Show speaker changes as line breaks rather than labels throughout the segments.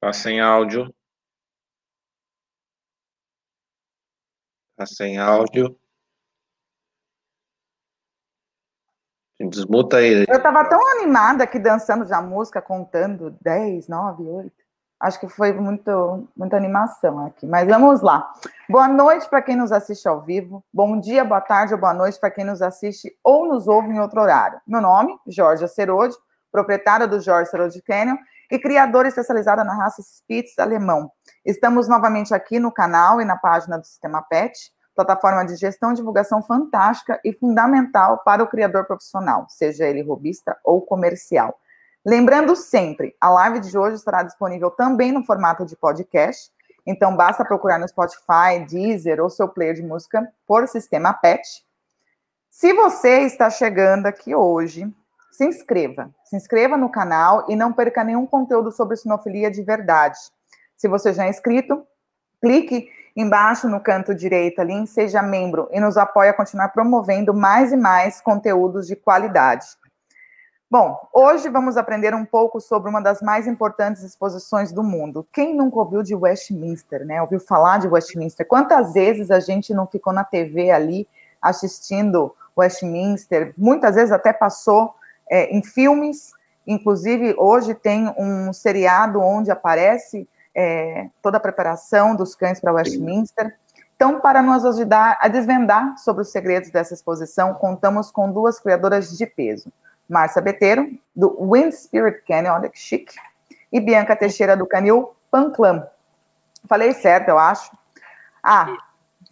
Tá sem áudio. Tá sem áudio. Desmuta aí.
Eu tava tão animada aqui dançando já música, contando 10, 9, 8. Acho que foi muito, muita animação aqui. Mas vamos lá. Boa noite para quem nos assiste ao vivo. Bom dia, boa tarde ou boa noite para quem nos assiste ou nos ouve em outro horário. Meu nome, Jorge Acerode, proprietária do Jorge Acerode Canyon e criadora especializada na raça Spitz alemão. Estamos novamente aqui no canal e na página do Sistema PET, plataforma de gestão e divulgação fantástica e fundamental para o criador profissional, seja ele robista ou comercial. Lembrando sempre, a live de hoje estará disponível também no formato de podcast, então basta procurar no Spotify, Deezer ou seu player de música por sistema PET. Se você está chegando aqui hoje, se inscreva. Se inscreva no canal e não perca nenhum conteúdo sobre sinofilia de verdade. Se você já é inscrito, clique embaixo no canto direito ali em Seja Membro e nos apoie a continuar promovendo mais e mais conteúdos de qualidade. Bom, hoje vamos aprender um pouco sobre uma das mais importantes exposições do mundo. Quem nunca ouviu de Westminster, né? Ouviu falar de Westminster? Quantas vezes a gente não ficou na TV ali assistindo Westminster? Muitas vezes até passou é, em filmes, inclusive hoje tem um seriado onde aparece é, toda a preparação dos cães para Westminster. Então, para nos ajudar a desvendar sobre os segredos dessa exposição, contamos com duas criadoras de peso. Márcia Beteiro, do Wind Spirit Canyon, olha que chique, e Bianca Teixeira, do Canil Panclam. Falei certo, eu acho. Ah,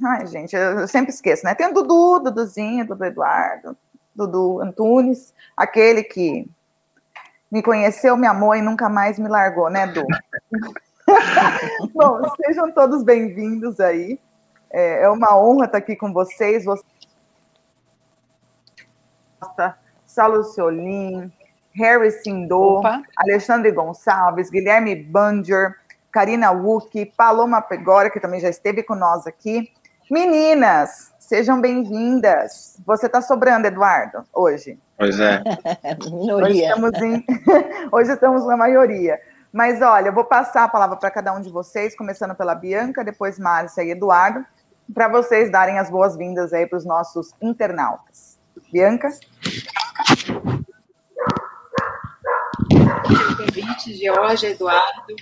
ai, gente, eu sempre esqueço, né? Tem o Dudu, Duduzinho, Dudu Eduardo, Dudu Antunes, aquele que me conheceu, me amou e nunca mais me largou, né, Du? Bom, sejam todos bem-vindos aí. É, é uma honra estar aqui com vocês. Você... Saulo Ciolin, Harry Sindô, Alexandre Gonçalves, Guilherme Banger, Karina Wuck, Paloma Pegora, que também já esteve com nós aqui. Meninas, sejam bem-vindas. Você está sobrando, Eduardo, hoje.
Pois é.
hoje, estamos em... hoje estamos na maioria. Mas olha, eu vou passar a palavra para cada um de vocês, começando pela Bianca, depois Márcia e Eduardo, para vocês darem as boas-vindas aí para os nossos internautas. Bianca?
convite, George, Eduardo.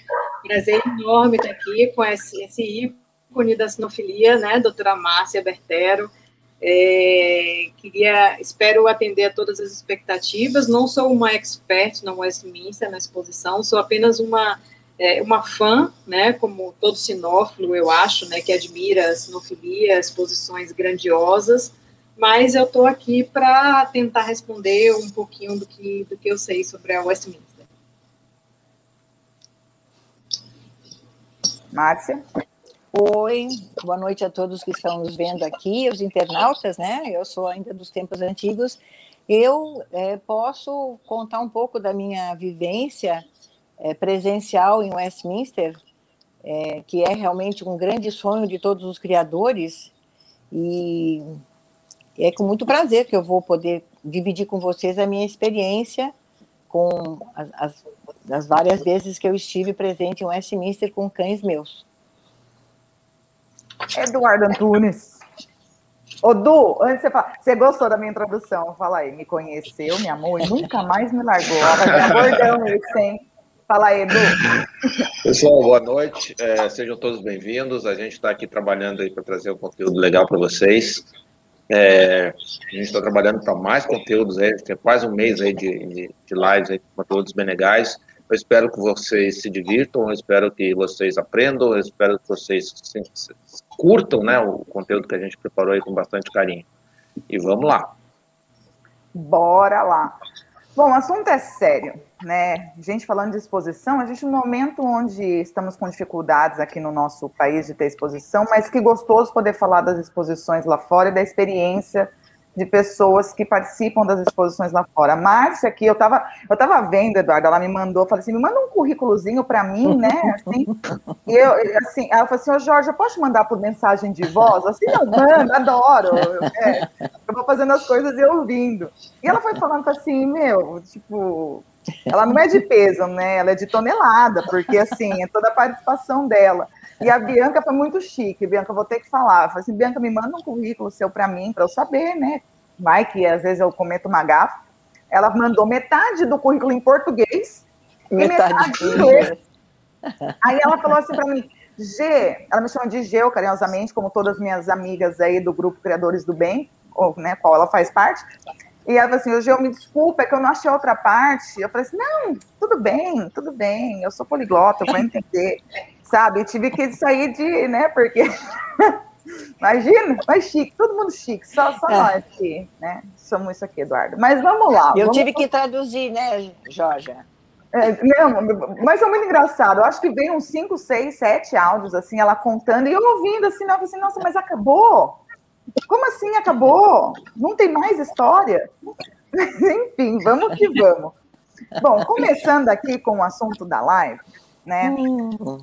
Prazer enorme estar aqui com esse, esse ícone da sinofilia, né, doutora Márcia Bertero. É, queria, espero atender a todas as expectativas. Não sou uma expert na Westminster, na exposição, sou apenas uma, é, uma fã, né, como todo sinófilo, eu acho, né, que admira a sinofilia, exposições grandiosas mas eu estou aqui para tentar responder um pouquinho do que, do que eu sei sobre a Westminster.
Márcia?
Oi, boa noite a todos que estão nos vendo aqui, os internautas, né? Eu sou ainda dos tempos antigos. Eu é, posso contar um pouco da minha vivência é, presencial em Westminster, é, que é realmente um grande sonho de todos os criadores, e é com muito prazer que eu vou poder dividir com vocês a minha experiência com as, as, as várias vezes que eu estive presente em Westminster com cães meus.
Eduardo Antunes. Ô, Du, antes você fala, você gostou da minha introdução? Fala aí, me conheceu, me amou e nunca mais me largou. Vai esse, hein? Fala aí, Edu.
Pessoal, boa noite. É, sejam todos bem-vindos. A gente está aqui trabalhando aí para trazer um conteúdo legal para vocês. É, a gente está trabalhando para mais conteúdos aí, tem quase um mês aí de, de, de lives aí, conteúdos bem legais. Eu espero que vocês se divirtam, eu espero que vocês aprendam, eu espero que vocês se, curtam né, o conteúdo que a gente preparou aí com bastante carinho. E vamos lá.
Bora lá. Bom, o assunto é sério, né? Gente falando de exposição, a gente no momento onde estamos com dificuldades aqui no nosso país de ter exposição, mas que gostoso poder falar das exposições lá fora e da experiência de pessoas que participam das exposições lá fora. A Márcia aqui, eu estava eu tava vendo, Eduardo, ela me mandou, falei assim, me manda um currículozinho para mim, né? Assim, e eu, assim, ela falou assim, ô Jorge, eu posso mandar por mensagem de voz? Assim, eu mando, adoro. É, eu vou fazendo as coisas e ouvindo. E ela foi falando assim, meu, tipo, Ela não é de peso, né? Ela é de tonelada, porque assim, é toda a participação dela. E a Bianca foi muito chique. Bianca, eu vou ter que falar. Eu falei assim, Bianca, me manda um currículo seu para mim, para eu saber, né? Vai que às vezes eu cometo uma gafa. Ela mandou metade do currículo em português metade, e metade em inglês. Aí ela falou assim para mim, G, ela me chama de G, carinhosamente, como todas as minhas amigas aí do grupo Criadores do Bem, ou, né, qual ela faz parte. E ela falou assim, G, me desculpa, é que eu não achei outra parte. Eu falei assim, não, tudo bem, tudo bem, eu sou poliglota, eu vou entender, sabe? Eu tive que sair de, né, porque... Imagina, mas chique, todo mundo chique, só, só é. nós aqui, né? Somos isso aqui, Eduardo. Mas vamos lá.
Eu
vamos...
tive que traduzir, né, Jorge?
É, não, mas é muito engraçado. Eu acho que vem uns 5, 6, 7 áudios, assim, ela contando, e eu ouvindo assim, falei assim, nossa, mas acabou? Como assim acabou? Não tem mais história? Enfim, vamos que vamos. Bom, começando aqui com o assunto da live, né? Hum.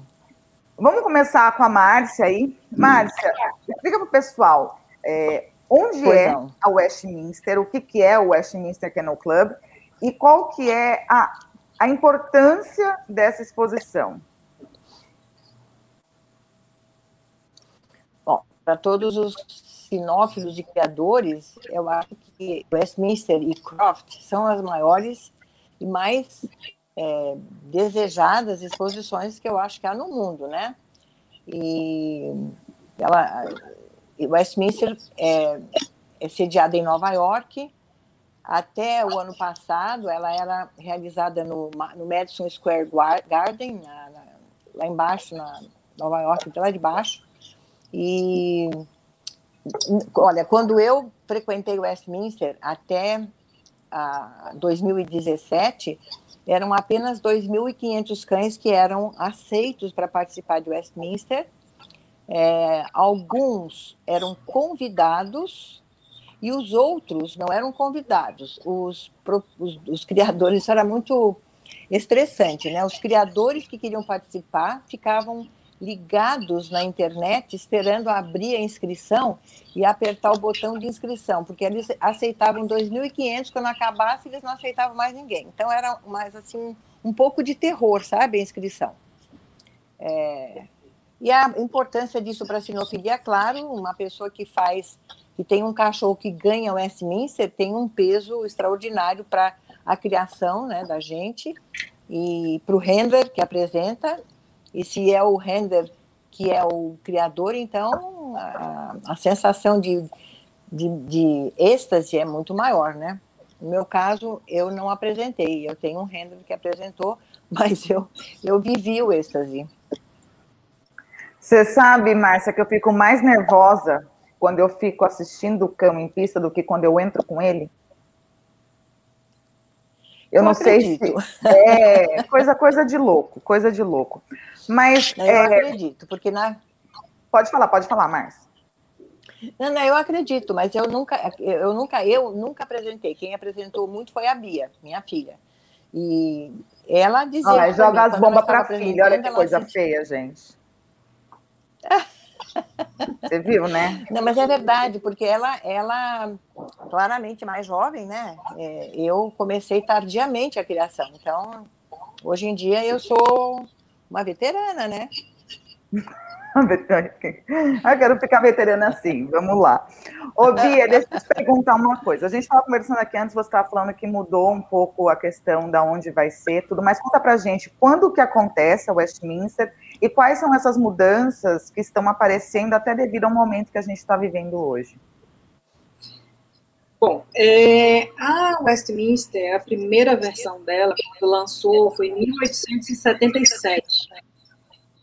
Vamos começar com a Márcia aí. Márcia, explica para o pessoal é, onde pois é não. a Westminster, o que, que é o Westminster Kennel Club e qual que é a, a importância dessa exposição.
Bom, para todos os sinófilos e criadores, eu acho que Westminster e Croft são as maiores e mais é, desejadas exposições que eu acho que há no mundo, né? E ela, Westminster é, é sediada em Nova York. Até o ano passado, ela era realizada no, no Madison Square Garden, na, na, lá embaixo, na Nova York, lá de baixo. E olha, quando eu frequentei Westminster até a 2017, eram apenas 2.500 cães que eram aceitos para participar de Westminster. É, alguns eram convidados e os outros não eram convidados. Os, os, os criadores, isso era muito estressante, né? Os criadores que queriam participar ficavam ligados na internet, esperando abrir a inscrição e apertar o botão de inscrição, porque eles aceitavam 2.500, quando acabasse eles não aceitavam mais ninguém. Então era mais assim um pouco de terror, sabe, a inscrição. É... E a importância disso para a sinofilia, claro, uma pessoa que faz, que tem um cachorro que ganha o Westminster, tem um peso extraordinário para a criação né, da gente e para o handler que apresenta e se é o render que é o criador, então a, a sensação de, de, de, êxtase é muito maior, né? No meu caso, eu não apresentei, eu tenho um render que apresentou, mas eu, eu vivi o êxtase.
Você sabe, Márcia, que eu fico mais nervosa quando eu fico assistindo o cão em pista do que quando eu entro com ele? Eu, não acredito. sei se. É, coisa, coisa de louco, coisa de louco. Mas.
Eu é... acredito, porque na.
Pode falar, pode falar, Márcia.
Não, não, eu acredito, mas eu nunca, eu nunca, eu nunca apresentei. Quem apresentou muito foi a Bia, minha filha. E ela dizia.
Ah, joga as bombas para a filha, olha que coisa feia, gente. Você viu, né?
Não, mas é verdade, porque ela, ela claramente mais jovem, né? É, eu comecei tardiamente a criação, então hoje em dia eu sou uma veterana, né?
eu quero ficar veterana assim, vamos lá. Ô, Bia, deixa eu te perguntar uma coisa. A gente estava conversando aqui antes, você estava falando que mudou um pouco a questão da onde vai ser, tudo, mas conta pra gente quando que acontece a Westminster e quais são essas mudanças que estão aparecendo até devido ao momento que a gente está vivendo hoje?
Bom, é, a Westminster, a primeira versão dela, quando lançou, foi em 1877.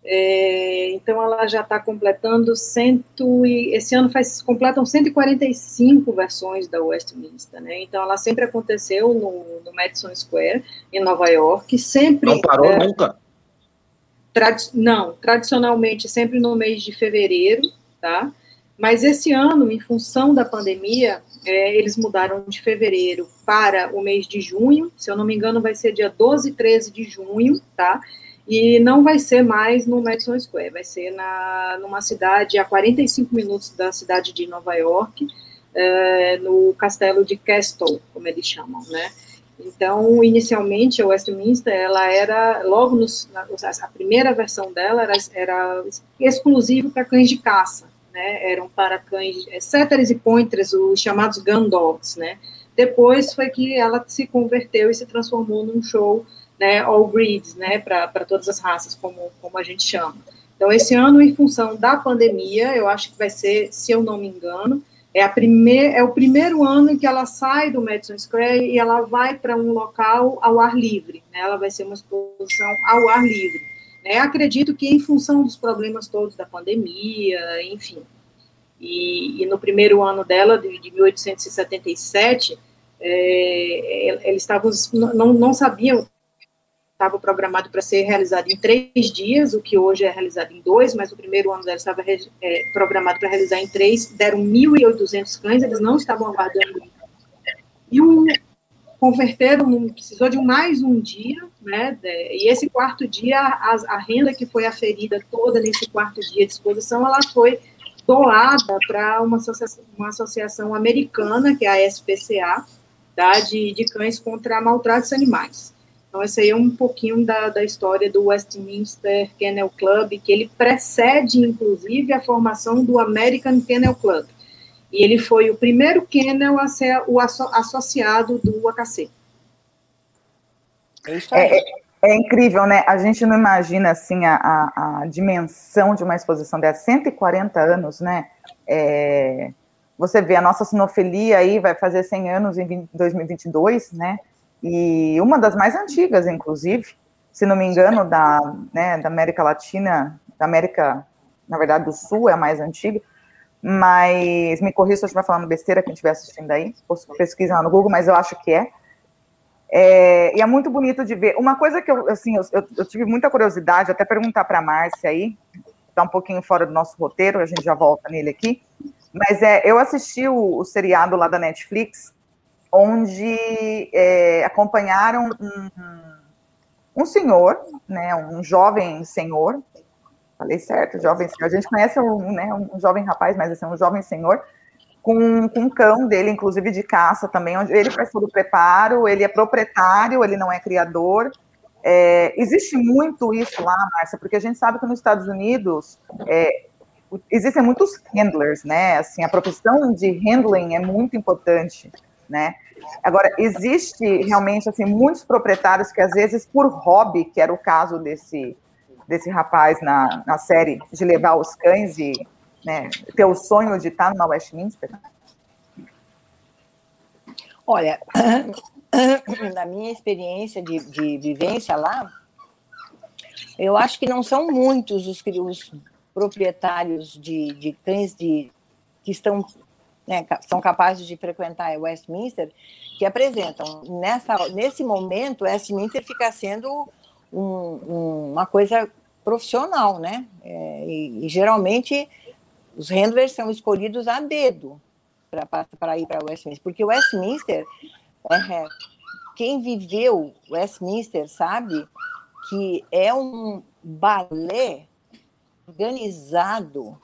É, então, ela já está completando cento e, esse ano faz completam 145 versões da Westminster, né? Então, ela sempre aconteceu no, no Madison Square em Nova York, sempre.
Não parou é, nunca.
Tradi não, tradicionalmente sempre no mês de fevereiro, tá? Mas esse ano, em função da pandemia, é, eles mudaram de fevereiro para o mês de junho. Se eu não me engano, vai ser dia 12 e 13 de junho, tá? E não vai ser mais no Madison Square, vai ser na, numa cidade a 45 minutos da cidade de Nova York, é, no castelo de Castle, como eles chamam, né? Então, inicialmente, a Westminster, ela era, logo nos, a primeira versão dela era, era exclusivo para cães de caça, né, eram para cães, setters e pointers, os chamados gun dogs, né, depois foi que ela se converteu e se transformou num show, né, all breeds, né, para todas as raças, como, como a gente chama. Então, esse ano, em função da pandemia, eu acho que vai ser, se eu não me engano, é, a primeir, é o primeiro ano em que ela sai do Madison Square e ela vai para um local ao ar livre. Né? Ela vai ser uma exposição ao ar livre. Né? Acredito que em função dos problemas todos da pandemia, enfim. E, e no primeiro ano dela, de, de 1877, é, eles estavam, não, não sabiam estava programado para ser realizado em três dias, o que hoje é realizado em dois, mas o primeiro ano dela estava é, programado para realizar em três, deram 1.800 cães, eles não estavam aguardando. E o converteram, precisou de mais um dia, né, e esse quarto dia, a, a renda que foi aferida toda nesse quarto dia de exposição, ela foi doada para uma associação, uma associação americana, que é a SPCA, tá, de, de cães contra maltratos animais. Então, esse aí é um pouquinho da, da história do Westminster Kennel Club, que ele precede, inclusive, a formação do American Kennel Club. E ele foi o primeiro kennel a ser o asso associado do AKC.
É, é, é, incrível, né? A gente não imagina, assim, a, a, a dimensão de uma exposição dessa. 140 anos, né? É, você vê, a nossa sinofilia aí vai fazer 100 anos em 20, 2022, né? e uma das mais antigas, inclusive, se não me engano, da, né, da América Latina, da América, na verdade, do Sul é a mais antiga, mas me corrija se eu estiver falando besteira, quem estiver assistindo aí, pesquisa lá no Google, mas eu acho que é. é. E é muito bonito de ver. Uma coisa que eu, assim, eu, eu tive muita curiosidade, até perguntar para a Márcia aí, está um pouquinho fora do nosso roteiro, a gente já volta nele aqui, mas é, eu assisti o, o seriado lá da Netflix, onde é, acompanharam um, um, senhor, né, um jovem senhor, falei certo, jovem senhor, a gente conhece um, né, um jovem rapaz, mas assim, um jovem senhor, com, com um cão dele, inclusive de caça também, onde ele faz todo o preparo, ele é proprietário, ele não é criador, é, existe muito isso lá, Márcia, porque a gente sabe que nos Estados Unidos é, existem muitos handlers, né? Assim, a profissão de handling é muito importante né? Agora, existe realmente, assim, muitos proprietários que, às vezes, por hobby, que era o caso desse, desse rapaz na, na série, de levar os cães e né, ter o sonho de estar numa Westminster?
Olha, na minha experiência de, de vivência lá, eu acho que não são muitos os, os proprietários de, de cães de, que estão né, são capazes de frequentar Westminster, que apresentam. Nessa, nesse momento, Westminster fica sendo um, um, uma coisa profissional, né? É, e, e, geralmente os handlers são escolhidos a dedo para ir para Westminster, porque Westminster, é, quem viveu Westminster sabe que é um balé organizado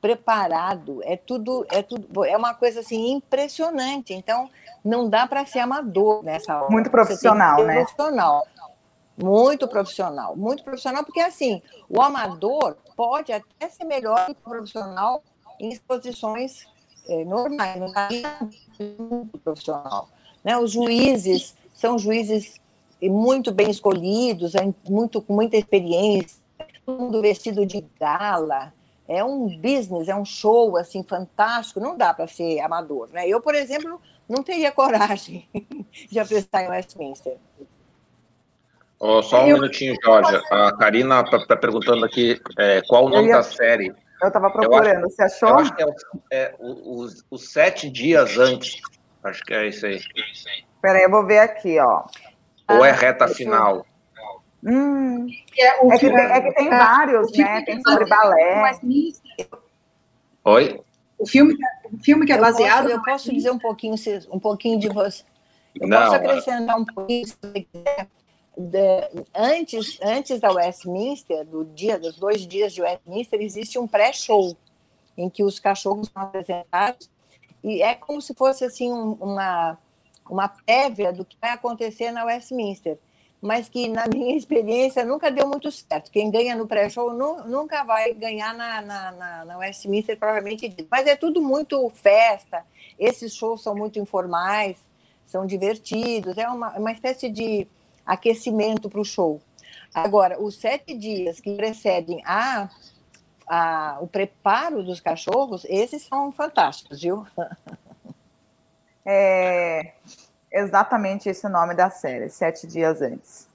preparado, é tudo, é tudo, é uma coisa assim impressionante. Então, não dá para ser amador nessa hora.
Muito profissional, né?
Profissional. Muito profissional, muito profissional, porque assim, o amador pode até ser melhor que o profissional em exposições é, normais, não muito profissional. Né? Os juízes são juízes muito bem escolhidos, é muito, com muita experiência, todo mundo vestido de gala, é um business, é um show assim fantástico, não dá para ser amador, né? Eu, por exemplo, não teria coragem de apresentar em Westminster.
Oh, só um eu... minutinho, Jorge. A Karina está tá perguntando aqui é, qual o nome ia... da série.
Eu estava procurando, acho, você achou? Eu acho que é,
é os, os, sete dias antes. Acho que é isso aí.
Peraí, eu vou ver aqui, ó.
Ou é reta final?
Hum, é, é, que, é, que, tem vários, né? Tem sobre balé.
Oi?
O filme, o filme que é baseado.
Eu posso, eu posso dizer um pouquinho, um pouquinho de você. Eu Não, posso acrescentar um pouquinho, se você quiser. De, antes, antes da Westminster, do dia, dos dois dias de Westminster, existe um pré-show em que os cachorros são apresentados e é como se fosse assim um, uma uma prévia do que vai acontecer na Westminster, mas que, na minha experiência, nunca deu muito certo. Quem ganha no pré-show nunca vai ganhar na, na, na, na Westminster, provavelmente. Mas é tudo muito festa, esses shows são muito informais, são divertidos, é uma, uma espécie de aquecimento para o show. Agora, os sete dias que precedem a, a, o preparo dos cachorros, esses são fantásticos, viu?
É exatamente esse o nome da série, Sete Dias Antes.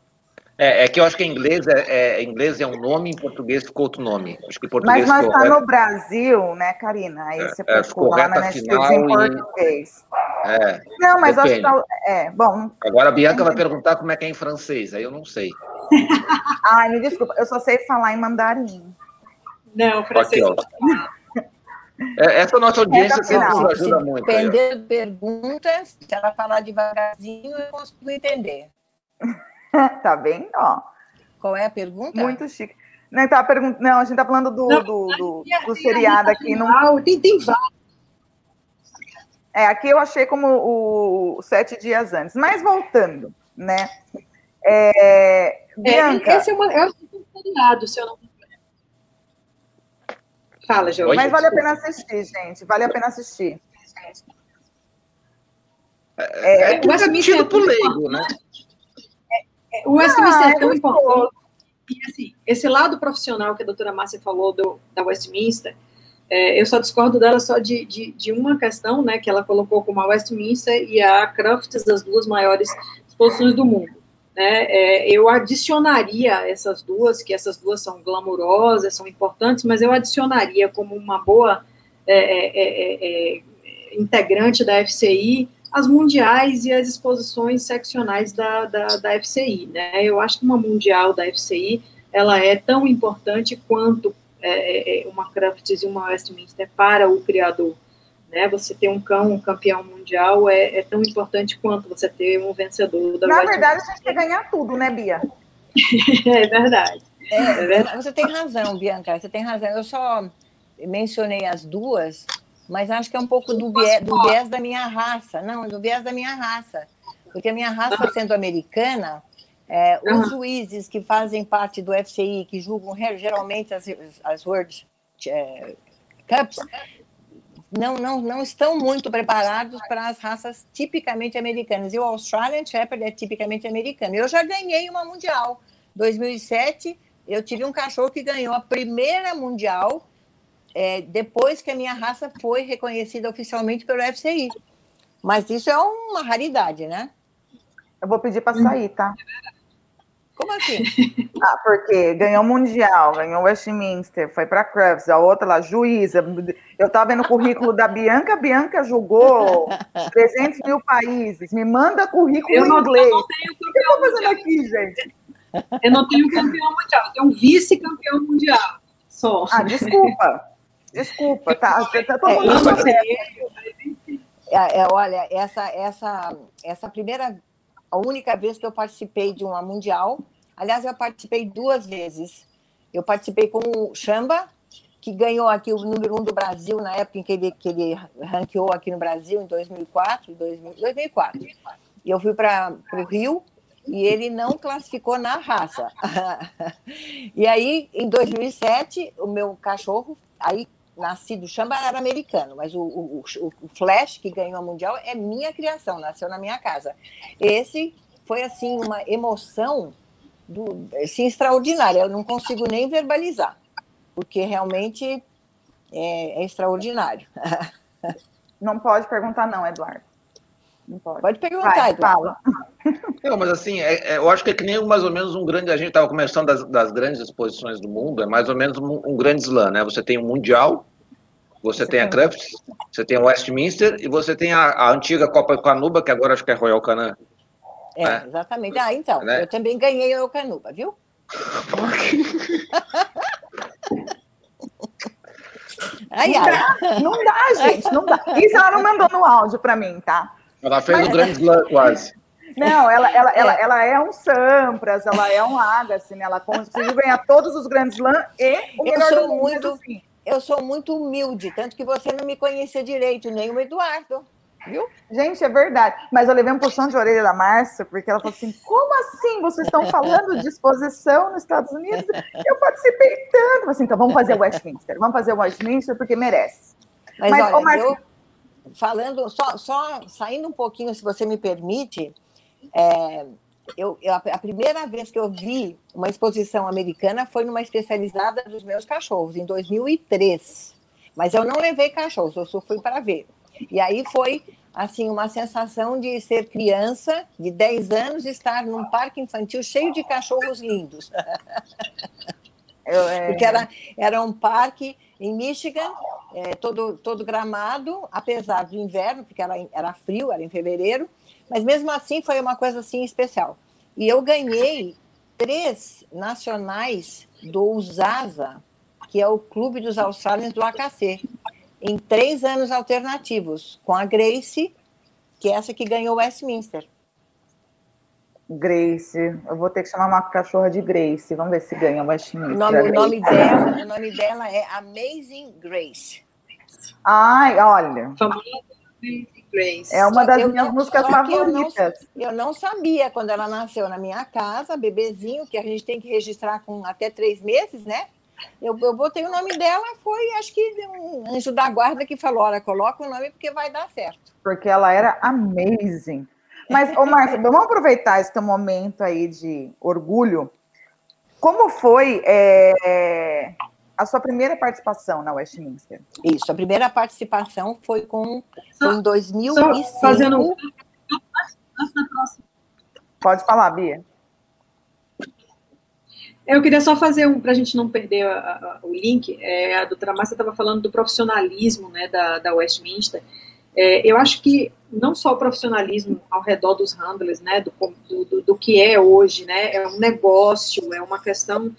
É, é que eu acho que em inglês é, é, em inglês é um nome, em português ficou outro nome. Acho que
português Mas nós está no Brasil, né, Karina? Aí é, você
é, procurar na Netflix em
português.
E... É,
não, mas acho que tá... é, bom.
Agora a Bianca vai perguntar como é que é em francês, aí eu não sei.
Ai, me desculpa, eu só sei falar em mandarim.
Não, francês. Aqui,
é, essa nossa audiência sempre nos ajuda muito.
Depender de perguntas, se ela falar devagarzinho, eu consigo entender.
tá bem, ó.
Qual é a pergunta?
Muito chique. Não, tá pergunt... não a gente tá falando do, não, do, do, do seriado aqui.
Não... Tem, tem vários.
É, aqui eu achei como o, o Sete Dias Antes. Mas voltando, né? É, Bianca...
É, esse é, uma, é um seriado, se eu não me Fala, João.
Mas vale a pena assistir, gente. Vale a pena assistir.
É, é, é é tão leigo, né?
É, o Westminster é tão importante. E, assim, esse lado profissional que a doutora Márcia falou do, da Westminster, é, eu só discordo dela só de, de, de, uma questão, né, que ela colocou como a Westminster e a Crufts, as duas maiores exposições do mundo. Né, é, eu adicionaria essas duas, que essas duas são glamurosas, são importantes, mas eu adicionaria como uma boa é, é, é, é integrante da FCI as mundiais e as exposições seccionais da, da, da FCI. Né? Eu acho que uma mundial da FCI ela é tão importante quanto uma Crafts e uma Westminster para o criador né? Você ter um cão, um campeão mundial é, é tão importante quanto você ter um vencedor da
Na verdade, a gente quer ganhar tudo, né, Bia?
é verdade.
É, é verdade. Você tem razão, Bianca, você tem razão. Eu só mencionei as duas, mas acho que é um pouco do viés, do viés da minha raça. Não, do viés da minha raça. Porque a minha raça, sendo americana, é, os juízes que fazem parte do FCI, que julgam geralmente as, as World é, Cups, não, não, não estão muito preparados para as raças tipicamente americanas. E o Australian Shepherd é tipicamente americano. Eu já ganhei uma mundial. 2007, eu tive um cachorro que ganhou a primeira mundial é, depois que a minha raça foi reconhecida oficialmente pelo FCI. Mas isso é uma raridade, né?
Eu vou pedir para sair, tá?
Como assim?
Ah, porque ganhou Mundial, ganhou Westminster, foi para Crufts, a outra lá, juíza. Eu estava vendo o currículo da Bianca, Bianca julgou 300 mil países. Me manda currículo eu não, em inglês. Eu não tenho o que eu estou fazendo aqui, gente?
Eu não tenho campeão mundial, eu tenho um vice-campeão mundial. Só.
Ah, desculpa. Desculpa, tá? Você tá
todo mundo é, é, olha, essa, essa, essa primeira a única vez que eu participei de uma mundial. Aliás, eu participei duas vezes. Eu participei com o Chamba, que ganhou aqui o número um do Brasil na época em que ele, que ele ranqueou aqui no Brasil, em 2004, 2004. E eu fui para o Rio e ele não classificou na raça. e aí, em 2007, o meu cachorro, aí nascido, Chamba era americano, mas o, o, o, Flash, que ganhou a Mundial, é minha criação, nasceu na minha casa. Esse foi, assim, uma emoção do, assim, extraordinária, eu não consigo nem verbalizar, porque realmente é, é extraordinário.
Não pode perguntar não, Eduardo.
Não pode. Pode perguntar, Vai, Eduardo.
Não, mas assim, é, é, eu acho que é que nem mais ou menos um grande. A gente estava começando das, das, grandes exposições do mundo, é mais ou menos um, um grande slam, né? Você tem o Mundial, você tem a Crufts, você tem o Westminster e você tem a, a antiga Copa Canuba, que agora acho que é Royal Canan.
É, né? exatamente. Ah, então, né? eu também ganhei o Canuba, viu?
ai, não, ai. Dá, não dá, gente, não dá. Isso ela não mandou no áudio para mim, tá?
Ela fez Mas... o grande slam quase.
Não, ela, ela, é. ela, ela é um Sampras, ela é um Agassi, né? Ela conseguiu ganhar todos os grandes slam e o
eu sou muito, assim eu sou muito humilde, tanto que você não me conhecia direito, nem o Eduardo. viu?
Gente, é verdade. Mas eu levei um puxão de orelha da Márcia, porque ela falou assim: como assim? Vocês estão falando de exposição nos Estados Unidos? Eu participei tanto. Assim, então vamos fazer o Westminster. Vamos fazer o Westminster porque merece.
Mas, Mas olha, Márcia... eu, falando, só, só saindo um pouquinho, se você me permite, é, eu, eu, a primeira vez que eu vi uma exposição americana foi numa especializada dos meus cachorros, em 2003. Mas eu não levei cachorros, eu só fui para ver. E aí foi assim uma sensação de ser criança de 10 anos estar num parque infantil cheio de cachorros lindos. Eu, é... Porque era, era um parque em Michigan, é, todo, todo gramado, apesar do inverno, porque era, era frio, era em fevereiro, mas mesmo assim foi uma coisa assim especial. E eu ganhei três nacionais do USASA, que é o Clube dos Australians do AKC, em três anos alternativos, com a Grace, que é essa que ganhou Westminster.
Grace, eu vou ter que chamar uma cachorra de Grace, vamos ver se ganha Westminster.
O nome, o nome, dela, o nome dela é Amazing Grace.
Ai, olha. Famosa
Grace.
É uma das eu minhas não, músicas
favoritas. Eu não, eu não, sabia quando ela nasceu na minha casa, bebezinho, que a gente tem que registrar com até três meses, né? Eu, eu botei o nome dela, foi acho que um anjo da guarda que falou: olha, coloca o nome porque vai dar certo.
Porque ela era amazing. Mas, ô Márcia, vamos aproveitar esse momento aí de orgulho. Como foi é, a sua primeira participação na Westminster.
Isso, a primeira participação foi com em 2005. Só fazendo
Pode falar, Bia.
Eu queria só fazer um, para a gente não perder a, a, o link, é, a doutora Márcia estava falando do profissionalismo né, da, da Westminster. É, eu acho que não só o profissionalismo ao redor dos handlers, né, do, do, do, que é hoje, né, é um negócio, é uma questão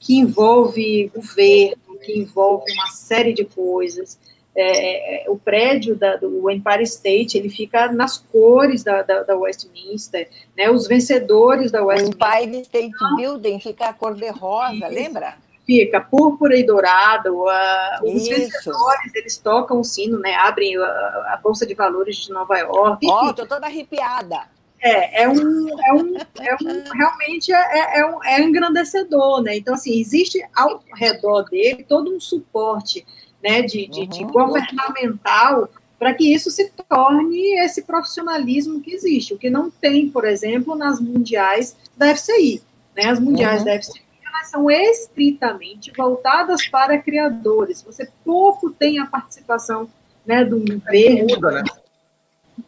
que envolve governo, que envolve uma série de coisas. É, é, o prédio da, do Empire State, ele fica nas cores da, da, da Westminster, né, os vencedores da Westminster.
O Empire State Building fica a cor de rosa, lembra?
Fica púrpura e dourado, a, os vencedores, eles tocam o sino, né, abrem a, a Bolsa de Valores de Nova York.
Ó, oh, tô toda arrepiada.
É, é um, é um, é um realmente é, é, um, é engrandecedor, né? Então, assim, existe ao redor dele todo um suporte, né, de, de, uhum. de governamental para que isso se torne esse profissionalismo que existe, o que não tem, por exemplo, nas mundiais da FCI, né? As mundiais uhum. da FCI elas são estritamente voltadas para criadores. Você pouco tem a participação né, do governo, muda, né?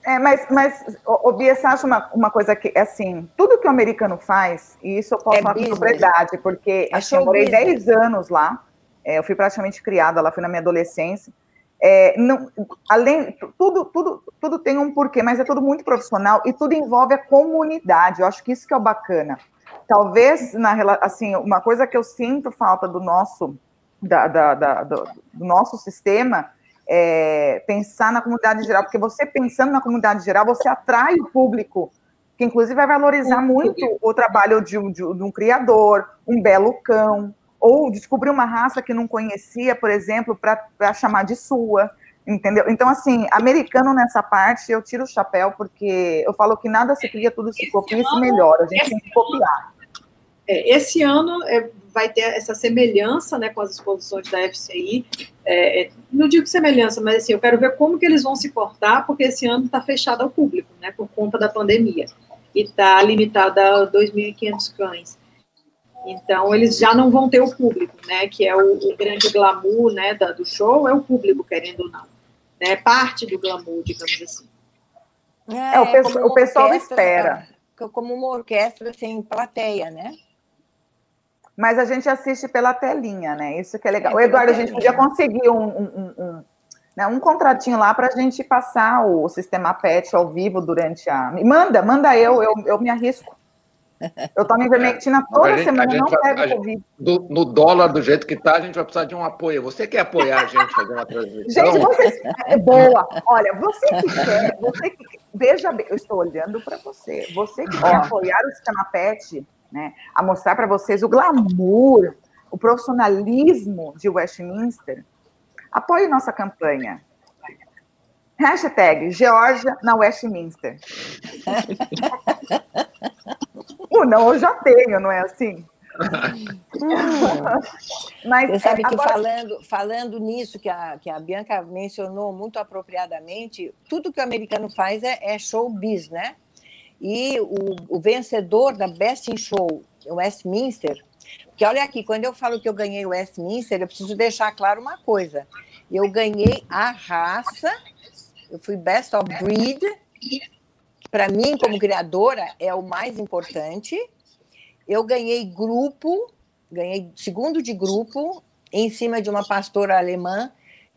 É, mas, mas o Bia, você acha uma, uma coisa que, assim, tudo que o americano faz, e isso eu posso é falar com propriedade, porque é assim, eu morei business. 10 anos lá, é, eu fui praticamente criada lá, fui na minha adolescência, é, não, além, tudo, tudo, tudo tem um porquê, mas é tudo muito profissional e tudo envolve a comunidade, eu acho que isso que é o bacana. Talvez, na, assim, uma coisa que eu sinto falta do nosso, da, da, da do, do nosso sistema é, pensar na comunidade geral, porque você pensando na comunidade geral, você atrai o público, que inclusive vai valorizar muito o trabalho de um, de um criador, um belo cão, ou descobrir uma raça que não conhecia, por exemplo, para chamar de sua, entendeu? Então, assim, americano nessa parte, eu tiro o chapéu, porque eu falo que nada se cria, tudo se copia e se melhora, a gente tem que copiar.
É, esse ano é, vai ter essa semelhança né, com as exposições da FCI. É, é, não digo semelhança, mas assim, eu quero ver como que eles vão se portar, porque esse ano está fechado ao público, né, por conta da pandemia, e está limitado a 2.500 cães. Então, eles já não vão ter o público, né, que é o, o grande glamour né, da, do show, é o público, querendo ou não. É parte do glamour, digamos assim.
É, o, pessoal, o pessoal espera.
Como uma orquestra sem plateia, né?
Mas a gente assiste pela telinha, né? Isso que é legal. É, o Eduardo, a gente podia conseguir um, um, um, né, um contratinho lá para a gente passar o sistema PET ao vivo durante a. Manda, manda eu, eu, eu me arrisco. Eu tomo ivermectina toda gente, semana, não pego Covid.
Do, no dólar, do jeito que está, a gente vai precisar de um apoio. Você quer apoiar a gente fazer uma transmissão?
Gente, você. É boa. Olha, você que quer, você que. Veja bem, eu estou olhando para você. Você que quer apoiar o sistema PET, né, a mostrar para vocês o glamour, o profissionalismo de Westminster, apoie nossa campanha. Hashtag Georgia na Westminster. o não eu já tenho, não é assim?
Mas, Você sabe que falando, falando nisso que a, que a Bianca mencionou muito apropriadamente, tudo que o americano faz é, é showbiz, né? E o, o vencedor da Best in Show, o Westminster, porque olha aqui, quando eu falo que eu ganhei o Westminster, eu preciso deixar claro uma coisa. Eu ganhei a raça, eu fui Best of Breed, para mim, como criadora, é o mais importante. Eu ganhei grupo, ganhei segundo de grupo, em cima de uma pastora alemã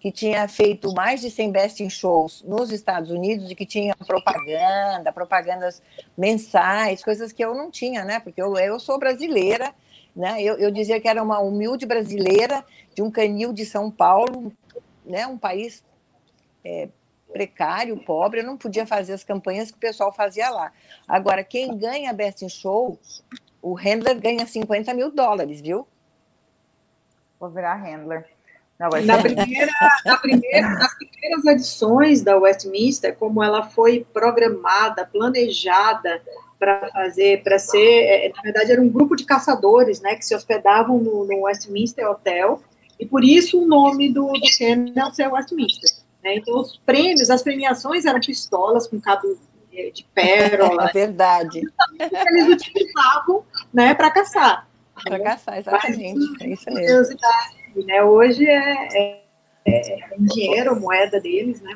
que tinha feito mais de 100 best in shows nos Estados Unidos e que tinha propaganda, propagandas mensais, coisas que eu não tinha, né? Porque eu, eu sou brasileira, né? Eu, eu dizia que era uma humilde brasileira de um canil de São Paulo, né? Um país é, precário, pobre, eu não podia fazer as campanhas que o pessoal fazia lá. Agora, quem ganha Best in Show, o handler ganha 50 mil dólares, viu?
Vou virar handler.
Não, na primeira, na primeira, nas primeiras edições da Westminster, como ela foi programada, planejada para fazer, para ser, é, na verdade era um grupo de caçadores, né, que se hospedavam no, no Westminster Hotel, e por isso o nome do, do Kennel ser Westminster. Né? Então os prêmios, as premiações eram pistolas com cabo de pérola.
É verdade.
Eles utilizavam, né, para caçar.
Para caçar, exatamente. é isso mesmo
né? Hoje é, é, é dinheiro, moeda deles, né?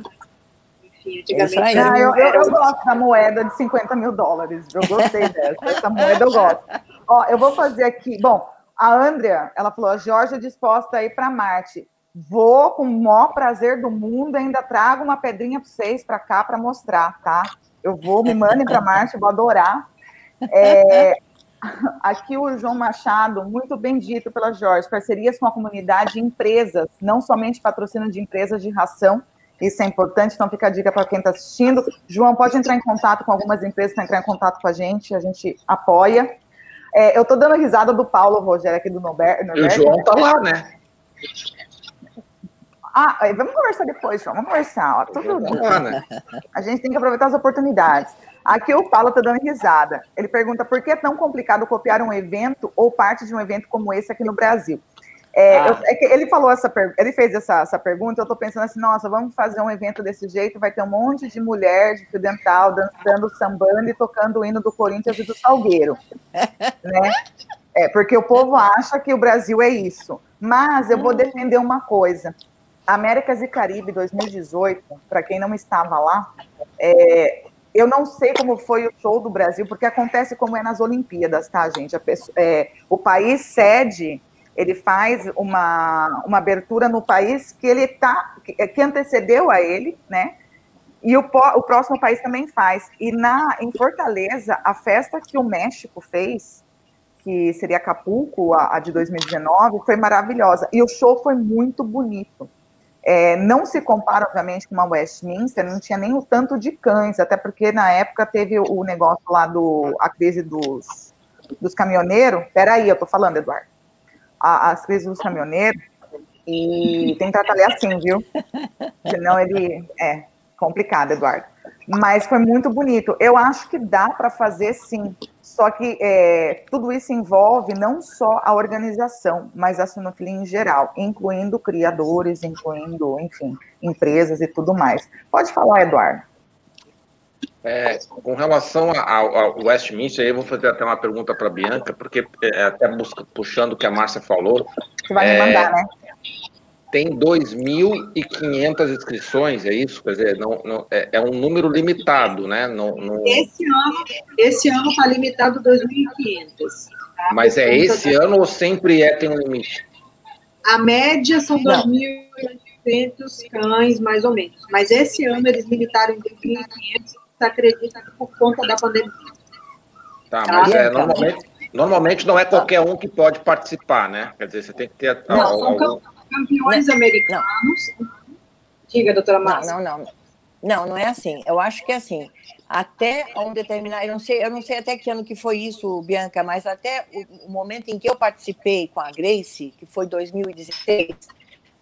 Enfim, antigamente.
É ah, eu, eu, eu, gosto da moeda de 50 mil dólares. Eu gostei dessa. Essa moeda eu gosto. Ó, eu vou fazer aqui. Bom, a Andrea, ela falou: a Jorge é disposta a ir para Marte. Vou com o maior prazer do mundo, ainda trago uma pedrinha para vocês para cá para mostrar, tá? Eu vou, me mandem para Marte, vou adorar. É, Aqui o João Machado, muito bem dito pela Jorge, parcerias com a comunidade e empresas, não somente patrocínio de empresas de ração, isso é importante, então fica a dica para quem está assistindo. João, pode entrar em contato com algumas empresas para entrar em contato com a gente, a gente apoia. É, eu estou dando risada do Paulo Rogério aqui do Norberto.
O João está lá, né?
Ah, vamos conversar depois, João, vamos conversar. Ó, tudo... Lá, né? A gente tem que aproveitar as oportunidades. Aqui o Paulo está dando risada. Ele pergunta por que é tão complicado copiar um evento ou parte de um evento como esse aqui no Brasil. É, ah. eu, é ele falou essa ele fez essa, essa pergunta, eu estou pensando assim, nossa, vamos fazer um evento desse jeito, vai ter um monte de mulher de fio dental dançando, sambando e tocando o hino do Corinthians e do Salgueiro. né? É, porque o povo acha que o Brasil é isso. Mas eu vou defender uma coisa. Américas e Caribe 2018, para quem não estava lá, é, eu não sei como foi o show do Brasil, porque acontece como é nas Olimpíadas, tá, gente? Pessoa, é, o país cede, ele faz uma, uma abertura no país que ele tá, que, que antecedeu a ele, né? E o, o próximo país também faz. E na, em Fortaleza, a festa que o México fez, que seria Acapulco, a, a de 2019, foi maravilhosa. E o show foi muito bonito. É, não se compara, obviamente, com uma Westminster, não tinha nem o tanto de cães, até porque na época teve o negócio lá do a crise dos, dos caminhoneiros. Peraí, eu tô falando, Eduardo. A, as crises dos caminhoneiros, e tem que tratar ele assim, viu? Senão ele. É complicado, Eduardo. Mas foi muito bonito. Eu acho que dá para fazer sim. Só que é, tudo isso envolve não só a organização, mas a sinofilia em geral, incluindo criadores, incluindo, enfim, empresas e tudo mais. Pode falar, Eduardo.
É, com relação ao, Westminster, eu vou fazer até uma pergunta para a Bianca, porque é, até busca, puxando o que a Márcia falou.
Você vai me mandar, é, né?
Tem 2.500 inscrições, é isso? Quer dizer, não, não, é, é, um número limitado, né? Não, não...
Esse ano esse ano está limitado 2.500. Tá?
Mas é esse ano ou sempre é tem um limite?
A média são 2.800 cães, mais ou menos. Mas esse ano eles limitaram em 2.500, acredita que por conta da pandemia.
Tá, tá? mas é, normalmente, normalmente não é qualquer um que pode participar, né? Quer dizer, você tem que ter...
Não, algum... são campeões não, americanos. Não. Diga, doutora Márcia.
Não, não, não. Não, não é assim. Eu acho que é assim. Até um determinado, eu não sei, eu não sei até que ano que foi isso, Bianca, mas até o, o momento em que eu participei com a Grace, que foi 2016,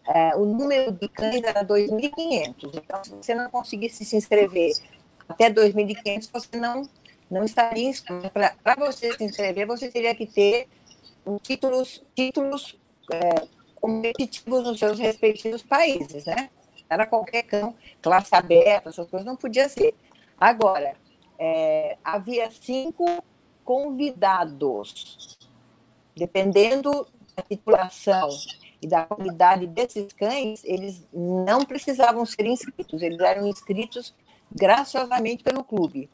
é, o número de cães era 2.500. Então, se você não conseguisse se inscrever até 2.500, você não, não estaria inscrito. Para você se inscrever, você teria que ter títulos, títulos é, competitivos nos seus respectivos países, né? Era qualquer cão, classe aberta, essas coisas, não podia ser. Agora, é, havia cinco convidados. Dependendo da titulação e da qualidade desses cães, eles não precisavam ser inscritos, eles eram inscritos graciosamente pelo clube.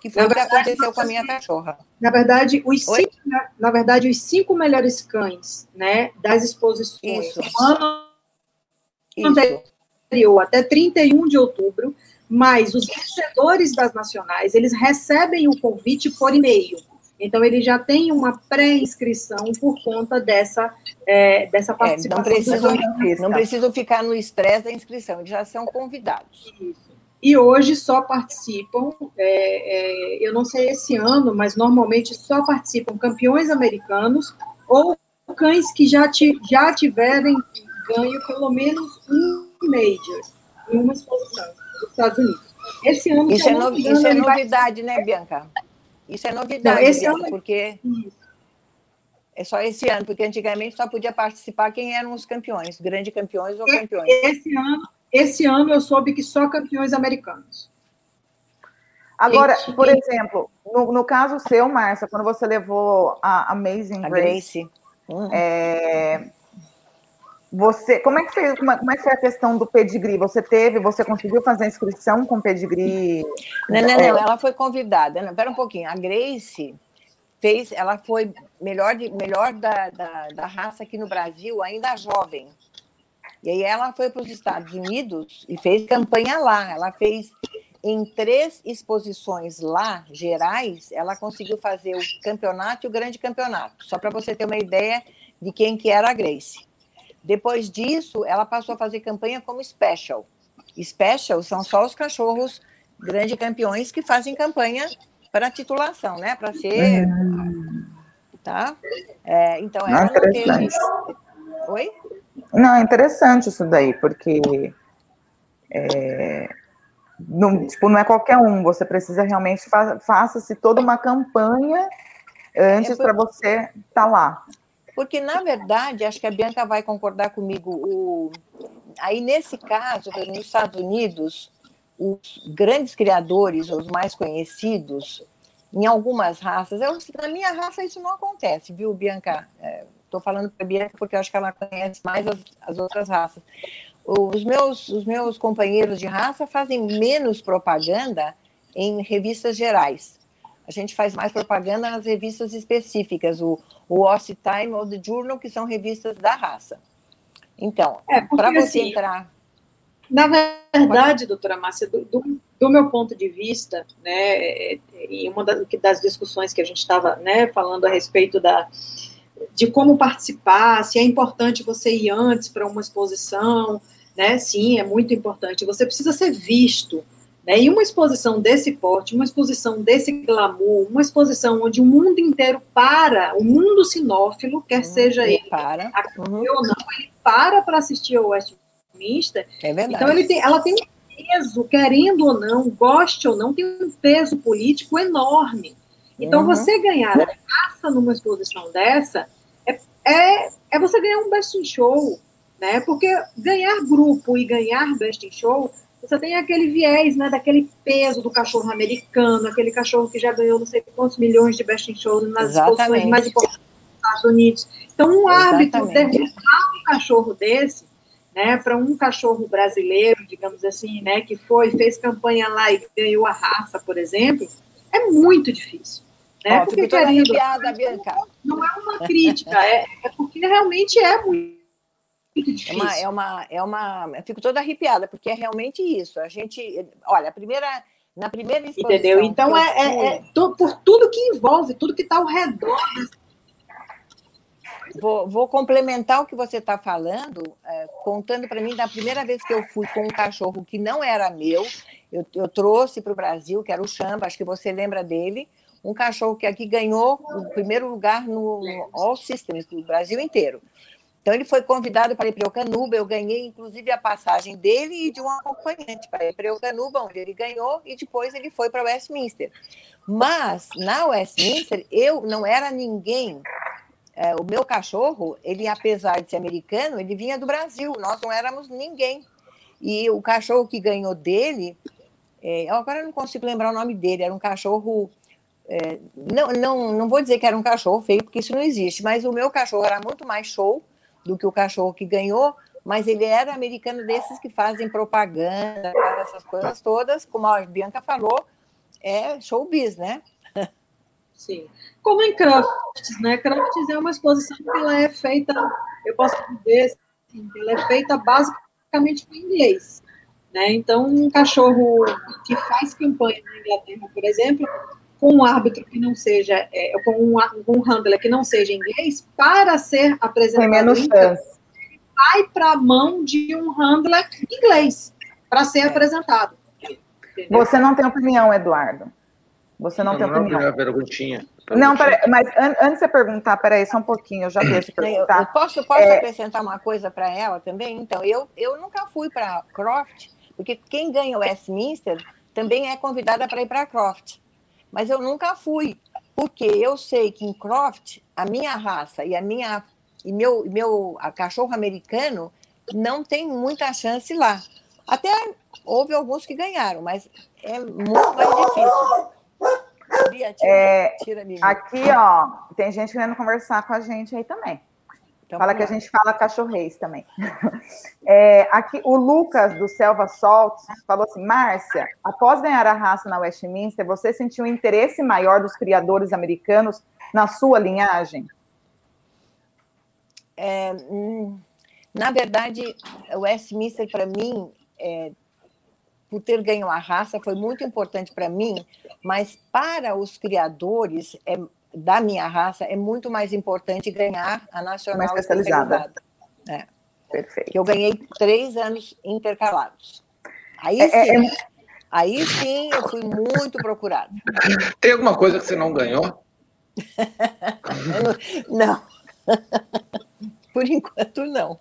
Que foi o que aconteceu com a minha cachorra.
Na verdade, os cinco, na, na, verdade, os cinco melhores cães né, das exposições
Isso.
ano anterior, até 31 de outubro, mas os vencedores das nacionais, eles recebem o convite por e-mail. Então, ele já tem uma pré-inscrição por conta dessa, é, dessa participação.
É, não, precisam, não precisam ficar no estresse da inscrição, eles já são convidados.
Isso. E hoje só participam, é, é, eu não sei esse ano, mas normalmente só participam campeões americanos ou cães que já, já tiverem ganho pelo menos um major em uma exposição dos Estados Unidos.
Esse ano, isso é, no, isso é novidade, vai... né, Bianca? Isso é novidade, não, esse Bianca, ano... porque é só esse ano, porque antigamente só podia participar quem eram os campeões, grandes campeões ou campeões.
Esse ano, esse ano eu soube que só campeões americanos.
Agora, por exemplo, no, no caso seu, Márcia, quando você levou a Amazing
a Grace, Grace.
Uhum. É, você, como é que foi, como é que foi a questão do pedigree? Você teve, você conseguiu fazer a inscrição com pedigree?
Não, não, não, ela foi convidada. Não, pera um pouquinho. A Grace fez, ela foi melhor, de, melhor da, da, da raça aqui no Brasil, ainda jovem. E aí ela foi para os Estados Unidos e fez campanha lá. Ela fez em três exposições lá, gerais, ela conseguiu fazer o campeonato e o grande campeonato. Só para você ter uma ideia de quem que era a Grace. Depois disso, ela passou a fazer campanha como special. Special são só os cachorros grandes campeões que fazem campanha para titulação, né? Para ser. Hum. Tá? É, então, ela não, não teve. Oi?
Não, é interessante isso daí, porque. É, não, tipo, não é qualquer um, você precisa realmente fa faça-se toda uma campanha antes é para você estar tá lá.
Porque, na verdade, acho que a Bianca vai concordar comigo. O... Aí, nesse caso, nos Estados Unidos, os grandes criadores, os mais conhecidos, em algumas raças, eu, na minha raça isso não acontece, viu, Bianca? Estou é, falando para a Bianca porque eu acho que ela conhece mais as, as outras raças. Os meus, os meus companheiros de raça fazem menos propaganda em revistas gerais. A gente faz mais propaganda nas revistas específicas, o, o Horse Time ou The Journal, que são revistas da raça. Então, é, para você assim, entrar.
Na verdade, doutora Márcia, do, do, do, meu ponto de vista, né, em uma das, das discussões que a gente estava né, falando a respeito da, de como participar, se é importante você ir antes para uma exposição, né? Sim, é muito importante. Você precisa ser visto. Né? E uma exposição desse porte, uma exposição desse glamour, uma exposição onde o mundo inteiro para, o mundo sinófilo, quer uhum, seja ele,
para.
Uhum. ou não, ele para para assistir ao Westminster.
É verdade.
Então ele tem, ela tem um peso, querendo ou não, goste ou não, tem um peso político enorme. Então, uhum. você ganhar a graça numa exposição dessa é, é, é você ganhar um best in show, né? Porque ganhar grupo e ganhar best in show você tem aquele viés, né, daquele peso do cachorro americano, aquele cachorro que já ganhou não sei quantos milhões de best in show nas exposições mais importantes dos Estados Unidos. Então, um Exatamente. árbitro derrubar um cachorro desse, né, para um cachorro brasileiro, digamos assim, né, que foi, fez campanha lá e ganhou a raça, por exemplo, é muito difícil. Né?
Ó, porque, querendo, Bianca.
Não é uma crítica, é, é porque realmente é muito
é uma, é uma, é uma. Eu fico toda arrepiada, porque é realmente isso. A gente. Olha, a primeira. Na primeira exposição.
Entendeu? Então, é, é, é, por tudo que envolve, tudo que está ao redor.
Vou, vou, complementar o que você está falando, é, contando para mim da primeira vez que eu fui com um cachorro que não era meu, eu, eu trouxe para o Brasil, que era o Chamba, acho que você lembra dele, um cachorro que aqui ganhou o primeiro lugar no, All Systems, do Brasil inteiro. Então, ele foi convidado para ir para Eucanuba. Eu ganhei, inclusive, a passagem dele e de um acompanhante para ir para Eucanuba, onde ele ganhou, e depois ele foi para Westminster. Mas, na Westminster, eu não era ninguém. É, o meu cachorro, ele, apesar de ser americano, ele vinha do Brasil. Nós não éramos ninguém. E o cachorro que ganhou dele, é, agora eu não consigo lembrar o nome dele, era um cachorro. É, não, não, não vou dizer que era um cachorro feio, porque isso não existe, mas o meu cachorro era muito mais show do que o cachorro que ganhou, mas ele era americano desses que fazem propaganda, essas coisas todas, como a Bianca falou, é showbiz, né?
Sim. Como em Crafts, né? Crafts é uma exposição que ela é feita, eu posso dizer, assim, ela é feita basicamente em inglês. Né? Então, um cachorro que faz campanha na Inglaterra, por exemplo, com um árbitro que não seja, é, com um, um handler que não seja inglês, para ser apresentado. Tem
menos chance.
Vai para a mão de um handler inglês para ser é. apresentado.
Entendeu? Você não tem opinião, Eduardo. Você não, não tem não opinião. Não,
perguntinha.
Não, peraí, mas an antes de você perguntar, peraí, só um pouquinho, eu já deixo perguntar.
Eu, eu posso, posso é... acrescentar uma coisa para ela também? Então, eu, eu nunca fui para Croft, porque quem ganha o Westminster também é convidada para ir para Croft mas eu nunca fui, porque eu sei que em Croft, a minha raça e a minha e meu, meu a cachorro americano não tem muita chance lá. Até houve alguns que ganharam, mas é muito mais difícil.
Tira, é, tira aqui, ó, tem gente querendo conversar com a gente aí também. Então, fala que a gente fala cachorreis também. É, aqui, o Lucas, do Selva Salt, falou assim: Márcia, após ganhar a raça na Westminster, você sentiu um interesse maior dos criadores americanos na sua linhagem?
É, hum, na verdade, o Westminster, para mim, é, por ter ganho a raça, foi muito importante para mim, mas para os criadores, é, da minha raça, é muito mais importante ganhar a nacional mais especializada.
É. Perfeito.
Que eu ganhei três anos intercalados. Aí é, sim, é, é... aí sim eu fui muito procurada.
Tem alguma coisa que você não ganhou?
não. Por enquanto, não.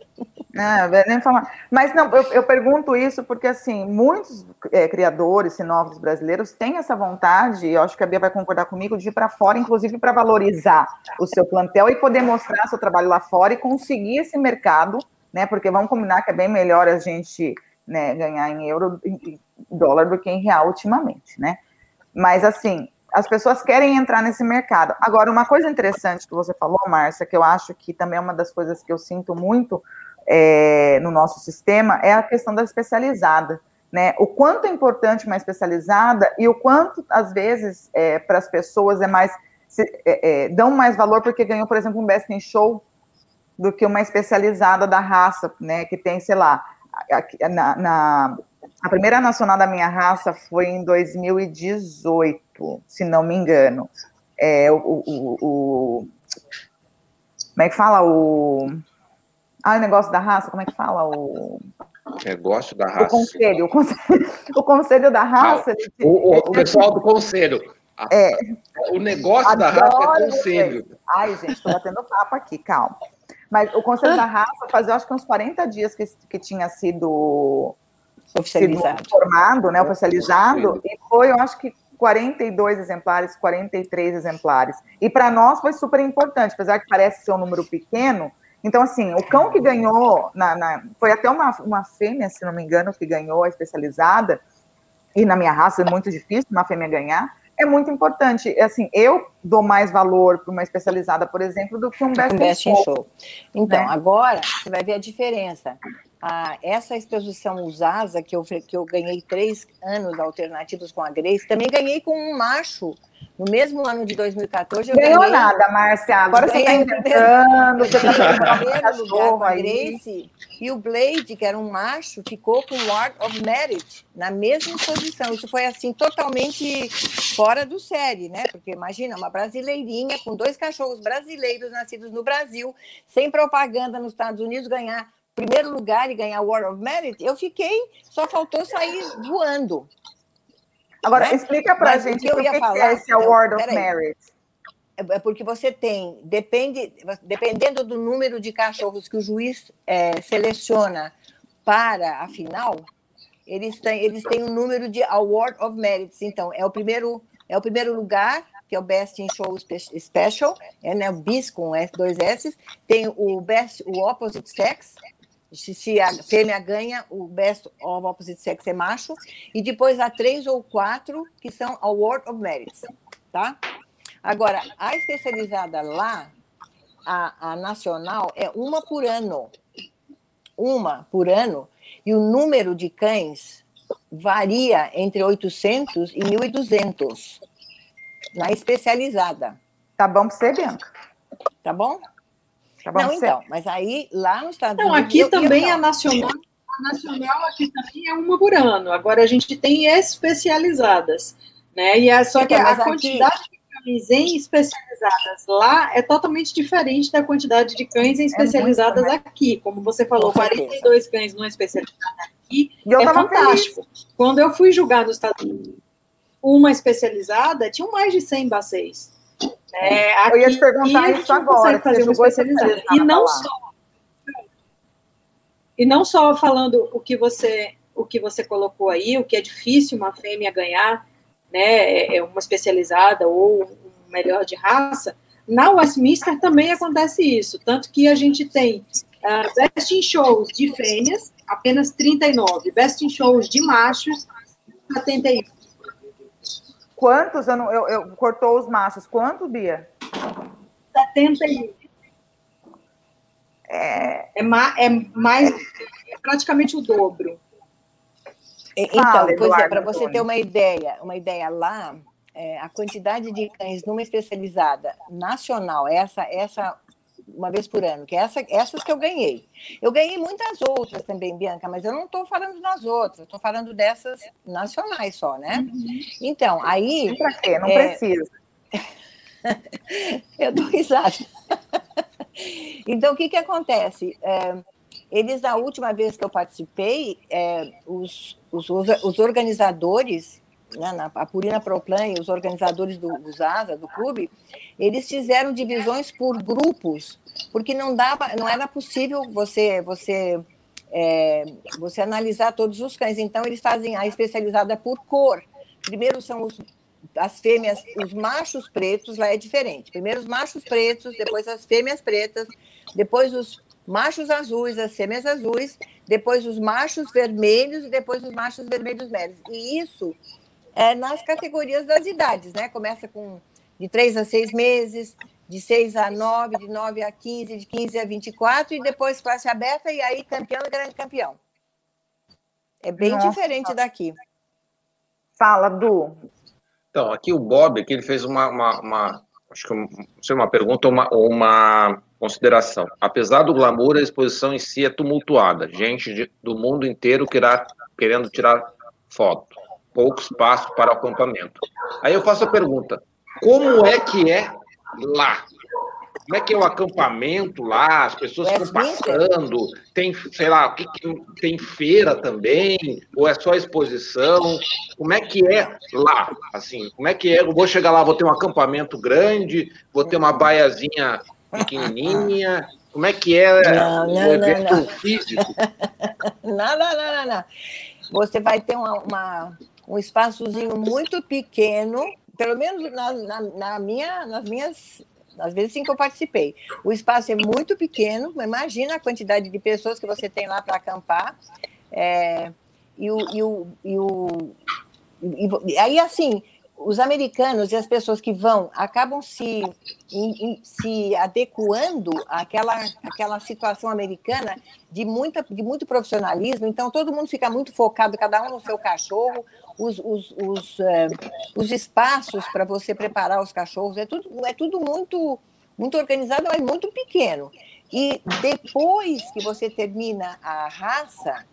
Ah, nem falar. Mas não, eu, eu, pergunto isso porque assim muitos é, criadores sinófilos brasileiros têm essa vontade, e eu acho que a Bia vai concordar comigo, de ir para fora, inclusive para valorizar o seu plantel e poder mostrar seu trabalho lá fora e conseguir esse mercado, né? Porque vamos combinar que é bem melhor a gente né, ganhar em euro, em dólar do que em real ultimamente, né? Mas assim, as pessoas querem entrar nesse mercado. Agora, uma coisa interessante que você falou, Márcia, que eu acho que também é uma das coisas que eu sinto muito é, no nosso sistema, é a questão da especializada. Né? O quanto é importante uma especializada e o quanto, às vezes, é, para as pessoas é mais. Se, é, é, dão mais valor porque ganhou, por exemplo, um Best in Show do que uma especializada da raça, né? Que tem, sei lá, na, na a primeira nacional da minha raça foi em 2018, se não me engano. É, o, o, o, como é que fala? O, ah, o negócio da raça, como é que fala? O
negócio da raça.
O conselho, o conselho, o conselho da raça.
Ah, o, o, pessoal do conselho. É, o negócio da raça é conselho.
Ai, gente, estou batendo papo aqui, calma. Mas o conselho da raça fazia, acho que uns 40 dias que, que tinha sido oficializado. Sido formado, né, oficializado, e foi, eu acho que 42 exemplares, 43 exemplares. E para nós foi super importante, apesar que parece ser um número pequeno. Então, assim, o cão que ganhou, na, na, foi até uma, uma fêmea, se não me engano, que ganhou a especializada, e na minha raça é muito difícil uma fêmea ganhar, é muito importante. Assim, eu dou mais valor para uma especializada, por exemplo, do que um best, um best show. show.
Então, né? agora você vai ver a diferença a, essa exposição Usasa, que eu, que eu ganhei três anos alternativos com a Grace, também ganhei com um macho. No mesmo ano de 2014, eu
Ganhou
ganhei...
nada, Márcia. Agora você está inventando, você está
primeiro lugar com a Grace. E o Blade, que era um macho, ficou com o Ward of Merit na mesma posição. Isso foi, assim, totalmente fora do série, né? Porque, imagina, uma brasileirinha com dois cachorros brasileiros nascidos no Brasil, sem propaganda nos Estados Unidos, ganhar primeiro lugar e ganhar o War of Merit, eu fiquei, só faltou sair voando.
Agora, né? explica pra Mas gente o que, eu ia que falar, é esse Award of Merit.
é porque você tem, depende, dependendo do número de cachorros que o juiz é, seleciona para a final, eles têm, eles têm um número de Award of Merits. Então, é o primeiro, é o primeiro lugar, que é o Best in Show Special, é né, o BIS com S, dois S. Tem o Best, o Opposite Sex, se, a fêmea ganha, o Best of Opposite Sex é macho. E depois há três ou quatro que são Award of Merits, tá? Agora, a especializada lá, a, a nacional, é uma por ano. Uma por ano. E o número de cães varia entre 800 e 1.200 na especializada.
Tá bom para você, Bianca?
Tá bom?
Tá bom
não, então,
você?
mas aí lá nos Estados
Não,
Unidos.
aqui
eu-
também
eu,
a nacional, a nacional aqui também é uma por ano. Agora a gente tem especializadas, né? E é só que
Então,
a
mas aqui-
quantidade de cães em especializadas lá é totalmente diferente da quantidade de cães em especializadas
né?
aqui. Como você falou,
Com certeza.
42 cães numa especializada aqui
E eu
é
tava feliz.
fantástico. Quando eu fui julgar nos Estados Unidos uma especializada, tinham mais de 100 baceis. É,
Eu ia te
aqui
perguntar isso agora,
fazer uma
semana
E não só e não só falando o que você o que você colocou aí, o que é difícil uma fêmea ganhar, né, é- é uma especializada ou um melhor de raça. Na Westminster também acontece isso, tanto que a gente tem ah, best in shows de fêmeas, apenas 39, best in shows de machos, 71.
Quantos? Eu não, eu, eu- cortou os machos. Quanto, Bia?
71. É, ma- é mais é praticamente o dobro.
Então,
Fala,
pois é,
Eduardo
para você ter uma ideia, uma ideia lá, é, a quantidade de cães numa especializada nacional, essa, essa uma vez por ano, que é essa, essas que eu ganhei. Eu ganhei muitas outras também, Bianca, mas eu não estou falando das outras, estou falando dessas nacionais só, né? Então, aí
Pra quê? Não
É,
precisa.
Eu dou risada. Então, o que, que acontece? É, eles, na última vez que eu participei, é, os, os, os organizadores, né, na, a Purina Proplan e os organizadores do, do Zaza, do clube, eles fizeram divisões por grupos, porque não dava, não era possível você, você, é, você analisar todos os cães. Então, eles fazem a especializada por cor. Primeiro são os as fêmeas, os machos pretos lá é diferente. Primeiro os machos pretos, depois as fêmeas pretas, depois os machos azuis, as fêmeas azuis, depois os machos vermelhos e depois os machos vermelhos médios. E isso é nas categorias das idades, né? Começa com de 3 a 6 meses, de 6 a 9, de 9 a 15, de 15 a 24 e depois classe aberta e aí campeão e grande campeão. É bem
Nossa.
diferente daqui.
Fala, Du.
Então, aqui o Bob, aqui ele fez uma, uma, uma- acho que não sei, uma pergunta ou uma, uma consideração. Apesar do glamour, a exposição em si é tumultuada. Gente de- do mundo inteiro querá, querendo tirar foto. Pouco espaço para o acampamento. Aí eu faço a pergunta, como é que é lá? Como é que é o acampamento lá? As pessoas ficam
Westminster?
passando? Tem, sei lá, o tem feira também? Ou é só exposição? Como é que é lá? Assim, como é que é? Eu vou chegar lá, vou ter um acampamento grande, vou ter uma baiazinha pequenininha. Como é que é
Não,
o
não,
evento
não, não.
físico?
Não, não, não, não, não. Você vai ter uma, uma- um espaçozinho muito pequeno, pelo menos na, na- na minha, nas minhas, nas vezes em que eu participei. O espaço é muito pequeno, imagina a quantidade de pessoas que você tem lá para acampar. É, e, o, e, o, e, o, e- aí, assim, os americanos e as pessoas que vão acabam se, se adequando àquela, àquela situação americana de, muita, de muito profissionalismo, então todo mundo fica muito focado, cada um no seu cachorro, os, os, os, eh, os espaços para você preparar os cachorros, é tudo, é tudo muito, muito organizado, mas muito pequeno. E depois que você termina a raça,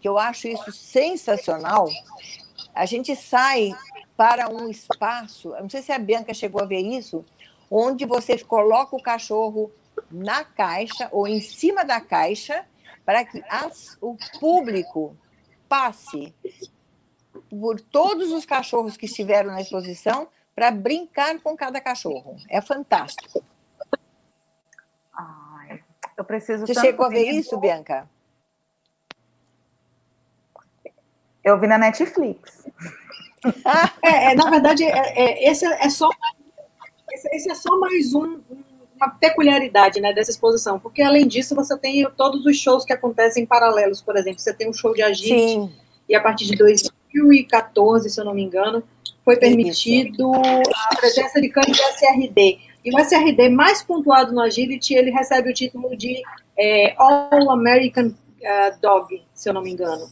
que eu acho isso sensacional, a gente sai para um espaço, não sei se a Bianca chegou a ver isso, onde você coloca o cachorro na caixa ou em cima da caixa para que as- o público passe por todos os cachorros que estiveram na exposição para brincar com cada cachorro. É fantástico.
Ai, eu preciso.
Você chegou a ver isso, Bianca?
Eu vi na Netflix.
é, é, na verdade, é, é, esse é só esse, esse é só mais um, uma peculiaridade né, dessa exposição, porque além disso você tem todos os shows que acontecem paralelos, por exemplo, você tem um show de agite Sim. e a partir de 2014, se eu não me engano, foi permitido a presença de cães de SRD. E o SRD mais pontuado no Agility, ele recebe o título de é, All American uh, Dog, se eu não me engano.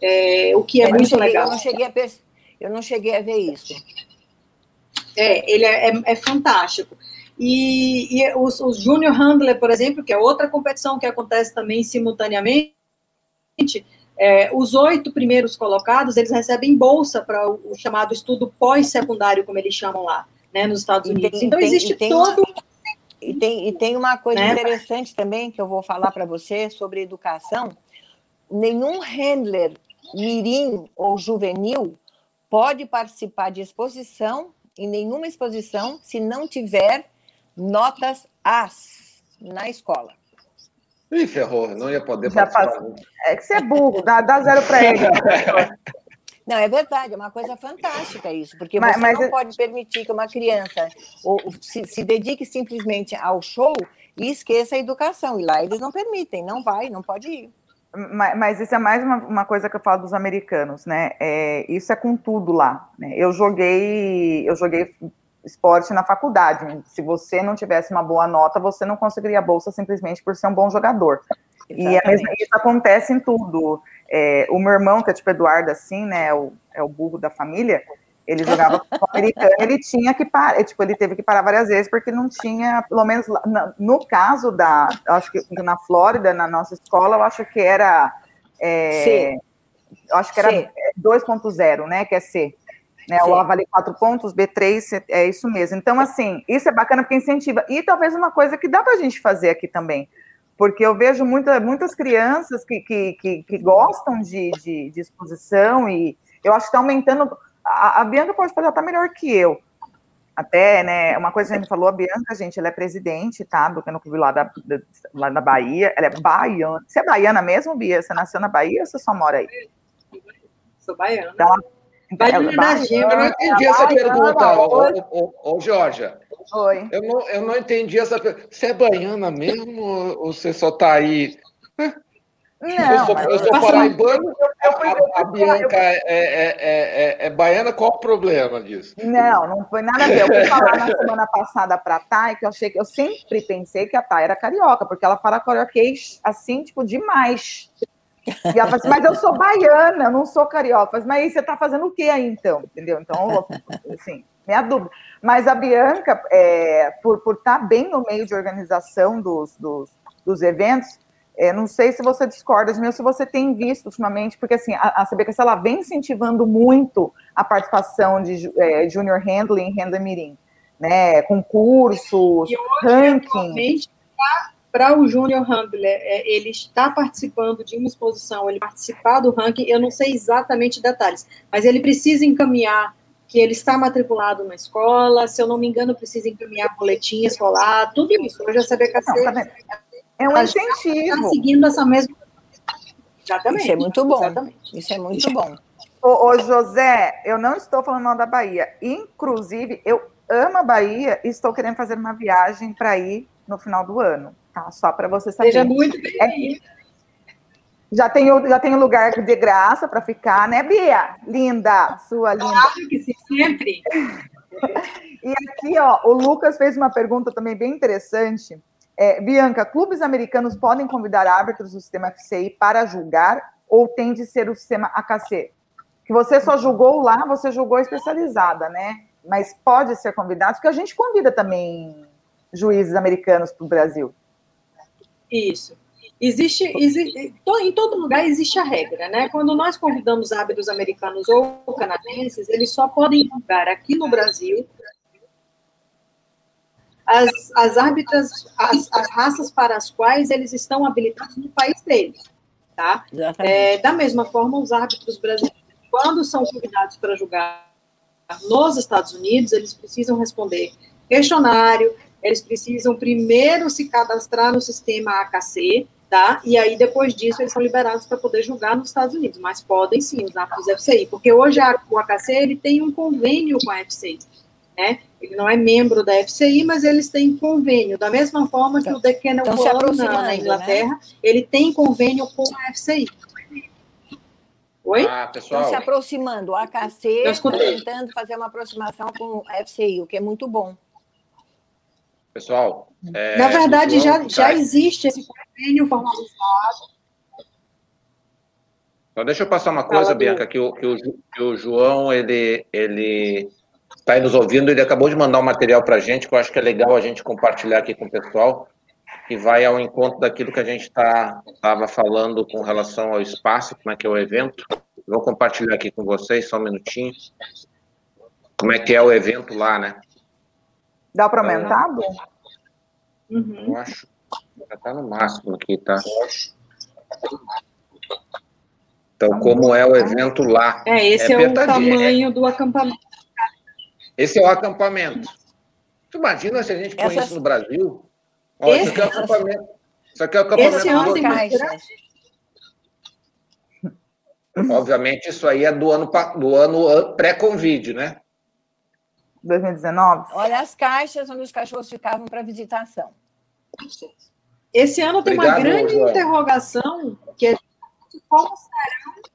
É, o que é eu muito
cheguei,
legal.
Eu não, cheguei a eu não cheguei a ver isso.
É, ele é, é, é fantástico. E, e os, os Junior Handler, por exemplo, que é outra competição que acontece também simultaneamente, é, os oito primeiros colocados, eles recebem bolsa para o, o, chamado estudo pós-secundário, como eles chamam lá, né, nos Estados Unidos. Tem, então, tem, existe todo...
Uma, e, tem, e tem uma coisa né? interessante também que eu vou falar para você sobre educação. Nenhum handler mirim ou juvenil pode participar de exposição, em nenhuma exposição, se não tiver notas As na escola.
Ih, ferrou, não ia poder Já participar.
É que você é burro, dá, dá zero para ele.
Não, é verdade, é uma coisa fantástica isso, porque mas, você mas não pode permitir que uma criança ou, se, se, dedique simplesmente ao show e esqueça a educação. E lá eles não permitem, não vai, não pode ir.
Mas, mas isso é mais uma, uma, coisa que eu falo dos americanos, né? É, isso é com tudo lá. Né? Eu joguei, eu joguei esporte na faculdade. Se você não tivesse uma boa nota, você não conseguiria a bolsa simplesmente por ser um bom jogador. Exatamente. E é isso acontece em tudo. É, o meu irmão, que é tipo Eduardo, assim, né, é o, é o burro da família, ele jogava futebol americano, ele tinha que parar, é, tipo, ele teve que parar várias vezes porque não tinha, pelo menos no caso da, acho que na Flórida, na nossa escola, eu acho que era, é, eu acho que era 2.0, né, que é C. Né, o A vale quatro pontos, B3 é isso mesmo. Então, assim, isso é bacana porque incentiva. E talvez uma coisa que dá para a gente fazer aqui também, porque eu vejo muita, muitas crianças que, que, que, que gostam de, de, de, exposição e eu acho que está aumentando. A, a, Bianca pode fazer até melhor que eu. Até, né, uma coisa que a gente falou, a Bianca, gente, ela é presidente, tá, do Clube lá da, da, lá da Bahia, ela é baiana. Você é baiana mesmo, Bia? Você nasceu na Bahia ou você só mora aí?
Sou baiana. Então,
Baiana da. Eu não entendi essa pergunta, ô, ô, ô, Georgia. Oi. Eu não, eu não entendi essa pergunta. Você é baiana mesmo ou você só está aí? Não, eu sou, eu sou paraibano, a, a Bianca é, é, é, é, baiana, qual o problema disso?
Não, não foi nada a ver. Eu fui falar na semana passada para a Thay, que eu achei que eu sempre pensei que a Thay era carioca, porque ela fala carioquês assim, tipo, demais. E ela fala assim, mas eu sou baiana, eu não sou carioca. Mas aí você está fazendo o que aí, então? Entendeu? Então, assim, minha dúvida. Mas a Bianca, é, por, por estar tá bem no meio de organização dos, dos, dos eventos, é, não sei se você discorda de mim ou se você tem visto ultimamente, porque assim, a, a CBQC ela vem incentivando muito a participação de é, Junior Handling e Handling Mirim, né? Concursos, ranking
para o Júnior Handler, é, ele está participando de uma exposição, ele participar do ranking, eu não sei exatamente detalhes, mas ele precisa encaminhar que ele está matriculado na escola, se eu não me engano, precisa encaminhar boletim escolar, tudo isso. Hoje a CBKC não, tá
é um incentivo.
Está seguindo essa mesma.
Exatamente. Isso é muito bom. Exatamente. Isso é muito bom.
Ô, ô, José, eu não estou falando mal da Bahia. Inclusive, eu amo a Bahia e estou querendo fazer uma viagem para ir no final do ano tá? Só para você saber.
Seja muito bem
é, já tenho, já tenho lugar de graça para ficar, né, Bia? Linda, sua linda.
Claro que sim, sempre.
e aqui, ó, o Lucas fez uma pergunta também bem interessante. É, Bianca, clubes americanos podem convidar árbitros do sistema FCI para julgar ou tem de ser o sistema AKC? Que você só julgou lá, você julgou especializada, né? Mas pode ser convidado, porque a gente convida também juízes americanos para o Brasil.
Isso. Existe, existe, em todo lugar existe a regra, né? Quando nós convidamos árbitros americanos ou canadenses, eles só podem julgar aqui no Brasil as, as árbitras, as, as raças para as quais eles estão habilitados no país deles, tá? É, da mesma forma, os árbitros brasileiros, quando são convidados para julgar nos Estados Unidos, eles precisam responder questionário, eles precisam primeiro se cadastrar no sistema AKC, tá? E aí, depois disso, eles são liberados para poder julgar nos Estados Unidos, mas podem sim usar para os FCI, porque hoje a, o AKC, ele tem um convênio com a FCI, né? Ele não é membro da FCI, mas eles têm convênio, da mesma forma que então, o The Kennel então, na, na Inglaterra, né? ele tem convênio com a FCI.
Oi? Ah, pessoal. Estão se aproximando. O AKC está tentando fazer uma aproximação com a FCI, o que é muito bom.
Pessoal.
É, Na verdade, já, já existe esse convênio formalizado.
Então, deixa eu passar uma coisa, Fala Bianca, que o, que o, que o João, ele, ele está aí nos ouvindo, ele acabou de mandar um material para a gente, que eu acho que é legal a gente compartilhar aqui com o pessoal, que vai ao encontro daquilo que a gente estava tá, falando com relação ao espaço, como é que é o evento. Vou compartilhar aqui com vocês, só um minutinho. Como é que é o evento lá, né?
Dá para aumentar, Bu?
Uhum. Eu acho. Já está no máximo aqui, tá? Então, como é o evento lá?
É, esse é, é o tamanho do acampamento.
Esse é o acampamento. Tu imagina se a gente põe Essas... isso no Brasil? Ó, esse... Isso aqui é o acampamento. Isso aqui é o acampamento. Esse ano tem mais Obviamente, isso aí é do ano, do ano pré-Covid, né?
2019?
Olha as caixas onde os cachorros ficavam para visitação.
Esse ano tem Obrigado, uma grande interrogação que é como serão.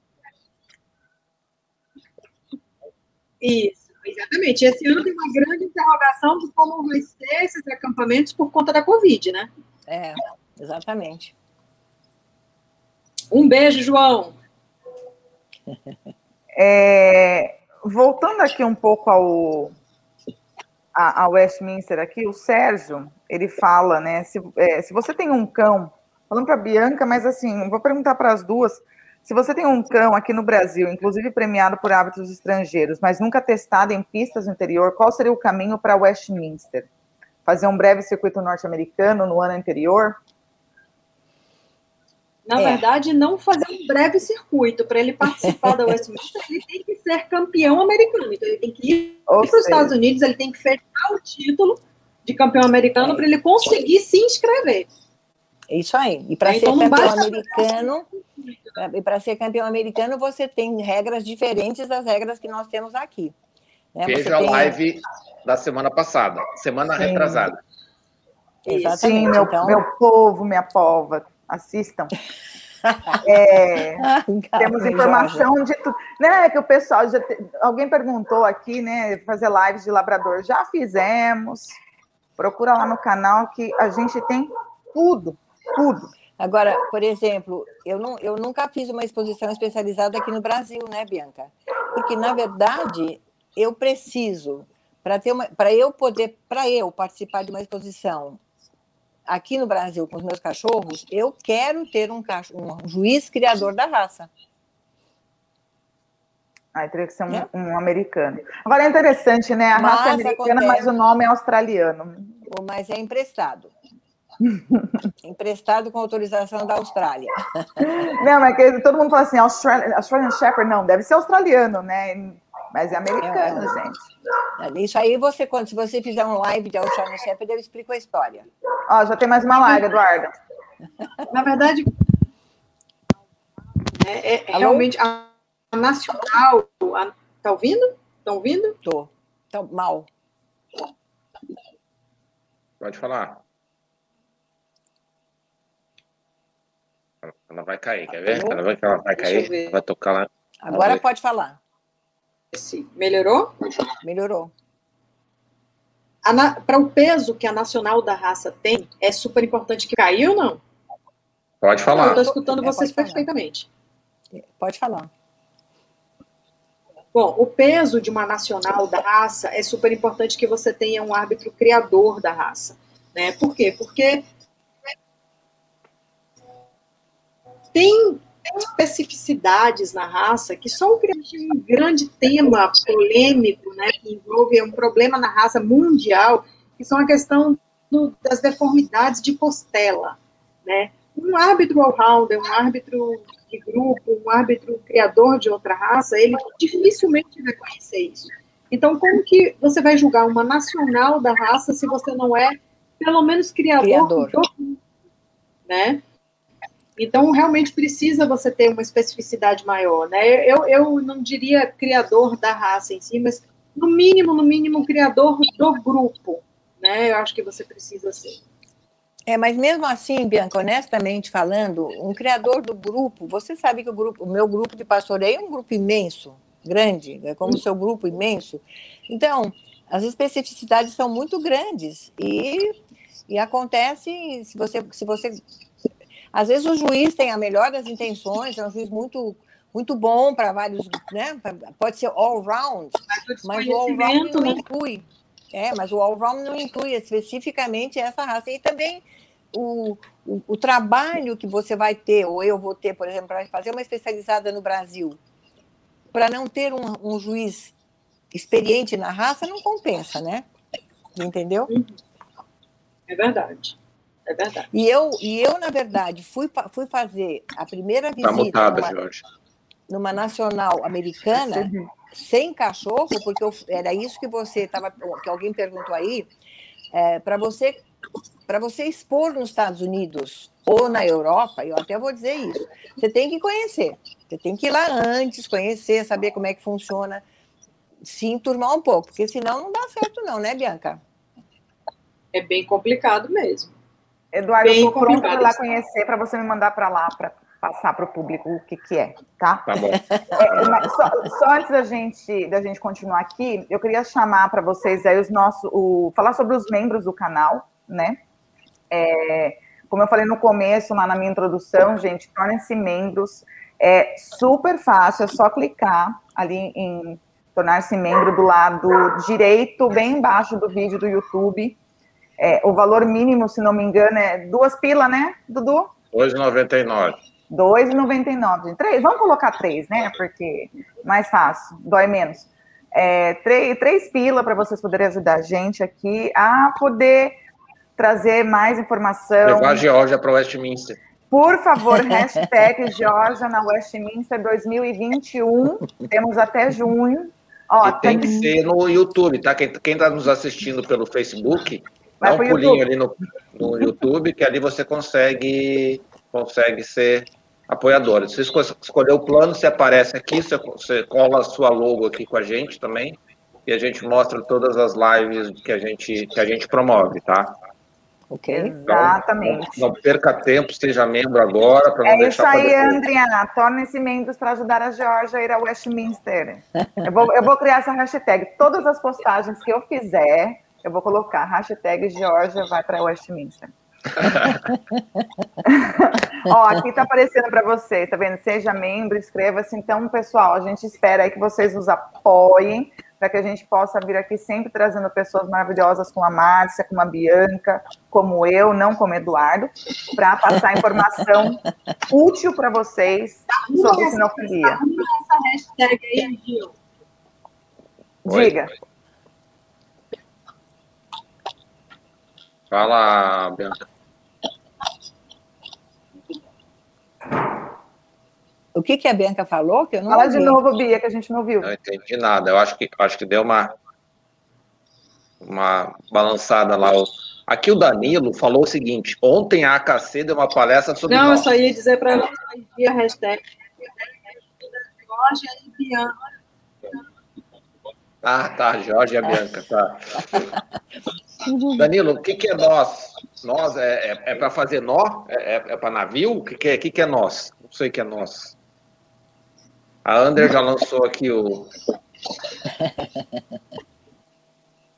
Isso, exatamente. Esse ano tem uma grande interrogação de como vai ser esses acampamentos por conta da Covid, né?
É, exatamente.
Um beijo, João.
É, voltando aqui um pouco ao, a, a, Westminster aqui, o Sérgio, ele fala, né? Se, é, se você tem um cão, falando para Bianca, mas assim, vou perguntar para as duas. Se você tem um cão aqui no Brasil, inclusive premiado por hábitos estrangeiros, mas nunca testado em pistas no interior, qual seria o caminho para Westminster? Fazer um breve circuito norte-americano no ano anterior?
Na é. verdade, não fazer um breve circuito. Para ele participar da Westminster, ele tem que ser campeão americano. Então, ele tem que ir para os Estados Unidos, ele tem que fechar o título de campeão americano é. para ele conseguir se inscrever.
É isso aí. E para é, ser então, campeão americano, e para ser campeão americano, você tem regras diferentes das regras que nós temos aqui.
Né? Veja a live da semana passada, semana Sim. retrasada.
Exatamente. Sim, meu, então... meu povo, minha pova assistam. É, temos informação Jorge. de tudo. Né, que o pessoal já te... alguém perguntou aqui, né? Fazer lives de labrador. Já fizemos. Procura lá no canal que a gente tem tudo, tudo.
Agora, por exemplo, eu, não, eu nunca fiz uma exposição especializada aqui no Brasil, né, Bianca? Porque, na verdade, eu preciso, para ter uma, para eu poder, para eu participar de uma exposição aqui no Brasil com os meus cachorros, eu quero ter um, cachorro, um juiz criador da raça.
Aí teria que ser um, é. um, americano. Agora é interessante, né? A mas raça é americana, acontece... mas o nome é australiano.
Mas é emprestado. emprestado com autorização da Austrália.
Não, mas todo mundo fala assim, Australian, Australian Shepherd, não, deve ser australiano, né? Mas é americano, é, gente.
Isso aí, você, quando, se você fizer um live de Australian Shepherd, eu explico a história.
Ó, já tem mais uma live, Eduardo.
Na verdade, é, é, é realmente a nacional. A, tá ouvindo? Estão ouvindo?
Tô. Tá mal.
Pode falar. Ela vai cair, quer ver? Ela vai, ela vai cair, vai tocar lá.
Agora pode falar.
Melhorou?
Melhorou.
Para o peso que a nacional da raça tem, é super importante que caiu ou não?
Pode falar. Eu
estou escutando é, vocês perfeitamente.
Pode falar.
Bom, o peso de uma nacional da raça é super importante que você tenha um árbitro criador da raça. Né? Por quê? Porque tem especificidades na raça que só um grande tema polêmico, né, que envolve um problema na raça mundial, que são a questão do, das deformidades de costela, né? Um árbitro all-rounder, um árbitro de grupo, um árbitro criador de outra raça, ele dificilmente vai conhecer isso. Então, como que você vai julgar uma nacional da raça se você não é, pelo menos, criador,
Criador.
do né? Então, realmente precisa você ter uma especificidade maior, né? Eu, eu não diria criador da raça em si, mas no mínimo, no mínimo, criador do grupo, né? Eu acho que você precisa ser.
É, mas mesmo assim, Bianca, honestamente falando, um criador do grupo, você sabe que o grupo, o meu grupo de pastoreio é um grupo imenso, grande, é como o seu grupo imenso. Então, as especificidades são muito grandes e, e acontece se você se você às vezes o juiz tem a melhor das intenções, é um juiz muito muito bom para vários, né? Pode ser all round, mas o all round não
né?
inclui. É, mas o all round não inclui especificamente essa raça. E também o, o, o trabalho que você vai ter, ou eu vou ter, por exemplo, para fazer uma especializada no Brasil, para não ter um, um juiz experiente na raça, não compensa, né? Entendeu?
É verdade. É verdade.
E eu, e eu na verdade, fui, fui fazer a primeira
Tá
visita
mutada,
numa,
Jorge.
numa nacional americana sem cachorro, porque eu- era isso que você estava, que alguém perguntou aí, para você para você expor nos Estados Unidos ou na Europa, eu até vou dizer isso, você tem que conhecer, você tem que ir lá antes, conhecer, saber como é que funciona, se enturmar um pouco, porque senão não dá certo não, né, Bianca?
É bem complicado mesmo.
Eduardo,
Bem
eu tô pronta para lá conhecer, para você me mandar para lá, para passar para o público o que, que é, tá?
Tá bom.
É, só, só antes da gente, da gente continuar aqui, eu queria chamar para vocês aí os nossos, o, falar sobre os membros do canal, né? É, como eu falei no começo, lá na minha introdução, gente, tornem-se membros. É super fácil, é só clicar ali em tornar-se membro do lado direito, bem embaixo do vídeo do YouTube. É, o valor mínimo, se não me engano, é duas pilas, né, Dudu?
2,99.
2,99. Três, vamos colocar três, né? Porque mais fácil, dói menos. É, três, três pila para vocês poderem ajudar a gente aqui a poder trazer mais informação.
Levar a Geórgia para Westminster.
Por favor, hashtag Georgia na Westminster 2021. Temos até junho. Ó,
e tem que
tem-
ser no YouTube, tá? Quem, quem tá nos assistindo pelo Facebook,
Vai
dá um pulinho
YouTube.
ali no, no YouTube, que ali você consegue, consegue ser apoiador. Se escolher o plano, você aparece aqui, você, você cola a sua logo aqui com a gente também, e a gente mostra todas as lives que a gente, que a gente promove, tá?
Ok?
Exatamente.
Não perca tempo, seja membro agora, para não
É isso aí,
depois.
Andrea. Tornem-se membros para ajudar a Georgia a ir a Westminster. Eu vou, eu vou criar essa hashtag. Todas as postagens que eu fizer, eu vou colocar hashtag Georgia vai para Westminster. Ó, aqui tá aparecendo para vocês, tá vendo? Seja membro, inscreva-se. Então, pessoal, a gente espera aí que vocês nos apoiem para que a gente possa vir aqui sempre trazendo pessoas maravilhosas como a Márcia, como a Bianca, como eu, não como Eduardo, para passar informação útil para vocês sobre sinofilia.
Essa hashtag aí.
Diga.
Fala, Bianca.
O que, que a Bianca falou? Que eu não
Fala de
ouvi.
novo, Bia, que a gente não ouviu.
Não entendi nada. Eu acho que, acho que deu uma, uma balançada lá. O- Aqui o Danilo falou o seguinte: ontem a AKC deu uma palestra sobre.
Não, eu
nós.
só ia dizer para ela seguir a hashtag. Georgia e Bianca.
Ah, tá, Jorge e a Bianca, tá. Danilo, o que, que é nós? Nós é, é, para fazer nó? É, é, é para navio? O que, que, é, que, que é nós? Não sei o que é nós. A Ander já lançou aqui o.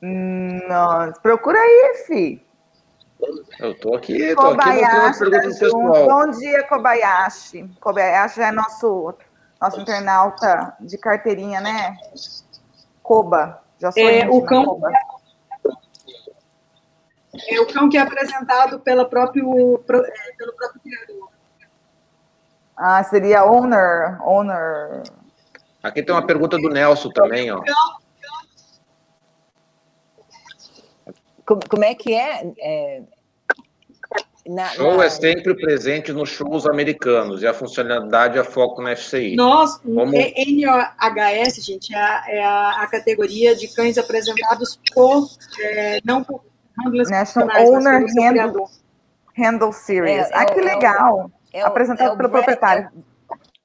Nossa, procura aí, fi.
Eu tô aqui, tô aqui
Kobayashi,
pergunta
tá junto. Bom dia, Kobayashi. Kobayashi é nosso, nosso internauta de carteirinha, né? Koba. Já sou
É, o cão-
Koba.
É o cão que é apresentado pela próprio, é, pelo próprio criador.
Ah, seria owner, owner.
Aqui tem uma pergunta do Nelson também, ó.
Como, como é que é? É,
Na, Show na... é sempre presente nos shows americanos e a funcionalidade é foco na FCI.
Nós, Como... NOHS, gente, é a, é a, categoria de cães apresentados por, é, não por
National Owner Handle, Handle Series. É, ah, que legal! apresentado pelo proprietário.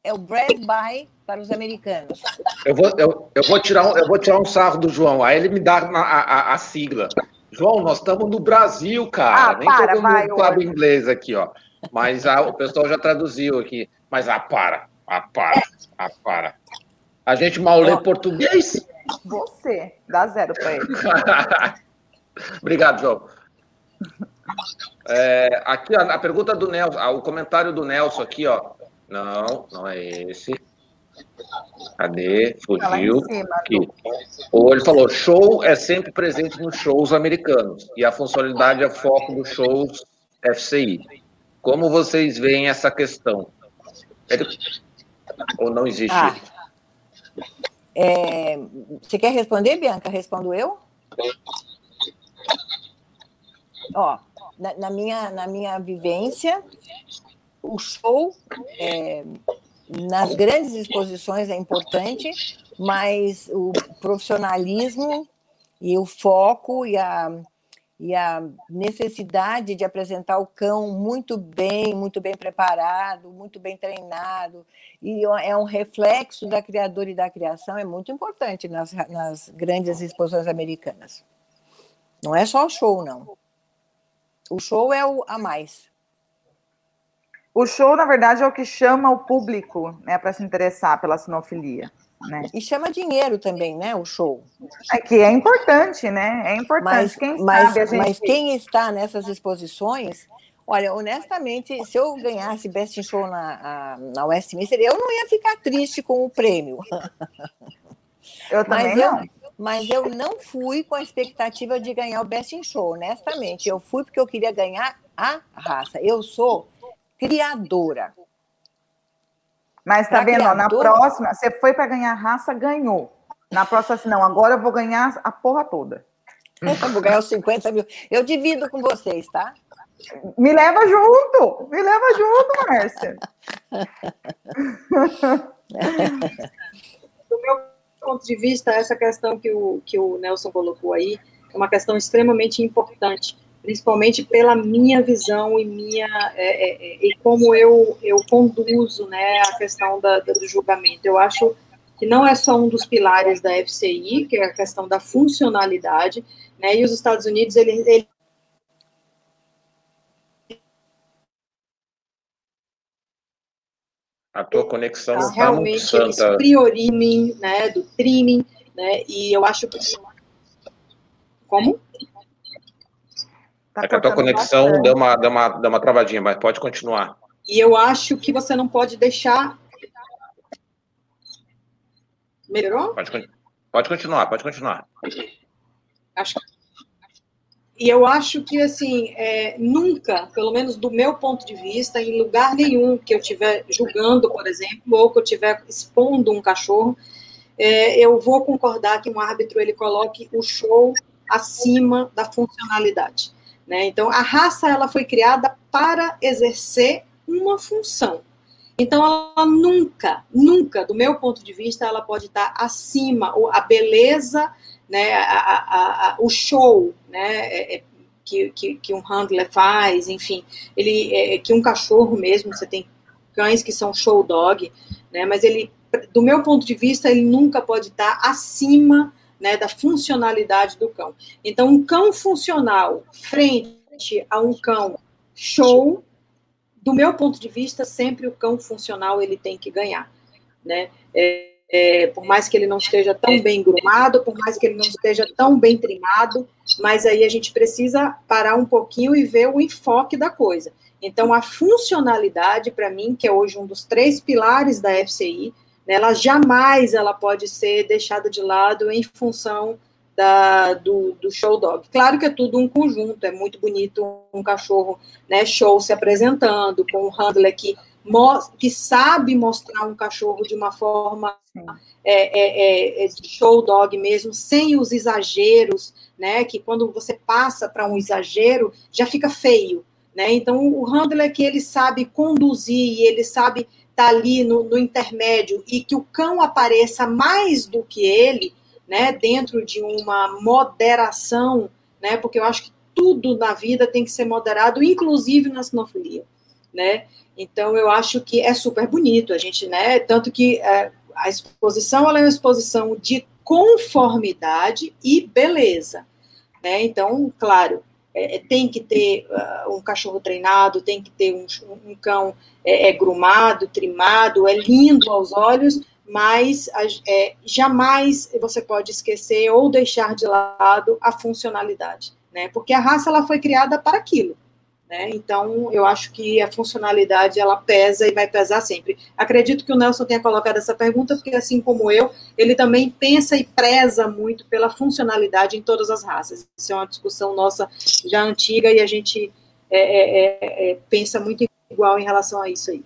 É o Brad By para os americanos.
Eu vou, eu, eu, vou tirar um, eu vou tirar um sarro do João, aí ele me dá a, a, a sigla. João, nós estamos no Brasil, cara. Ah, Nem para, todo mundo sabe inglês aqui, ó. Mas a, o pessoal já traduziu aqui. Mas ah, para, ah, para, ah, para. A gente mal lê português?
Você, dá zero para ele.
Obrigado, João. É, aqui, a, a, pergunta do Nelson, ah, o comentário do Nelson aqui, ó. Não, não é esse. Cadê? Fugiu. Aqui. Ele falou: show é sempre presente nos shows americanos e a funcionalidade é foco dos shows FCI. Como vocês veem essa questão? Ele... Ou não existe? Ah,
é... Você quer responder, Bianca? Respondo eu? Ó, na, na minha, na minha vivência, o show é, nas grandes exposições é importante, mas o profissionalismo e o foco e a, e a necessidade de apresentar o cão muito bem, muito bem preparado, muito bem treinado, e é um reflexo da criadora e da criação, é muito importante nas, nas grandes exposições americanas. Não é só o show, não. O show é o a mais.
O show, na verdade, é o que chama o público né, para se interessar pela sinofilia. Né?
E chama dinheiro também, né? O show.
É que é importante, né? É importante. Mas quem,
mas, gente... mas quem está nessas exposições, olha, honestamente, se eu ganhasse Best in Show na, na Westminster, eu não ia ficar triste com o prêmio.
Eu também mas não.
Mas eu não fui com a expectativa de ganhar o Best in Show, honestamente. Eu fui porque eu queria ganhar a raça. Eu sou criadora.
Mas tá vendo, criadora... na próxima, você foi para ganhar raça, ganhou. Na próxima, assim, não, agora eu vou ganhar a porra toda.
Eu vou ganhar os 50 mil. Eu divido com vocês, tá?
Me leva junto! Me leva junto, Márcia!
Do meu ponto de vista, essa questão que o, que o Nelson colocou aí é uma questão extremamente importante principalmente pela minha visão e minha é, é, é, e como eu eu conduzo né a questão da, do julgamento. Eu acho que não é só um dos pilares da FCI que é a questão da funcionalidade né e os Estados Unidos ele, ele
a tua conexão está realmente
eles priorizem né do trimming né e eu acho que como
Tá é que a tua conexão deu uma, deu, uma, deu uma travadinha, mas pode continuar.
E eu acho que você não pode deixar. Melhorou?
Pode, pode continuar, pode continuar.
Acho e eu acho que, assim, é, nunca, pelo menos do meu ponto de vista, em lugar nenhum que eu estiver julgando, por exemplo, ou que eu estiver expondo um cachorro, é, eu vou concordar que um árbitro ele coloque o show acima da funcionalidade. Né? Então, a raça ela foi criada para exercer uma função. Então, ela nunca, nunca, do meu ponto de vista, ela pode estar acima, a beleza, né, a, a, a, o show, né, é, é, que, que, que, um handler faz, enfim, ele, é, que um cachorro mesmo, você tem cães que são show dog, né, mas ele, do meu ponto de vista, ele nunca pode estar acima né, da funcionalidade do cão. Então, um cão funcional frente a um cão show, do meu ponto de vista, sempre o cão funcional ele tem que ganhar, né? É, é, por mais que ele não esteja tão bem grumado, por mais que ele não esteja tão bem trimado, mas aí a gente precisa parar um pouquinho e ver o enfoque da coisa. Então, a funcionalidade, para mim, que é hoje um dos três pilares da FCI, né, ela jamais ela pode ser deixada de lado em função da, do, do, show dog. Claro que é tudo um conjunto, é muito bonito um cachorro né, show se apresentando, com um handler que, que sabe mostrar um cachorro de uma forma é, é, é, é, show dog mesmo, sem os exageros, né? Que quando você passa para um exagero, já fica feio. Né? Então, o handler que ele sabe conduzir, ele sabe estar tá ali no, no, intermédio e que o cão apareça mais do que ele, né, dentro de uma moderação, né, porque eu acho que tudo na vida tem que ser moderado, inclusive na sinofilia, né? Então eu acho que é super bonito a gente, né? Tanto que é, a exposição ela é uma exposição de conformidade e beleza, né? Então, claro, é, é tem que ter uh, um cachorro treinado, tem que ter um, um cão é, é, grumado, trimado, é lindo aos olhos, mas é, jamais você pode esquecer ou deixar de lado a funcionalidade, né? Porque a raça ela foi criada para aquilo. Né? Então, eu acho que a funcionalidade ela pesa e vai pesar sempre. Acredito que o Nelson tenha colocado essa pergunta, porque assim como eu, ele também pensa e preza muito pela funcionalidade em todas as raças. Isso é uma discussão nossa já antiga e a gente é, é, é, é pensa muito igual em relação a isso aí.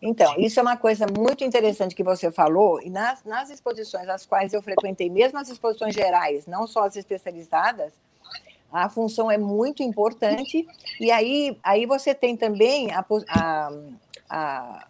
Então, isso é uma coisa muito interessante que você falou, e nas, nas exposições as quais eu frequentei, mesmo as exposições gerais, não só as especializadas, a função é muito importante, e aí, aí você tem também a, a, a,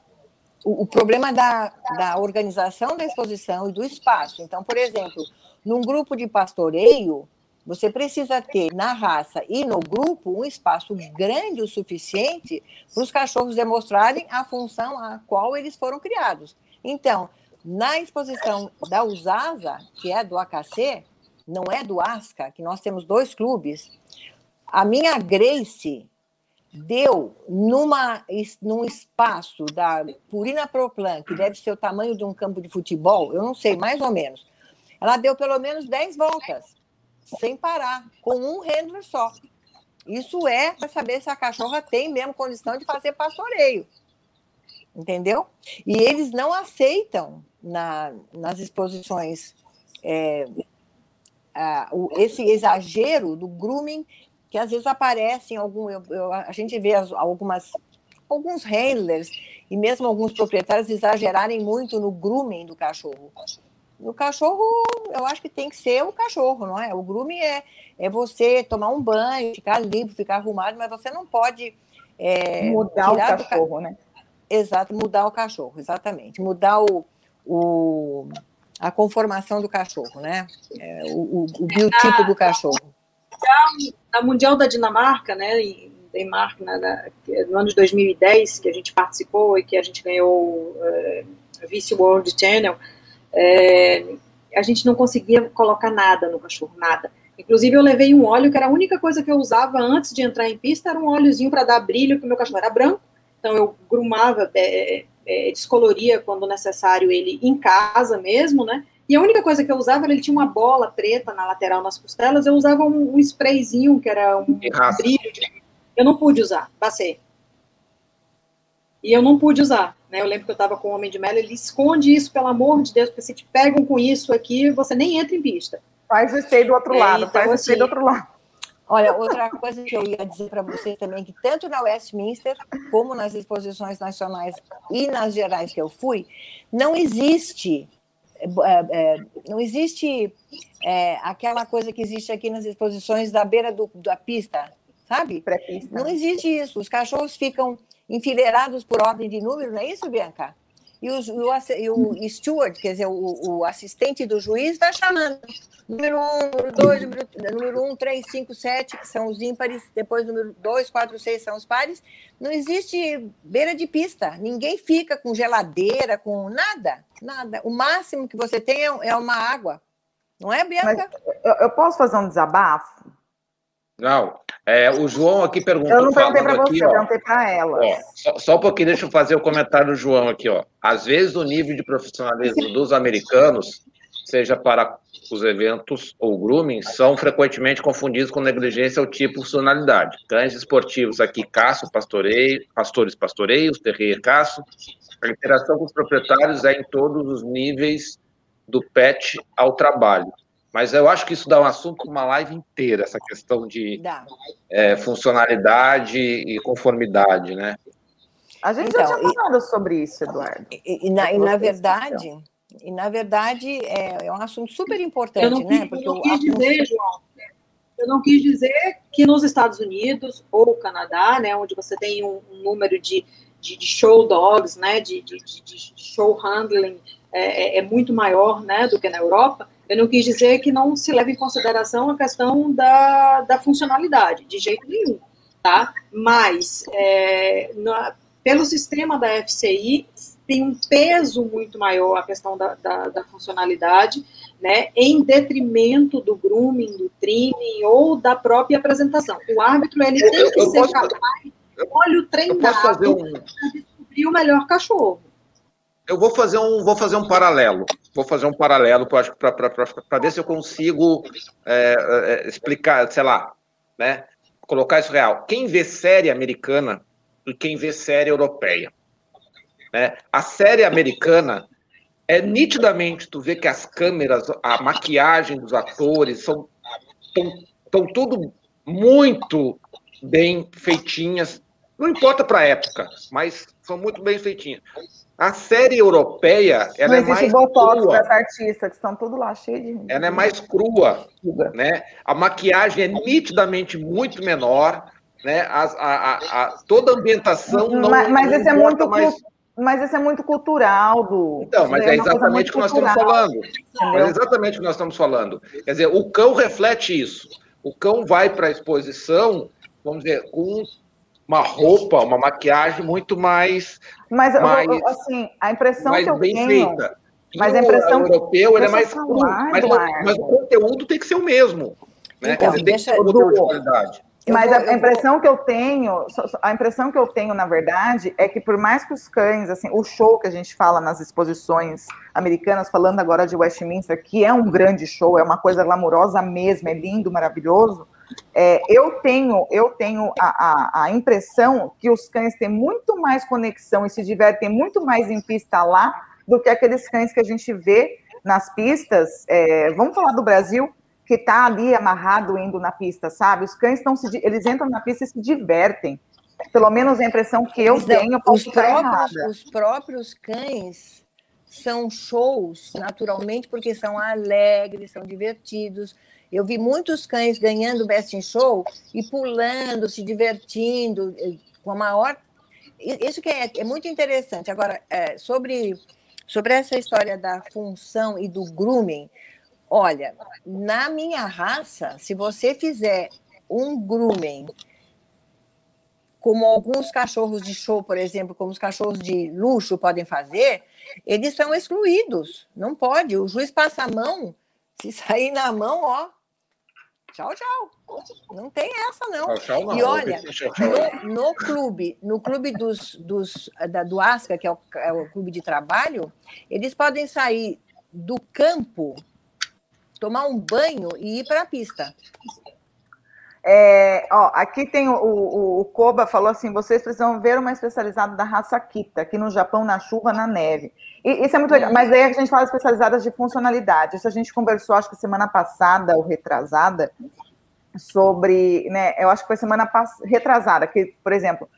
o, o, problema da, da organização da exposição e do espaço. Então, por exemplo, num grupo de pastoreio, você precisa ter na raça e no grupo um espaço grande o suficiente para os cachorros demonstrarem a função a qual eles foram criados. Então, na exposição da USASA, que é do AKC, não é do ASCA, que nós temos dois clubes, a minha Grace deu numa, num espaço da Purina Proplan, que deve ser o tamanho de um campo de futebol, eu não sei, mais ou menos. Ela deu pelo menos 10 voltas, sem parar, com um handler só. Isso é para saber se a cachorra tem mesmo condição de fazer pastoreio. Entendeu? E eles não aceitam na, nas exposições é, uh, esse exagero do grooming que às vezes aparece em algum. Eu, eu, a gente vê as, algumas alguns handlers e mesmo alguns proprietários exagerarem muito no grooming do cachorro. No cachorro, eu acho que tem que ser o cachorro, não é? O grooming é, é você tomar um banho, ficar limpo, ficar arrumado, mas você não pode. É,
mudar o cachorro, ca... né?
Exato, mudar o cachorro, exatamente. Mudar o, o a conformação do cachorro, né? É, o, o, biotipo do cachorro.
Na Mundial da Dinamarca, né, em Denmark, na, no ano de 2010, que a gente participou e que a gente ganhou uh, Vice World Channel, é, a gente não conseguia colocar nada no cachorro, nada. Inclusive, eu levei um óleo que era a única coisa que eu usava antes de entrar em pista, era um óleozinho para dar brilho, que o meu cachorro era branco, então eu grumava, é, é, descoloria quando necessário ele em casa mesmo, né? E a única coisa que eu usava, ele tinha uma bola preta na lateral, nas costelas, eu usava um, um sprayzinho, que era um brilho. De... Eu não pude usar, passei. E eu não pude usar, né? Eu lembro que eu estava com o Homem de Melo, ele esconde isso, pelo amor de Deus, porque se te pegam com isso aqui, você nem entra em pista.
Faz o stay do outro é, lado, então, faz o stay assim, do outro lado.
Olha, outra coisa que eu ia dizer para vocês também, que tanto na Westminster, como nas exposições nacionais e nas gerais que eu fui, não existe é, é, não existe é, aquela coisa que existe aqui nas exposições da beira do, da pista, sabe? Não existe isso. Os cachorros ficam enfileirados por ordem de número, não é isso, Bianca? E, os, o, e o steward, quer dizer, o, o assistente do juiz, está chamando. Número 1, um, número 2, número, número 1, 3, 5, 7, que são os ímpares, depois número 2, 4, 6 são os pares. Não existe beira de pista. Ninguém fica com geladeira, com nada, nada. O máximo que você tem é, é uma água. Não é, Bianca?
eu, eu posso fazer um desabafo?
Não. É, o João aqui perguntou.
Eu não perguntei para você, eu perguntei para ela.
Só, só, um pouquinho, deixa eu fazer o comentário do João aqui. Ó. Às vezes, o nível de profissionalismo dos americanos, seja para os eventos ou grooming, são frequentemente confundidos com negligência ou tipo funcionalidade. Cães esportivos aqui, caço, pastoreio, pastores pastoreios, terrier caço. A interação com os proprietários é em todos os níveis do pet ao trabalho. Mas eu acho que isso dá um assunto para uma live inteira, essa questão de é, funcionalidade e conformidade, né?
A gente então, já tinha falado e, sobre isso, Eduardo.
E, e, na, e na, verdade, e na verdade é, é, um assunto super importante,
eu não,
né?
Porque eu não quis dizer, João, eu não quis dizer que nos Estados Unidos ou Canadá, né, onde você tem um, um número de, de, de, show dogs, né, de, de, de show handling é, é, é, muito maior, né, do que na Europa, eu não quis dizer que não se leva em consideração a questão da, da funcionalidade, de jeito nenhum, tá? Mas, é, na, pelo sistema da FCI, tem um peso muito maior a questão da, da, da, funcionalidade, né, em detrimento do grooming, do trimming ou da própria apresentação. O árbitro ele tem que eu ser posso, capaz, olho treinado, um... para descobrir o melhor cachorro.
Eu vou fazer um, vou fazer um paralelo. Vou fazer um paralelo para ver se eu consigo é, é, explicar, sei lá, né, colocar isso real. Quem vê série americana e quem vê série europeia né? A série americana é nitidamente tu vê que as câmeras, a maquiagem dos atores são estão tudo muito bem feitinhas. Não importa para a época, mas são muito bem feitinhas. A série europeia, ela é mais
botox crua. das artistas, que estão tudo lá cheio de.
Ela é mais crua, né? A maquiagem é nitidamente muito menor, né? A, a, a, toda a ambientação não.
Mas, mas isso é muito mais... Mas isso é muito cultural, do.
Então, mas é, é exatamente o que nós estamos falando. É exatamente o que nós estamos falando. Quer dizer, o cão reflete isso. O cão vai para a exposição, vamos dizer, com uma roupa, uma maquiagem muito mais.
Mas, mais, assim, a impressão que eu
bem
tenho.
Feita. Mas a impressão. O europeu ele é mais cru, mas, mas, o conteúdo tem que ser o mesmo. Né? Então, dizer, deixa, tem que de qualidade.
Mas vou, a impressão vou... que eu tenho, a impressão que eu tenho, na verdade, é que por mais que os cães, assim, o show que a gente fala nas exposições americanas, falando agora de Westminster, que é um grande show, é uma coisa glamourosa mesmo, é lindo, maravilhoso. É, eu tenho, eu tenho a, a, a, impressão que os cães têm muito mais conexão e se divertem muito mais em pista lá do que aqueles cães que a gente vê nas pistas. É, vamos falar do Brasil, que está ali amarrado indo na pista, sabe? Os cães estão se, eles entram na pista e se divertem. Pelo menos a impressão que eu tenho.
Os próprios, os próprios cães são shows naturalmente porque são alegres, são divertidos. Eu vi muitos cães ganhando Best in Show e pulando, se divertindo, eh, com a maior. Isso que é, é muito interessante. Agora, é, sobre, sobre essa história da função e do grooming, Olha, na minha raça, se você fizer um grooming, como alguns cachorros de show, por exemplo, como os cachorros de luxo podem fazer, eles são excluídos. Não pode. O juiz passa a mão, se sair na mão, ó, tchau, tchau. Não tem essa, não. Tchau, tchau, não. E olha, no, no, clube, no clube dos, dos, da, do ASCA, que é o, é o clube de trabalho, eles podem sair do campo tomar um banho e ir para a pista.
É, ó, aqui tem o, o, o, Koba falou assim: vocês precisam ver uma especializada da raça Kita, aqui no Japão, na chuva, na neve. E, isso é muito legal. Mas aí a gente fala especializadas de funcionalidade. Isso a gente conversou, acho que semana passada ou retrasada, sobre. Né, eu acho que foi semana retrasada, que, por exemplo,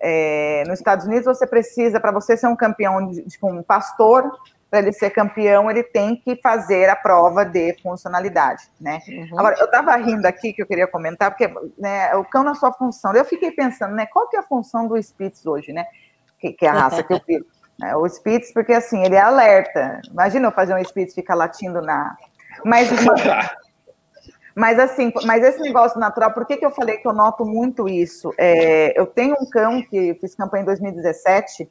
é, nos Estados Unidos você precisa, para você ser um campeão, de, tipo um pastor, para ele ser campeão, ele tem que fazer a prova de funcionalidade, né? Uhum. Agora, eu estava rindo aqui que eu queria comentar, porque né, o cão na sua função, eu fiquei pensando, né, qual que é a função do Spitz hoje, né? Que, que é a raça que eu fico. Né? O Spitz, porque assim, ele é alerta. Imagina eu fazer um Spitz ficar latindo na. Mas, mas assim, mas esse negócio natural, por que, que eu falei que eu noto muito isso? É, eu tenho um cão que fiz campanha em 2017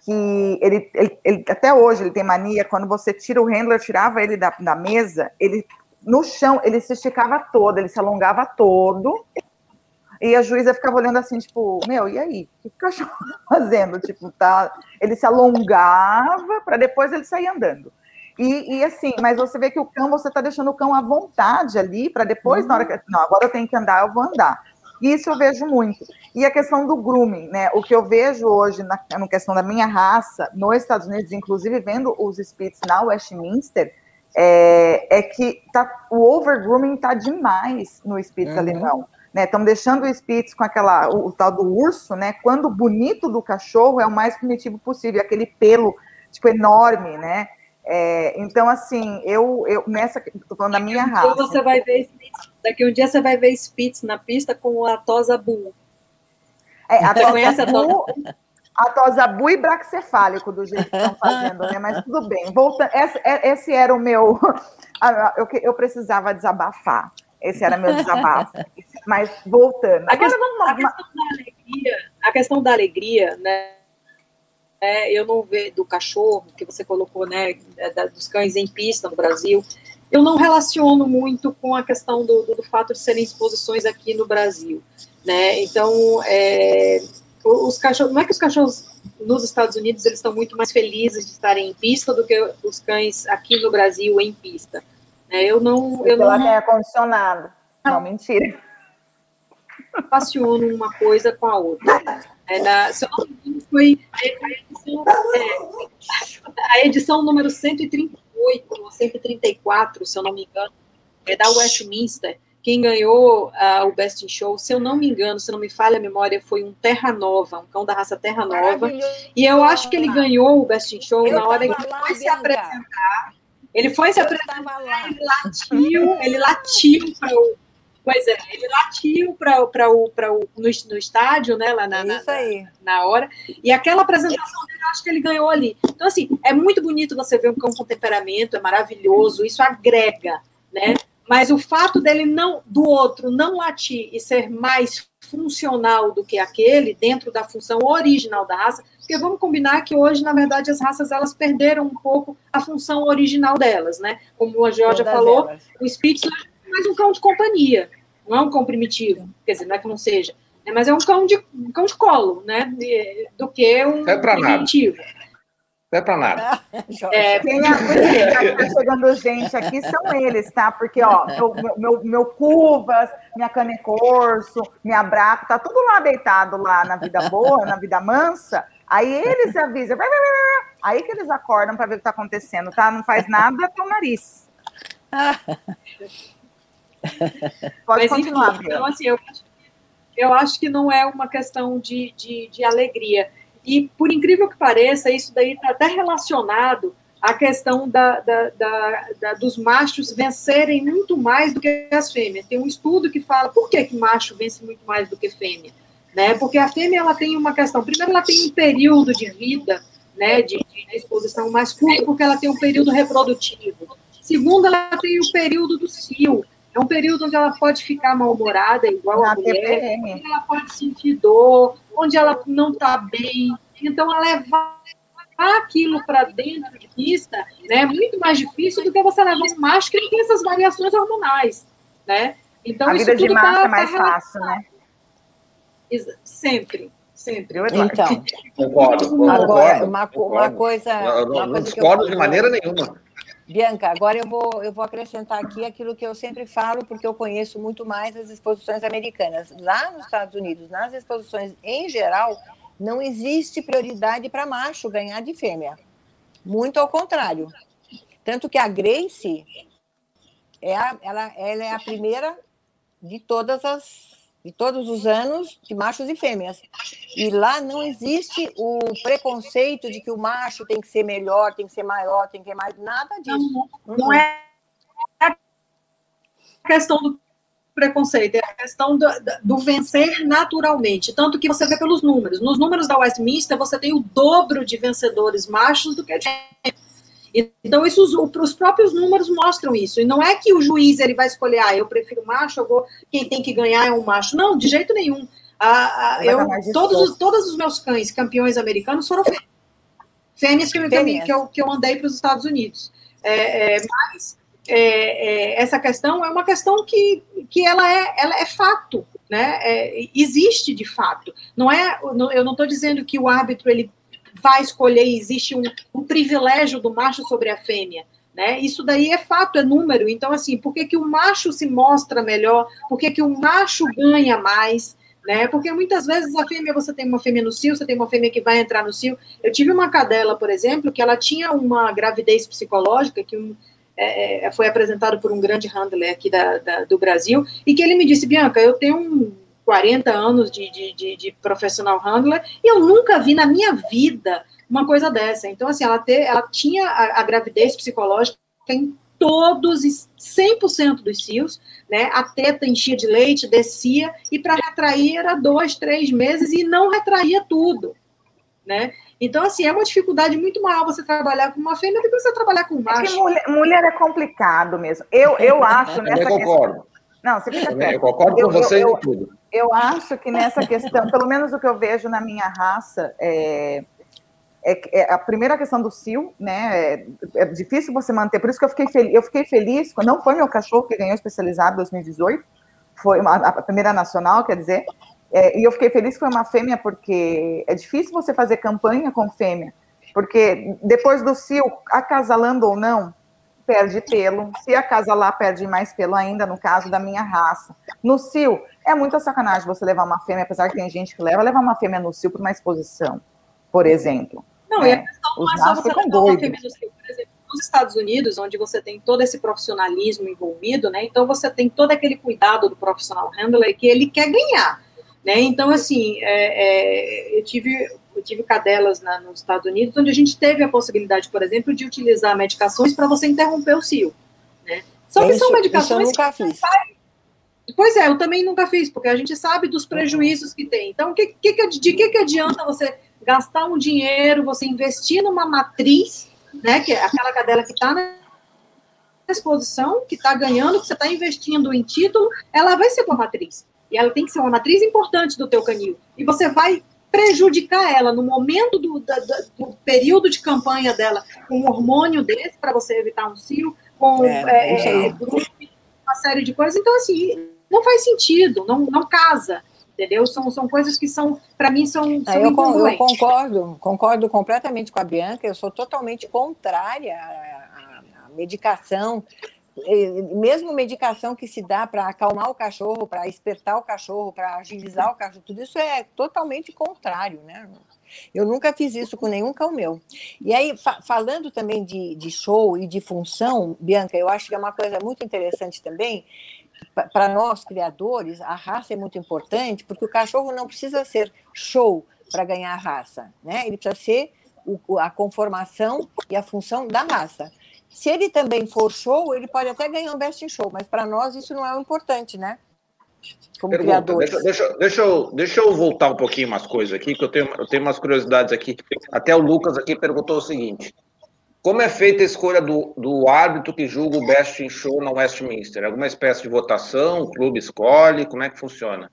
que ele, ele, ele, até hoje ele tem mania, quando você tira o handler, tirava ele da, da mesa, ele no chão, ele se esticava todo, ele se alongava todo, e a juíza ficava olhando assim, tipo, meu, e aí? O que o cachorro tá fazendo? Tipo, tá. Ele se alongava para depois ele sair andando. E, e, assim, mas você vê que o cão, você tá deixando o cão à vontade ali, para depois, na hora que. Não, agora eu tenho que andar, eu vou andar. Isso eu vejo muito. E a questão do grooming, né? O que eu vejo hoje na, na questão da minha raça, nos Estados Unidos, inclusive vendo os Spitz na Westminster, é, é que tá, o overgrooming tá demais no Spitz uhum. alemão. Estão né? deixando o Spitz com aquela, o, o, tal do urso, né? Quando o bonito do cachorro é o mais primitivo possível, aquele pelo tipo enorme, né? É, então, assim, eu, eu nessa, tô falando da minha raça.
Então você vai ver, daqui um dia você vai ver Spitz na pista com a Tosa Bull.
É, a tosa bu, a tosa bu e braxcefálico do jeito que estão fazendo, né? Mas tudo bem. Volta, esse, é, esse era o meu. Eu, eu precisava desabafar. Esse era meu desabafo. Mas voltando.
A questão, a questão da alegria, a questão da alegria, né? É, eu não vejo do cachorro que você colocou, né? Da, dos cães em pista no Brasil. Eu não relaciono muito com a questão do, do, do fato de serem exposições aqui no Brasil, né? Então, é, os cachorros, não é que os cachorros nos Estados Unidos eles estão muito mais felizes de estarem em pista do que os cães aqui no Brasil em pista. É, eu não. Eu
não tem ar-condicionado. Não, mentira.
Relaciono uma coisa com a outra. É, na, se eu não me engano, foi a edição, é, a edição número 138 ou 134, se eu não me engano, é da Westminster. Quem ganhou uh, o Best in Show, se eu não me engano, se não me falha a memória, foi um Terra Nova, um cão da raça Terra Nova. E eu acho que ele ganhou o Best in Show eu na hora que ele foi se apresentar ele foi se apresentar lá, ele latiu, ele latiu para o. Pois é, ele latiu para o, para o no, no estádio, né? Lá na,
Isso aí.
Na, na hora. E aquela apresentação dele, acho que ele ganhou ali. Então, assim, é muito bonito você ver um cão com temperamento, é maravilhoso, isso agrega, né? Mas o fato dele não, do outro não latir e ser mais funcional do que aquele, dentro da função original da raça, porque vamos combinar que hoje, na verdade, as raças elas perderam um pouco a função original delas, né? Como a Georgia Todas falou, elas. o Spitz é mais um cão de companhia, não é um cão primitivo, quer dizer, não é que não seja, né? mas é um cão de, um cão de colo, né? Do que um
é
primitivo.
Nada. Não é para nada.
É, quem está chegando gente aqui são eles, tá? Porque, ó, meu, meu, meu Cuvas, minha Canecorso, minha Braco, tá tudo lá deitado lá na vida boa, na vida mansa. Aí eles avisam, aí que eles acordam para ver o que está acontecendo, tá? Não faz nada com o nariz.
Pode Mas, continuar, enfim, Então, assim, eu, eu acho que não é uma questão de, de, de alegria. E, por incrível que pareça, isso daí está até relacionado à questão da, da, da, da, dos machos vencerem muito mais do que as fêmeas. Tem um estudo que fala por que, que macho vence muito mais do que fêmea né? Porque a fêmea ela tem uma questão. Primeiro, ela tem um período de vida, né, de, de exposição mais curto, porque ela tem um período reprodutivo. Segundo, ela tem o período do cio. É um período onde ela pode ficar mal-humorada, igual a mulher, onde ela pode sentir dor, onde ela não está bem. Então, ela levar aquilo para dentro de pista né, é muito mais difícil do que você levar um macho que tem essas variações hormonais, né?
Então, a vida de macho tá, é mais tá fácil, né?
Sempre. Sempre.
Então,
concordo, concordo,
agora, uma, uma coisa.
Eu não, não discordo de maneira nenhuma.
Bianca, agora eu vou, eu vou acrescentar aqui aquilo que eu sempre falo, porque eu conheço muito mais as exposições americanas. Lá nos Estados Unidos, nas exposições em geral, não existe prioridade para macho ganhar de fêmea. Muito ao contrário. Tanto que a Grace é a, ela, ela é a primeira de todas as de todos os anos de machos e fêmeas. E lá não existe o preconceito de que o macho tem que ser melhor, tem que ser maior, tem que ser mais. Nada disso.
Não, não é a questão do preconceito, é a questão do, do, vencer naturalmente. Tanto que você vê pelos números. Nos números da Westminster, você tem o dobro de vencedores machos do que de então, isso, os próprios números mostram isso. E não é que o juiz ele vai escolher, ah, eu prefiro macho, eu vou, quem tem que ganhar é um macho. Não, de jeito nenhum. Ah, eu, todos, os, todos os meus cães campeões americanos foram fêmeas. Fêmeas que, eu, que eu, que eu mandei para os Estados Unidos. É, é, mas é, é, essa questão é uma questão que, que ela, é, ela é fato. Né? É, existe de fato. Não é, eu não estou dizendo que o árbitro ele vai escolher, existe um, um privilégio do macho sobre a fêmea. Né? Isso daí é fato, é número. Então, assim, por que, que o macho se mostra melhor? Por que, que o macho ganha mais? Né? Porque muitas vezes a fêmea, você tem uma fêmea no cio, você tem uma fêmea que vai entrar no cio. Eu tive uma cadela, por exemplo, que ela tinha uma gravidez psicológica, que um, é, é foi apresentado por um grande handler aqui da, da, do Brasil, e que ele me disse, Bianca, eu tenho um 40 anos de, de, de, de, professional handler, e eu nunca vi na minha vida uma coisa dessa. Então, assim, ela, ter, ela tinha a, a gravidez psicológica em todos, 100% dos cios, né? A teta enchia de leite, descia, e para retrair era dois, três meses, e não retraía tudo, né? Então, assim, é uma dificuldade muito maior você trabalhar com uma fêmea do que você trabalhar com um macho. É
mulher, mulher, é complicado mesmo. Eu, eu acho nessa
eu concordo. Questão...
Não, você fica.
Eu concordo com vocês em tudo.
Eu acho que nessa questão, pelo menos o que eu vejo na minha raça, é, é, é, a primeira questão do cio, né? É, é, difícil você manter. Por isso que eu fiquei feliz. Eu fiquei feliz. Não foi meu cachorro que ganhou especializado em 2018. Foi uma, a primeira nacional, quer dizer. É, e eu fiquei feliz que foi uma fêmea, porque é difícil você fazer campanha com fêmea, porque depois do cio, acasalando ou não, perde pelo. Se acasalar, perde mais pelo ainda, no caso da minha raça. No cio, é muita sacanagem você levar uma fêmea, apesar que tem gente que leva, levar uma fêmea no cio para uma exposição, por exemplo.
Não, é, e a questão não é só você levar uma fêmea no cio, por exemplo nos Estados Unidos, onde você tem todo esse profissionalismo envolvido, né? Então você tem todo aquele cuidado do profissional handler que ele quer ganhar. Né? Então, assim, é, é, eu, tive, eu tive cadelas na, nos Estados Unidos, onde a gente teve a possibilidade, por exemplo, de utilizar medicações para você interromper o cio. Né? Só que isso, são medicações.
Eu nunca fiz.
Pois é, eu também nunca fiz, porque a gente sabe dos prejuízos que tem. Então, que, que, de que, que adianta você gastar um dinheiro, você investir numa matriz, né, que é aquela cadela que está na exposição, que está ganhando, que você está investindo em título, ela vai ser com a matriz e ela tem que ser uma matriz importante do teu canil. E você vai prejudicar ela no momento do, da, do período de campanha dela com um hormônio desse para você evitar um cio, com é, é, é uma série de coisas. Então, assim, não faz sentido, não, não casa. Entendeu? São, são coisas que são, para mim, são. são
eu, eu, concordo, concordo completamente com a Bianca, eu sou totalmente contrária à, à medicação mesmo medicação que se dá para acalmar o cachorro, para espertar o cachorro, para agilizar o cachorro, tudo isso é totalmente contrário, né? Eu nunca fiz isso com nenhum cão meu. E aí, fa falando também de, de show e de função, Bianca, eu acho que é uma coisa muito interessante também, para nós criadores, a raça é muito importante, porque o cachorro não precisa ser show para ganhar a raça, né? Ele precisa ser o, a conformação e a função da raça. Se ele também for show, ele pode até ganhar um best in show, mas para nós isso não é o importante, né?
Como Pergunta, criadores. Deixa, deixa, deixa, eu, deixa eu voltar um pouquinho umas coisas aqui, que eu tenho, eu tenho umas curiosidades aqui. Até o Lucas aqui perguntou o seguinte: como é feita a escolha do, do árbitro que julga o best in show na Westminster? Alguma espécie de votação? O clube escolhe? Como é que funciona?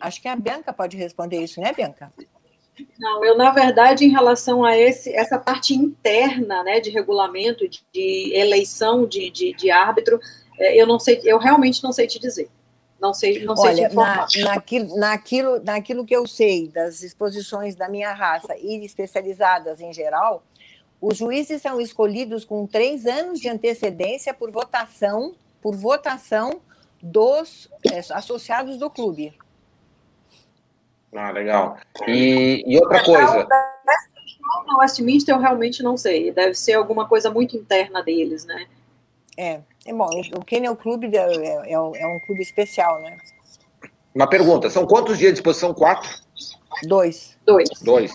Acho que a Bianca pode responder isso, né, Bianca?
Não, eu, na verdade, em relação a esse, essa parte interna, né, de regulamento, de, de eleição de, de, de, árbitro, é, eu não sei, eu realmente não sei te dizer. Não sei, não sei
Olha, te informar. Na, naquilo, naquilo, naquilo que eu sei das exposições da minha raça e especializadas em geral, os juízes são escolhidos com três anos de antecedência por votação, por votação dos é, associados do clube.
Ah, legal. E, e outra coisa.
No Westminster eu realmente não sei. Deve ser alguma coisa muito interna deles, né?
É, é bom. O Kennel Club é, é, é, um clube especial, né?
Uma pergunta: são quantos dias de exposição? Quatro?
Dois.
Dois.
Dois.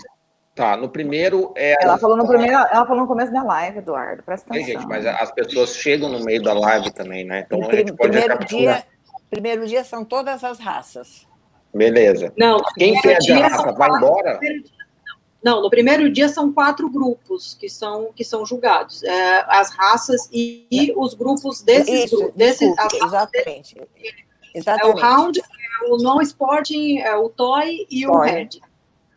Tá, no primeiro é.
Ela falou no primeiro, ela falou no começo da live, Eduardo. Presta atenção.
É, gente, mas as pessoas chegam no meio da live também, né?
Então a gente pode primeiro dia, primeiro dia são todas as raças.
Beleza.
Não,
quem perde a raça vai embora?
Não, no primeiro dia são quatro grupos que são, que são julgados. É, as raças e, e, os grupos desses
Isso, exatamente.
exatamente. É o round, é o non-sporting, é o toy e o red.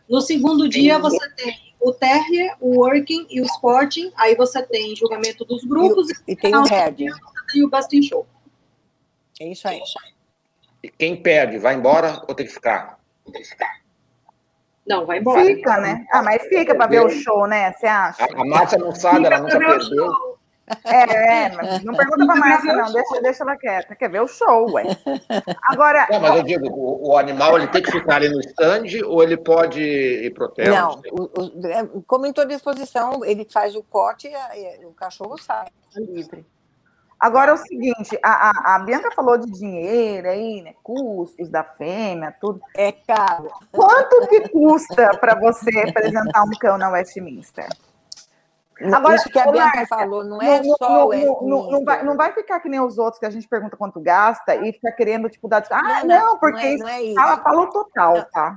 No segundo dia você tem o terrier, o working e o sporting. Aí você tem julgamento dos grupos.
E, e tem o red.
Você tem o best in show.
É isso aí.
Quem perde, vai embora ou tem que ficar?
Não, vai embora.
Fica, né? Ah, mas fica para ver o show, né? Você acha?
A, a Márcia não sabe, ela nunca perdeu.
É, é, não pergunta para Márcia, não, deixa, deixa ela quieta. Quer ver o show, ué. Agora.
Não, mas eu digo, o, o, animal ele tem que ficar ali no stand ou ele pode ir pro hotel?
Não, o, o, é, como em toda exposição, ele faz o corte e, o cachorro sai livre.
Agora é o seguinte, a, a, a, Bianca falou de dinheiro aí, né? Custos da fêmea, tudo.
É caro.
Quanto que custa para você apresentar um cão na Westminster?
Agora, Isso que a Bianca falou, não é no, só o Westminster.
Não, não, vai, não vai ficar que nem os outros que a gente pergunta quanto gasta e fica querendo, tipo, dar. Ah, não, não porque não é, não é isso. ela falou total, tá?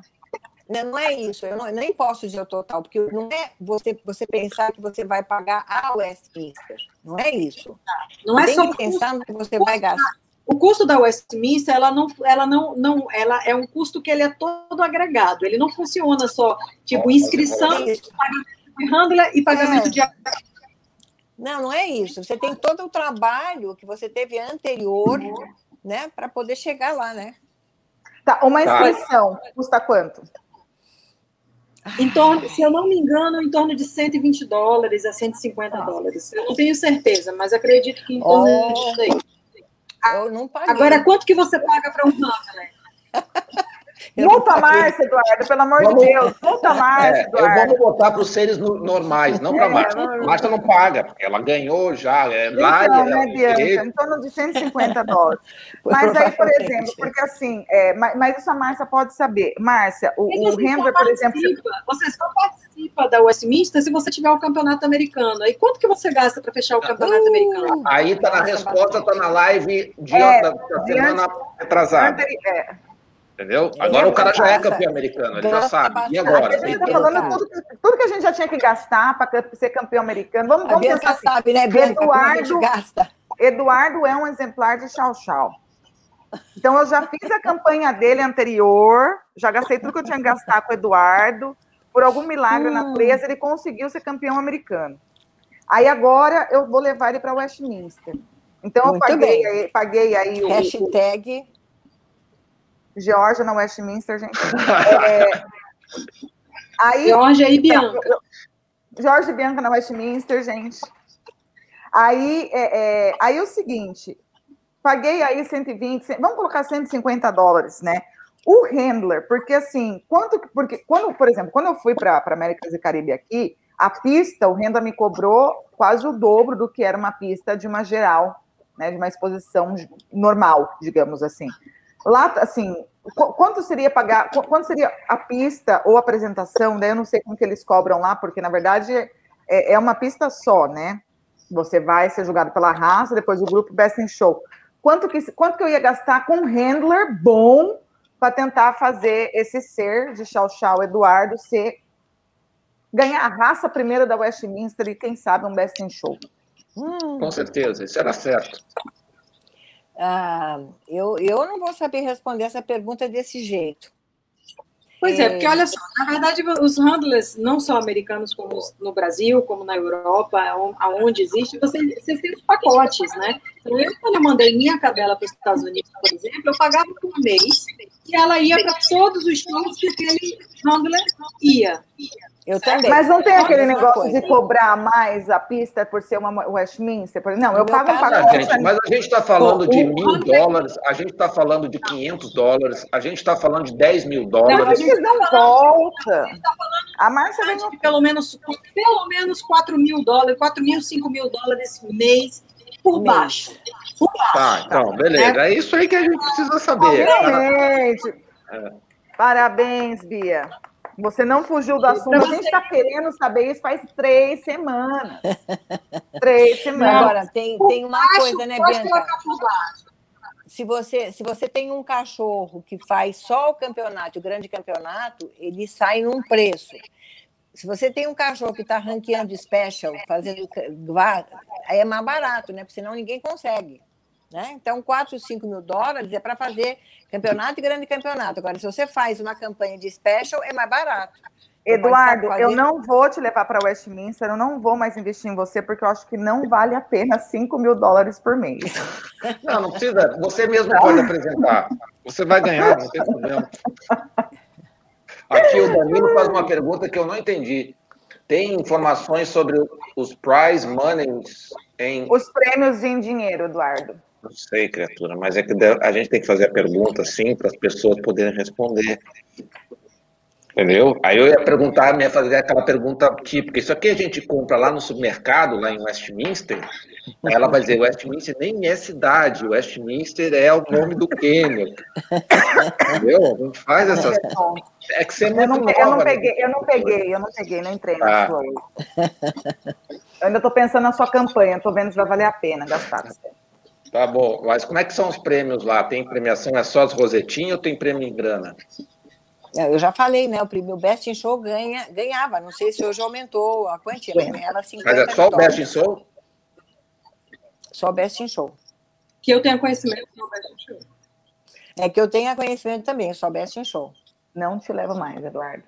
Não, é isso, eu não, nem posso dizer o total, porque não é você, você pensar que você vai pagar a Westminster. Não é isso.
Não é só
pensar no que você vai gastar.
O custo da Westminster, ela não, ela não, não, ela é um custo que ele é todo agregado. Ele não funciona só tipo inscrição, pagamento de handler e pagamento é. de
não, não é isso. Você tem todo o trabalho que você teve anterior, né, para poder chegar lá, né?
Tá, uma tá. inscrição tá. custa quanto?
Em torno, se eu não me engano, em torno de 120 dólares a 150 ah. dólares. Eu não tenho certeza, mas acredito que em torno oh, disso aí. Eu não paguei. Agora, quanto que você paga para um Hamlet?
Multa Márcia, Eduardo, pelo amor vamos, de Deus. Multa Márcia, é, Eduardo.
Eu vou botar para os seres normais, não para a Márcia. É, Márcia não paga, porque ela ganhou já. É,
então, lá, né, Bianca? Em torno de 150 dólares. Mas aí, por exemplo, porque assim, é, mas, mas isso a Márcia pode saber. Márcia, o, o Render, por exemplo...
Você só participa da Westminster se você tiver o campeonato americano. Aí quanto que você gasta para fechar o campeonato uh, americano?
Aí tá na resposta, tá na live de, é, da, da semana atrasada. É. Entendeu? Agora o cara já é campeão americano, ele já sabe. E agora?
A gente tá falando tudo, tudo, que a gente já tinha que gastar para ser campeão americano. Vamos, vamos
a pensar assim. sabe, né, Bianca,
Eduardo, gasta. Eduardo é um exemplar de chau-chau. Então, eu já fiz a campanha dele anterior, já gastei tudo que eu tinha que gastar com o Eduardo. Por algum milagre hum. na presa, ele conseguiu ser campeão americano. Aí agora eu vou levar ele para Westminster. Então, Muito eu paguei, aí, paguei aí
o. Hashtag
Georgia na Westminster, gente.
É, aí, Georgia e Bianca.
Georgia e Bianca na Westminster, gente. Aí, é, é, aí o seguinte, paguei aí 120, vamos colocar 150 dólares, né? O handler, porque assim, quanto, porque quando, por exemplo, quando eu fui para Américas e Caribe aqui, a pista, o handler me cobrou quase o dobro do que era uma pista de uma geral, né, de uma exposição normal, digamos assim. Lá, assim, quanto seria pagar, quanto seria a pista ou a apresentação, né? Eu não sei como que eles cobram lá, porque na verdade é, é uma pista só, né? Você vai ser julgado pela raça, depois o grupo Best in Show. Quanto que, quanto que eu ia gastar com um handler bom para tentar fazer esse ser de Chau Chau Eduardo ser ganhar a raça primeira da Westminster e quem sabe um Best in Show?
Hum. Com certeza, isso era certo.
Ah, eu, eu não vou saber responder essa pergunta desse jeito.
Pois é, porque olha só, na verdade, os handlers, não só americanos, como no Brasil, como na Europa, aonde existe, vocês, vocês têm os pacotes, né? Então, eu, quando eu mandei minha cadela para os Estados Unidos, por exemplo, eu pagava por mês e ela ia para todos os shows que aquele handler ia.
Eu também.
Mas não tem aquele negócio coisa. de cobrar mais a pista por ser uma Westminster? Não, eu pago um pacote.
Gente, mas a gente está falando de mil dólares, a gente está falando de 500 dólares, a gente está falando de 10 mil dólares.
Não, não volta. A Márcia vem
pelo menos, pelo menos 4 mil dólares, 4 mil, 5 mil dólares mês por baixo. Por
baixo. Tá, então, beleza. É isso aí que a gente precisa saber.
Obviamente. É. Parabéns, Bia. Você não fugiu do assunto. A gente está querendo saber isso faz três semanas. três semanas.
Agora, tem, tem uma coisa, né, Bianca? Se você, se você tem um cachorro que faz só o campeonato, o grande campeonato, ele sai num preço. Se você tem um cachorro que está ranqueando special, fazendo. Aí é mais barato, né? Porque senão ninguém consegue. Né? Então, 4, 5 mil dólares é para fazer campeonato e grande campeonato. Agora, se você faz uma campanha de special, é mais barato.
Eduardo, fazer... eu não vou te levar para Westminster, eu não vou mais investir em você, porque eu acho que não vale a pena 5 mil dólares por mês.
Não, não precisa, você mesmo pode apresentar. Você vai ganhar, não tem problema. Aqui o Danilo faz uma pergunta que eu não entendi. Tem informações sobre os prize monies em.
Os prêmios em dinheiro, Eduardo.
Não sei, criatura, mas é que a gente tem que fazer a pergunta assim para as pessoas poderem responder. Entendeu? Aí eu ia perguntar, ia fazer aquela pergunta típica. Isso aqui a gente compra lá no supermercado, lá em Westminster. Aí ela vai dizer, Westminster nem é cidade, Westminster é o nome do Quênia. Entendeu? A gente faz essas.
É que você é eu não, nova, eu não peguei, né? eu não peguei, eu não peguei, não entrei na ah. sua. Eu ainda estou pensando na sua campanha, estou vendo se vai valer a pena gastar.
Tá bom, mas como é que são os prêmios lá? Tem premiação, é só as rosetinhas ou tem prêmio em grana?
É, eu já falei, né? O primeiro Best in Show ganha, ganhava. Não sei se hoje aumentou a quantia, mas ganhava 50
Mas é só o Best in Show?
Só o Best in Show.
Que eu tenha conhecimento, só o Best in Show.
É que eu tenha conhecimento também, só Best in Show.
Não te leva mais, Eduardo.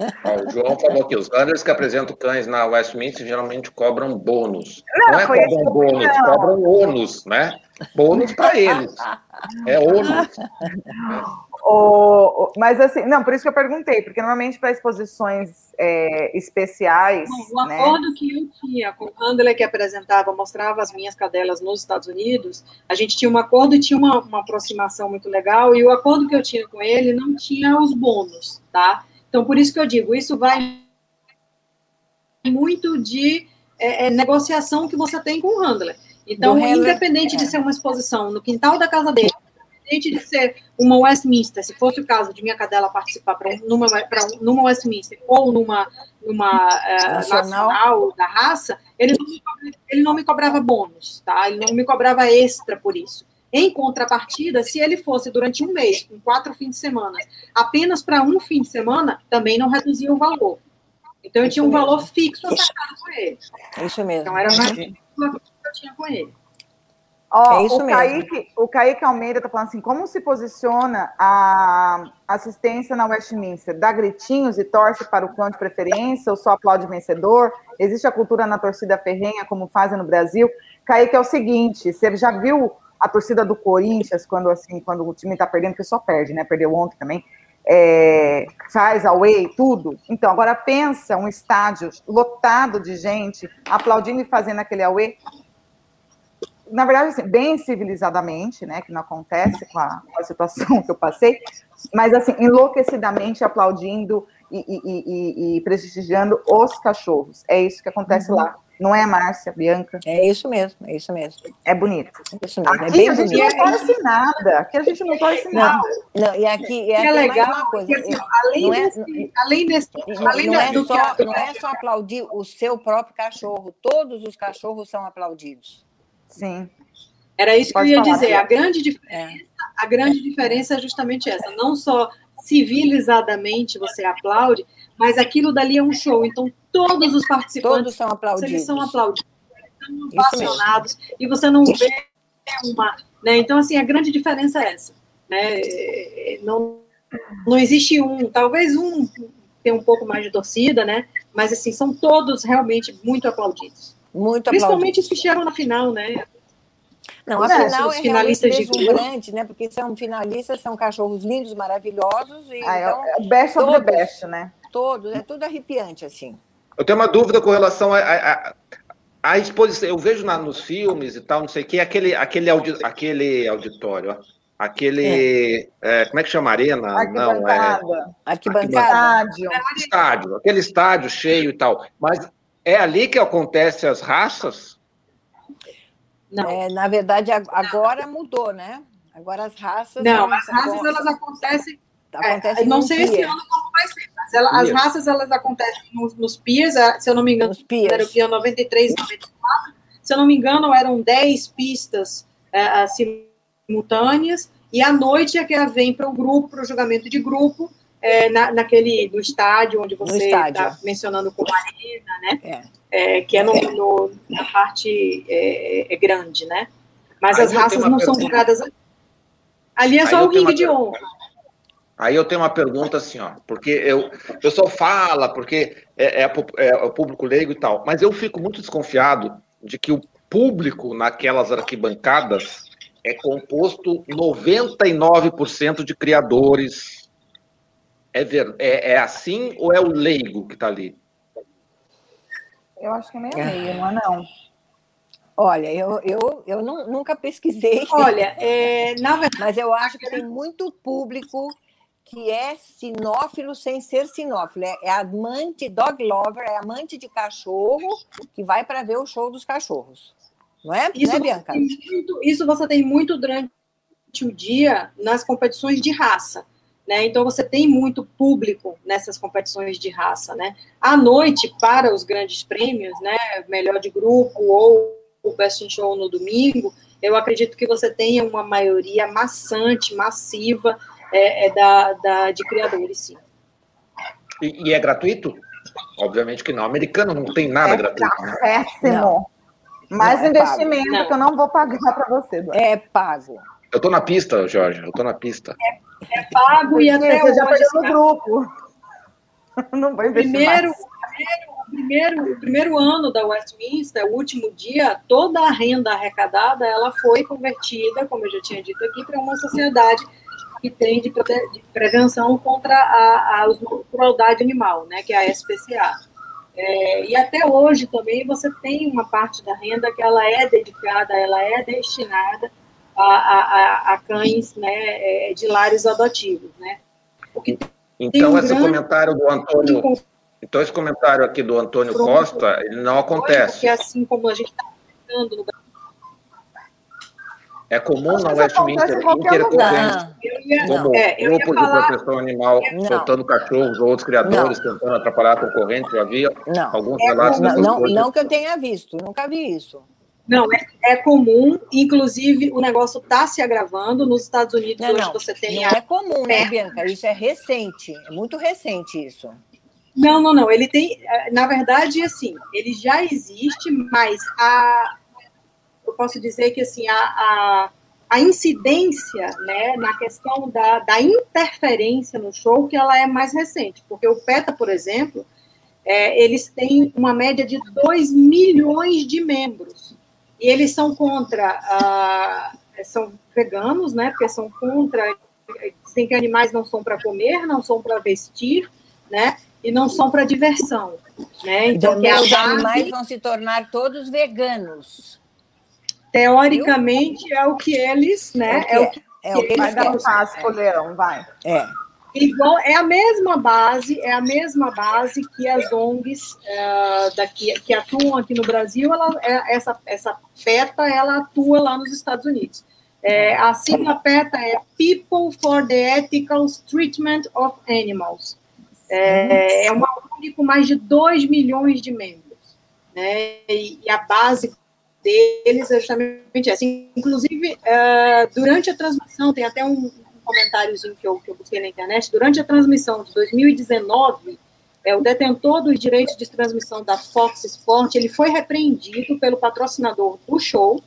o João falou que os runners que apresentam cães na Westminster geralmente cobram bônus. Não, não é cobram bônus, não. cobram ônus, né? Bônus para eles. É ônus.
O, mas assim, não, por isso que eu perguntei, porque normalmente para exposições é, especiais.
o né? acordo que eu tinha com o Handler que apresentava, mostrava as minhas cadelas nos Estados Unidos, a gente tinha um acordo e tinha uma, uma aproximação muito legal, e o acordo que eu tinha com ele não tinha os bônus, tá? Então, por isso que eu digo, isso vai muito de é, é, negociação que você tem com o handler. Então, independente de é. ser uma exposição no quintal da casa dele, independente de ser uma Westminster, se fosse o caso de minha cadela participar pra, numa, pra, numa Westminster ou numa, numa uh, nacional. nacional. da raça, ele não, me, ele não me cobrava bônus, tá? Ele não me cobrava extra por isso. Em contrapartida, se ele fosse durante um mês, com quatro fins de semana, apenas para um fim de semana, também não reduzia o valor. Então, eu Isso tinha um mesmo. valor fixo acertado com ele.
Isso mesmo.
Então, era mais que eu tinha com ele.
Ó, é o, Kaique, o Kaique Almeida está falando assim: como se posiciona a assistência na Westminster? Dá gritinhos e torce para o clã de preferência ou só aplaude vencedor? Existe a cultura na torcida ferrenha, como fazem no Brasil? Kaique, é o seguinte: você já viu a torcida do Corinthians, quando assim, quando o time está perdendo, porque só perde, né? Perdeu ontem também. É, faz away, tudo. Então, agora pensa um estádio lotado de gente aplaudindo e fazendo aquele away. Na verdade, assim, bem civilizadamente, né? Que não acontece com a, com a situação que eu passei, mas assim, enlouquecidamente aplaudindo e, e, e, e prestigiando os cachorros. É isso que acontece uhum. lá. Não é, Márcia, Bianca?
É isso mesmo, é isso mesmo.
É bonito.
É isso mesmo.
É aqui é a gente bonito. não torce nada. Aqui a gente não torce não, nada.
Não, e aqui, e aqui
é legal, uma coisa. Porque, assim, além, não é, desse, além desse.
Além não, é só, não é só aplaudir o seu próprio cachorro. Todos os cachorros são aplaudidos.
Sim.
Era isso Pode que eu ia dizer. A grande, diferença, é. a grande diferença é justamente essa. Não só civilizadamente você aplaude, mas aquilo dali é um show. Então, todos os participantes
todos são aplaudidos.
Eles são aplaudidos, são apaixonados, e você não vê uma. Né? Então, assim, a grande diferença é essa. Né? Não, não existe um, talvez um tem um pouco mais de torcida, né? Mas assim, são todos realmente muito aplaudidos.
Muito
Principalmente os que chegam na final, né?
Não, afinal os é finalistas de grande, né? Porque são finalistas, são cachorros lindos, maravilhosos. E
ah, então, é o best of todos, the best, né?
Todos, é tudo arrepiante, assim.
Eu tenho uma dúvida com relação à a, exposição. Eu vejo na, nos filmes e tal, não sei o que, aquele, aquele, audi, aquele auditório. Aquele. É. É, como é que chama? Arena?
Arquibancada. Não, é.
Arquibancada.
Estádio. estádio. Aquele estádio cheio e tal. Mas é ali que acontecem as raças?
Não. É, na verdade, agora mudou, né? Agora as raças.
Não, as raças elas acontecem. acontecem é, não sei esse ano como vai ser, mas ela, as raças elas acontecem nos, nos piers, se eu não me engano, nos era o pier 93 94. Se eu não me engano, eram 10 pistas é, simultâneas, e à noite é que ela vem para o grupo, para o julgamento de grupo, é, na, naquele do estádio onde você está mencionando com a arena, né? É é, que é, no, no, na parte é, é grande, né? Mas Aí as raças não pergunta. são julgadas. Ali é só o ringue de honra.
Aí eu tenho uma pergunta assim, ó, porque eu, o pessoal fala, porque é, é, é, o público leigo e tal, mas eu fico muito desconfiado de que o público naquelas arquibancadas é composto 99% de criadores. É, ver, é, é assim ou é o leigo que está ali?
Eu acho que é meio meio, não é não?
Olha, eu, eu, eu nunca pesquisei.
Olha, é, na
verdade. Mas eu acho que tem muito público que é sinófilo sem ser sinófilo. É, é amante, dog lover, é amante de cachorro que vai para ver o show dos cachorros. Não é,
isso,
não é Bianca?
Muito, isso você tem muito durante o dia nas competições de raça. Né? Então você tem muito público nessas competições de raça, né? À noite para os grandes prêmios, né? Melhor de grupo ou o Best in Show no domingo, eu acredito que você tenha uma maioria maçante, massiva é, é da, da, de criadores, sim.
E, e, é gratuito? Obviamente que não. Americano não tem nada
é
gratuito.
Né? Péssimo. Mais não, é investimento é que eu não vou pagar para você.
É pago.
Eu tô na pista, Jorge. Eu tô na pista.
É, é pago e até
Você já perdeu no grupo. Não vou investir
primeiro,
mais.
primeiro, primeiro, o primeiro ano da Westminster, o último dia, toda a renda arrecadada ela foi convertida, como eu já tinha dito aqui, para uma sociedade que tem de, de prevenção contra a, a, a crueldade animal, né, que é a SPCA. É, e até hoje também você tem uma parte da renda que ela é dedicada, ela é destinada a, a, a cães né, é, de lares adotivos, né?
então, um esse comentário do Antônio, então esse comentário aqui do Antônio Costa, ele não acontece.
Porque assim como a gente está no
é comum na Westminster intercorrente como é, grupo falar, de proteção animal não. soltando cachorros ou outros criadores não. tentando atrapalhar a concorrente, já havia alguns
é,
relatos
não, não, não, que eu tenha visto, nunca vi isso.
Não, é, é comum, inclusive o negócio está se agravando. Nos Estados Unidos
não,
hoje
não,
você tem.
Não a... é comum, né, Bianca? Isso é recente, é muito recente isso.
Não, não, não. Ele tem, na verdade, assim, ele já existe, mas a, eu posso dizer que assim a, a, a incidência, né, na questão da, da interferência no show, que ela é mais recente, porque o PETA, por exemplo, é, eles têm uma média de 2 milhões de membros. E eles são contra, ah, são veganos, né? Porque são contra, dizem que animais não são para comer, não são para vestir, né? E não são para diversão, né?
Então, então os base, animais vão se tornar todos veganos.
Teoricamente é o que eles, né?
É o que, é o que, é o que eles vai dar um passo pro leão, vai.
É.
Igual, é a mesma base, é a mesma base que as ONGs é, daqui, que atuam aqui no Brasil, ela, é, essa, essa PETA, ela atua lá nos Estados Unidos. É, a sigla PETA é People for the Ethical Treatment of Animals. É, é uma ONG com mais de 2 milhões de membros. Né? E, e a base deles é justamente essa. Inclusive, uh, durante a transmissão, tem até um, comentáriozinho que eu, que eu busquei na internet, durante a transmissão de 2019, é, o detentor dos direitos de transmissão da Fox Sport, ele foi repreendido pelo patrocinador do show,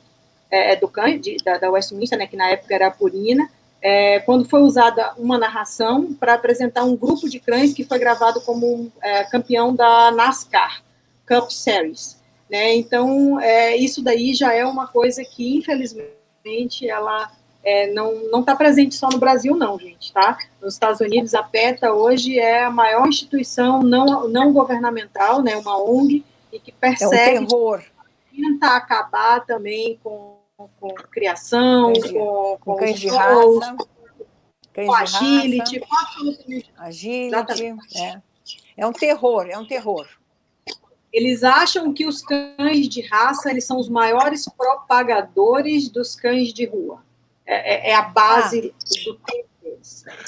é, do de, da, da Westminster, né, que na época era a Purina, é, quando foi usada uma narração para apresentar um grupo de cães que foi gravado como é, campeão da NASCAR Cup Series. Né? Então, é, isso daí já é uma coisa que, infelizmente, ela é, não está presente só no Brasil, não, gente, tá? Nos Estados Unidos, a PETA hoje é a maior instituição não, não governamental, né, uma ONG, e que persegue...
É um terror.
Tenta acabar também com, com criação,
cães
com, com,
cães de raça,
com agility,
com agility, é. é um terror, é um terror.
Eles acham que os cães de raça eles são os maiores propagadores dos cães de rua. É, é, é a base ah. do tempo.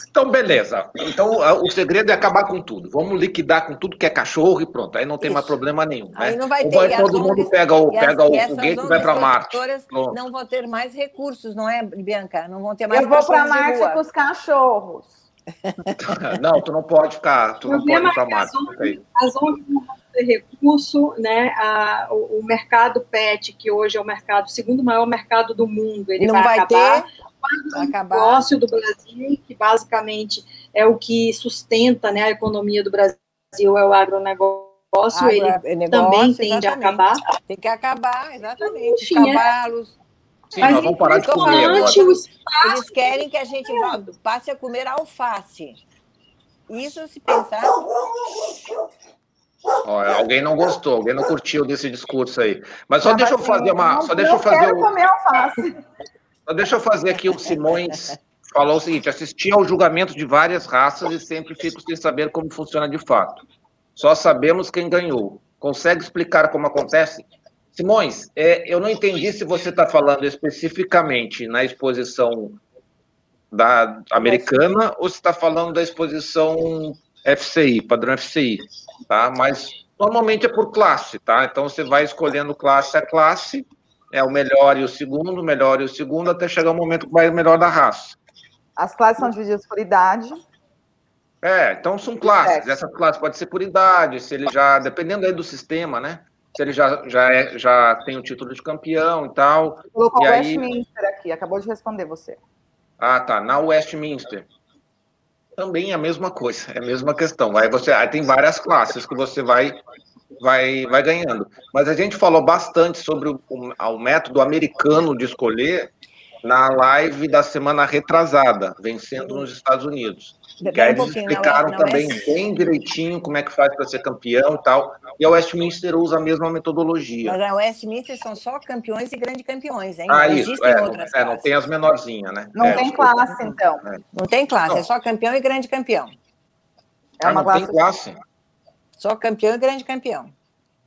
Então, beleza. Então, o segredo é acabar com tudo. Vamos liquidar com tudo que é cachorro e pronto. Aí não tem Isso. mais problema nenhum. Né?
Aí não vai ter.
Ou vai, todo mundo pega o, pega o, o gay que vai para Marte.
Não vão ter mais recursos, não é, Bianca? Não vão ter mais
Eu vou para Marte com os cachorros.
não, tu não pode ficar, tu não pode ir para Marte.
As ONGs não vão ter recurso, né? A, o, o, mercado pet, que hoje é o mercado, o segundo maior mercado do mundo, ele
não
vai,
vai
acabar.
Ter, vai
acabar. O negócio do Brasil, que basicamente é o que sustenta né, a economia do Brasil, é o agronegócio. Agro, ele é negócio, também tende a acabar.
Tem que acabar, exatamente. Enfim, é cavalos.
É... Sim, nós vamos parar de comer agora.
Eles querem que a gente passe a comer alface. Isso se pensar.
Olha, alguém não gostou, alguém não curtiu desse discurso aí. Mas só deixa eu fazer uma. Só deixa eu fazer.
alface.
Só deixa eu fazer aqui o Simões falou o seguinte: assisti ao julgamento de várias raças e sempre fico sem saber como funciona de fato. Só sabemos quem ganhou. Consegue explicar como acontece? Simões, é, eu não entendi se você está falando especificamente na exposição da americana ou se está falando da exposição FCI, padrão FCI, tá? Mas normalmente é por classe, tá? Então você vai escolhendo classe a classe, é o melhor e o segundo, o melhor e o segundo, até chegar o momento que vai o melhor da raça.
As classes são divididas por idade.
É, então são classes. Essa classe pode ser por idade, se ele já, dependendo aí do sistema, né? se ele já, já, é, já tem o título de campeão e tal.
Colocou
e
Westminster aí... aqui, acabou de responder você.
Ah, tá. Na Westminster. Também é a mesma coisa, é a mesma questão. Aí você aí tem várias classes que você vai, vai, vai ganhando. Mas a gente falou bastante sobre o, o, método americano de escolher na live da semana retrasada, vencendo nos Estados Unidos. Que aí eles explicaram não, não também é... bem direitinho como é que faz para ser campeão e tal. E a Westminster usa a mesma metodologia.
Mas a Westminster são só campeões e grandes campeões, hein?
Ah, não isso. É, outras não, é, não tem as menorzinhas, né?
Não
é,
tem classe, então.
É. Não tem classe, não. é só campeão e grande campeão.
É ah, uma classe. Tem classe.
Só campeão e grande campeão.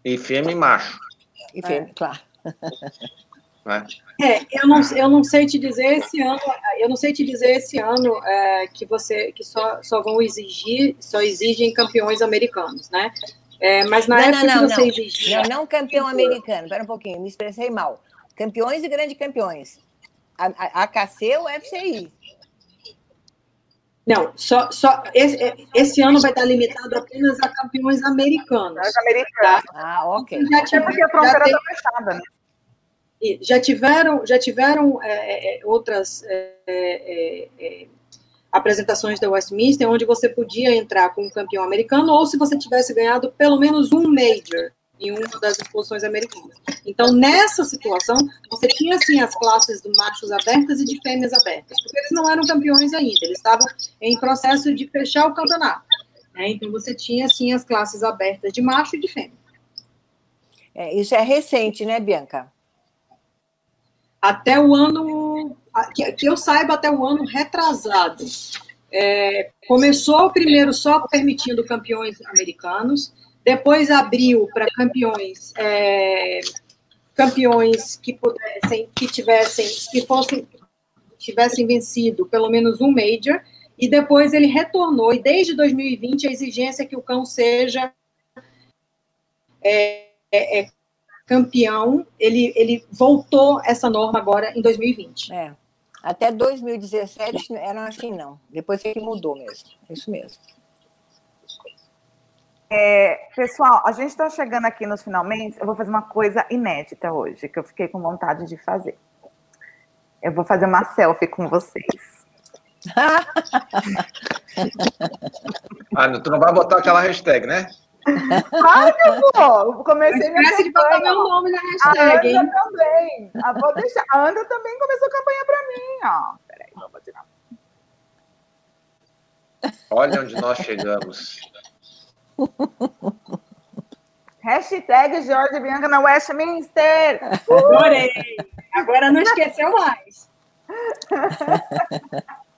E fêmea e macho.
E fêmea, é. claro.
Né? É, eu não, eu não sei te dizer esse ano, eu não sei te dizer esse ano é, que você que só, só vão exigir, só exigem campeões americanos, né? É, mas na não, época não, não, que você
não.
exigia.
Não, não campeão americano, espera um pouquinho, me expressei mal. Campeões e grandes campeões. A, a, AKC ou FCI?
Não, só, só esse, é, esse, ano vai estar limitado apenas a campeões americanos.
Americanos.
Tá? Ah, ok.
Já tinha, porque a fronteira está fechada, né?
Já tiveram, já tiveram é, é, é outras é, é, apresentações da Westminster onde você podia entrar como campeão americano ou se você tivesse ganhado pelo menos um major em uma das exposições americanas. Então, nessa situação, você tinha, assim, as classes de machos abertas e de fêmeas abertas, porque eles não eram campeões ainda, eles estavam em processo de fechar o campeonato. Né? Então, você tinha, assim, as classes abertas de macho e de fêmea.
É, isso é recente, né, Bianca?
Até o ano, que, que eu saiba, até o ano retrasado. É, começou primeiro só permitindo campeões americanos, depois abriu para campeões é, campeões que pudessem, que tivessem, que fossem tivessem vencido pelo menos um major, e depois ele retornou, e desde 2020 a exigência é que o cão seja é, é, é campeão, ele, ele voltou essa norma agora em 2020.
É. Até 2017 era assim, não. Depois que mudou mesmo. Isso mesmo.
É, pessoal, a gente está chegando aqui nos finalmente. Eu vou fazer uma coisa inédita hoje, que eu fiquei com vontade de fazer. Eu vou fazer uma selfie com vocês.
ah, tu não vai botar aquela hashtag, né?
Claro que eu vou. Comecei
minha campanha. de botar meu nome na hashtag,
a Anda também. Ah, vou deixar. A Anda também começou a campanha para mim, ó. Peraí, vou tirar.
Olha onde nós chegamos.
Hashtag Jorge Bianca na Westminster.
Adorei. Agora não esqueceu mais.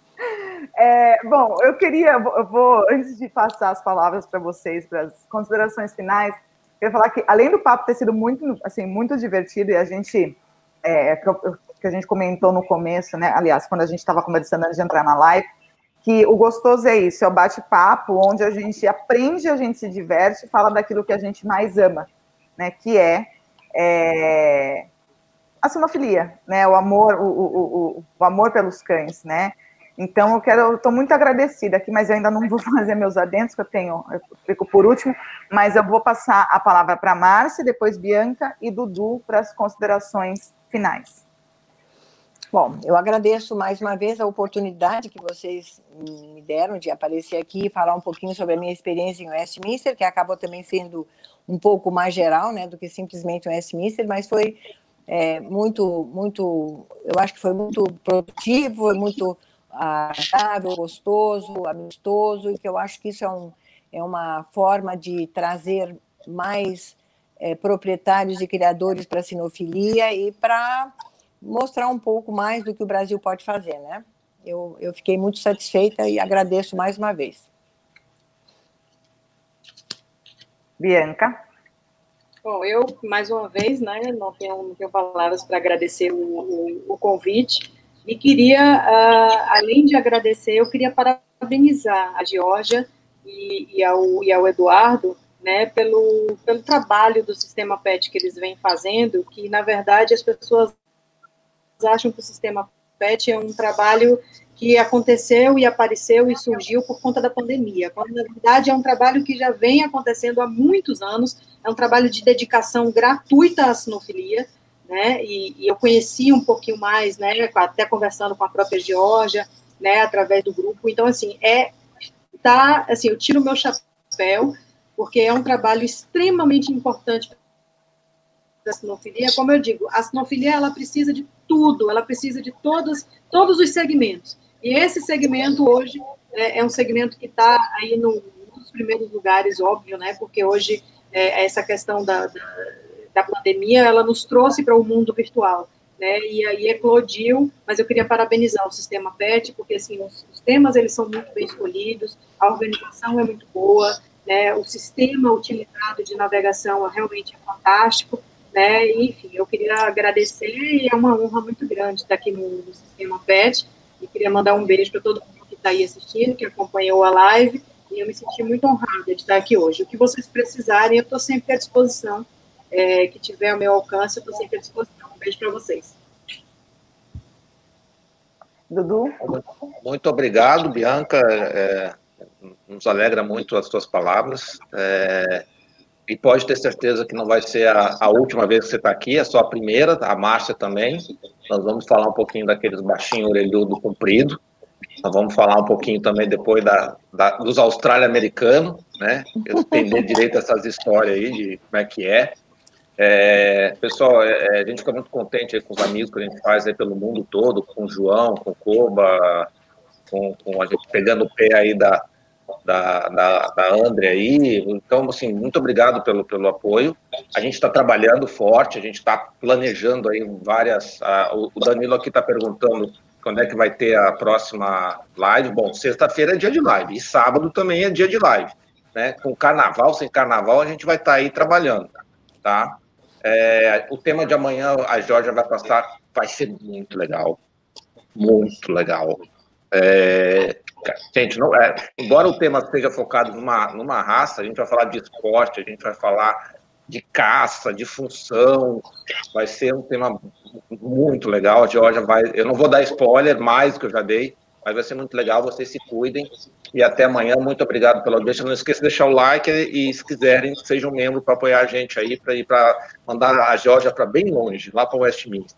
É, bom, eu queria, eu vou, antes de passar as palavras para vocês, para as considerações finais, queria falar que, além do papo ter sido muito, assim, muito divertido, e a gente, é, que a gente comentou no começo, né, aliás, quando a gente estava conversando antes de entrar na live, que o gostoso é isso, é o bate-papo, onde a gente aprende, a gente se diverte, fala daquilo que a gente mais ama, né, que é, é a sinofilia, né, o amor, o, o, o, o amor pelos cães, né, então, eu quero, estou muito agradecida aqui, mas eu ainda não vou fazer meus adentos, que eu tenho, eu fico por último, mas eu vou passar a palavra para Márcia, depois Bianca e Dudu para as considerações finais.
Bom, eu agradeço mais uma vez a oportunidade que vocês me deram de aparecer aqui e falar um pouquinho sobre a minha experiência em Westminster, que acabou também sendo um pouco mais geral, né, do que simplesmente Westminster, mas foi é, muito, muito, eu acho que foi muito produtivo, muito agradável, gostoso, amistoso, e que eu acho que isso é, um, é uma forma de trazer mais é, proprietários e criadores para a sinofilia e para mostrar um pouco mais do que o Brasil pode fazer, né? eu, eu fiquei muito satisfeita e agradeço mais uma vez.
Bianca?
Bom, eu, mais uma vez, né, não tenho, não tenho palavras para agradecer o, o, o, convite, e queria, uh, além de agradecer, eu queria parabenizar a Georgia e, e, ao, e ao Eduardo, né, pelo, pelo trabalho do sistema PET que eles vêm fazendo, que, na verdade, as pessoas acham que o sistema PET é um trabalho que aconteceu e apareceu e surgiu por conta da pandemia, quando na verdade é um trabalho que já vem acontecendo há muitos anos, é um trabalho de dedicação gratuita à sinofilia, né, e, e eu conheci um pouquinho mais, né, até conversando com a própria Georgia, né, através do grupo, então, assim, é, tá, assim, eu tiro o meu chapéu, porque é um trabalho extremamente importante da sinofilia, como eu digo, a sinofilia, ela precisa de tudo, ela precisa de todos, todos os segmentos, e esse segmento hoje é, é um segmento que está aí no, nos primeiros lugares, óbvio, né? Porque hoje é, essa questão da, da, da, pandemia ela nos trouxe para o mundo virtual, né? E aí eclodiu, mas eu queria parabenizar o sistema PET, porque assim os, os temas eles são muito bem escolhidos, a organização é muito boa, né? O sistema utilizado de navegação realmente é fantástico. Né? Enfim, eu queria agradecer e é uma honra muito grande estar aqui no, no Sistema PET e queria mandar um beijo para todo mundo que está aí assistindo, que acompanhou a live. E eu me senti muito honrada de estar aqui hoje. O que vocês precisarem, eu estou sempre à disposição. É, que tiver ao meu alcance, eu estou sempre à disposição. Um beijo para vocês.
Dudu?
Muito obrigado, Bianca. É, nos alegra muito as suas palavras. É, e pode ter certeza que não vai ser a, a última vez que você está aqui, é só a primeira, a Márcia também. Nós vamos falar um pouquinho daqueles baixinhos orelhudo comprido. Nós vamos falar um pouquinho também depois da, da dos Austrália americanos, né? Eu entender direito essas histórias aí de como é que é. É pessoal, é, é, a gente fica muito contente com os amigos que a gente faz aí pelo mundo todo, com o João, com o Koba, com, com a gente pegando o pé aí da, da, da, da André aí. Então, assim, muito obrigado pelo, pelo apoio. A gente está trabalhando forte, a gente está planejando aí várias. Uh, o Danilo aqui está perguntando quando é que vai ter a próxima live. Bom, sexta-feira é dia de live e sábado também é dia de live. Né? Com carnaval, sem carnaval, a gente vai estar tá aí trabalhando, tá? É, o tema de amanhã, a Jorge vai passar, vai ser muito legal. Muito legal. É, gente, não, é, embora o tema seja focado numa, numa raça, a gente vai falar de esporte, a gente vai falar de caça, de função, vai ser um tema muito legal. A Georgia vai, eu não vou dar spoiler mais do que eu já dei, mas vai ser muito legal. Vocês se cuidem e até amanhã. Muito obrigado pela audiência. Não esqueça de deixar o like e, se quiserem, sejam membro para apoiar a gente aí, para ir para mandar a Georgia para bem longe, lá para Westminster.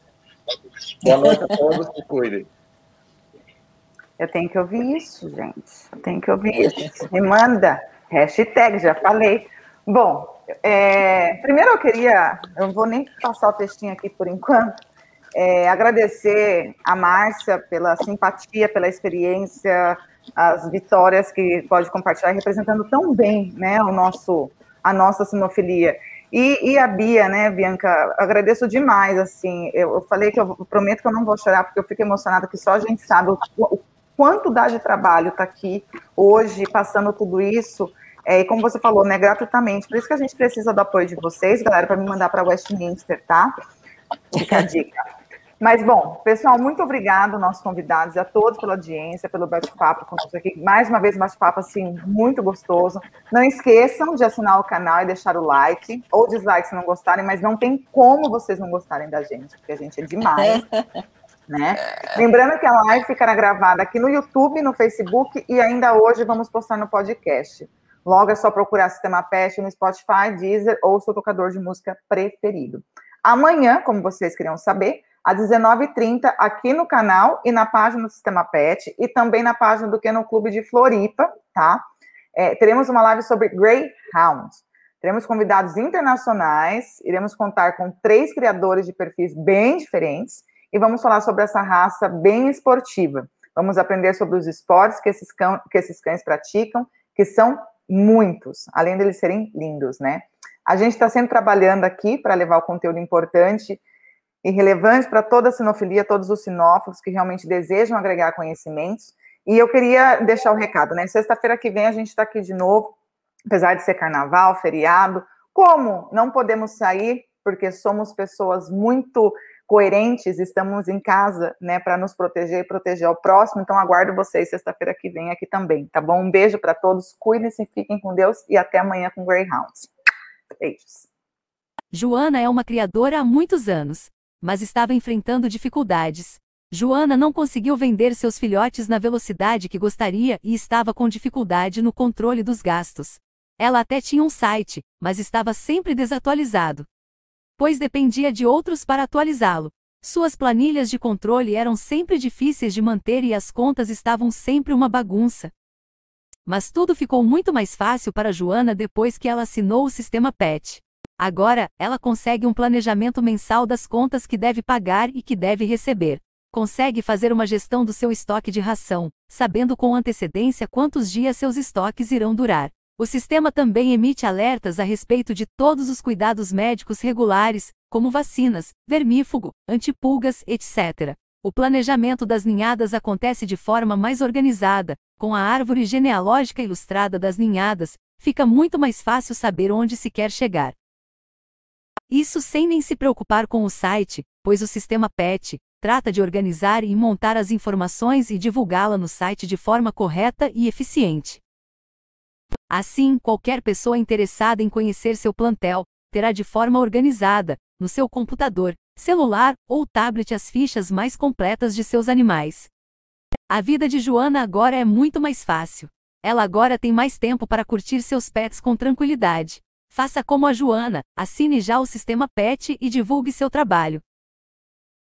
Boa noite a todos, se cuidem.
Eu tenho que ouvir isso, gente. Eu tenho que ouvir isso. Me manda. Hashtag, já falei. Bom, é, primeiro eu queria, eu não vou nem passar o textinho aqui por enquanto, é, agradecer a Márcia pela simpatia, pela experiência, as vitórias que pode compartilhar, representando tão bem né, o nosso, a nossa sinofilia. E, e, a Bia, né, Bianca, agradeço demais, assim, eu, eu, falei que eu prometo que eu não vou chorar, porque eu fico emocionada, que só a gente sabe o, o quanto dá de trabalho estar tá aqui hoje, passando tudo isso, é, e como você falou, né, gratuitamente. Por isso que a gente precisa do apoio de vocês, galera, para me mandar para Westminster, tá? Fica a dica. Mas, bom, pessoal, muito obrigado, nossos convidados, a todos pela audiência, pelo bate-papo vocês aqui. Mais uma vez, um bate-papo, assim, muito gostoso. Não esqueçam de assinar o canal e deixar o like, ou dislike se não gostarem, mas não tem como vocês não gostarem da gente, porque a gente é demais. né? Lembrando que a live ficará gravada aqui no YouTube, no Facebook e ainda hoje vamos postar no podcast. Logo é só procurar Sistema Pest no Spotify, Deezer ou seu tocador de música preferido. Amanhã, como vocês queriam saber, às 19h30, aqui no canal e na página do Sistema Pet e também na página do Kennel Clube de Floripa, tá? É, teremos uma live sobre Greyhound. Teremos convidados internacionais, iremos contar com três criadores de perfis bem diferentes e vamos falar sobre essa raça bem esportiva. Vamos aprender sobre os esportes que esses, cão, que esses cães praticam, que são muitos, além deles serem lindos, né? A gente está sempre trabalhando aqui para levar o conteúdo importante e relevante para toda a sinofilia, todos os sinófilos que realmente desejam agregar conhecimentos. E eu queria deixar o recado, né? Sexta-feira que vem a gente está aqui de novo, apesar de ser carnaval, feriado. Como não podemos sair, porque somos pessoas muito coerentes, estamos em casa, né, para nos proteger e proteger ao próximo. Então, aguardo vocês sexta-feira que vem aqui também, tá bom? Um beijo para todos, cuidem-se, fiquem com Deus e até amanhã com Greyhounds. Beijos.
Joana é uma criadora há muitos anos mas estava enfrentando dificuldades. Joana não conseguiu vender seus filhotes na velocidade que gostaria e estava com dificuldade no controle dos gastos. Ela até tinha um site, mas estava sempre desatualizado. Pois dependia de outros para atualizá-lo. Suas planilhas de controle eram sempre difíceis de manter e as contas estavam sempre uma bagunça. Mas tudo ficou muito mais fácil para Joana depois que ela assinou o sistema PET. Agora, ela consegue um planejamento mensal das contas que deve pagar e que deve receber. Consegue fazer uma gestão do seu estoque de ração, sabendo com antecedência quantos dias seus estoques irão durar. O sistema também emite alertas a respeito de todos os cuidados médicos regulares, como vacinas, vermífugo, antipulgas, etc. O planejamento das ninhadas acontece de forma mais organizada, com a árvore genealógica ilustrada das ninhadas, fica muito mais fácil saber onde se quer chegar. Isso sem nem se preocupar com o site, pois o sistema PET trata de organizar e montar as informações e divulgá-la no site de forma correta e eficiente. Assim, qualquer pessoa interessada em conhecer seu plantel terá de forma organizada, no seu computador, celular ou tablet as fichas mais completas de seus animais. A vida de Joana agora é muito mais fácil. Ela agora tem mais tempo para curtir seus pets com tranquilidade. Faça como a Joana, assine já o sistema PET e divulgue seu trabalho.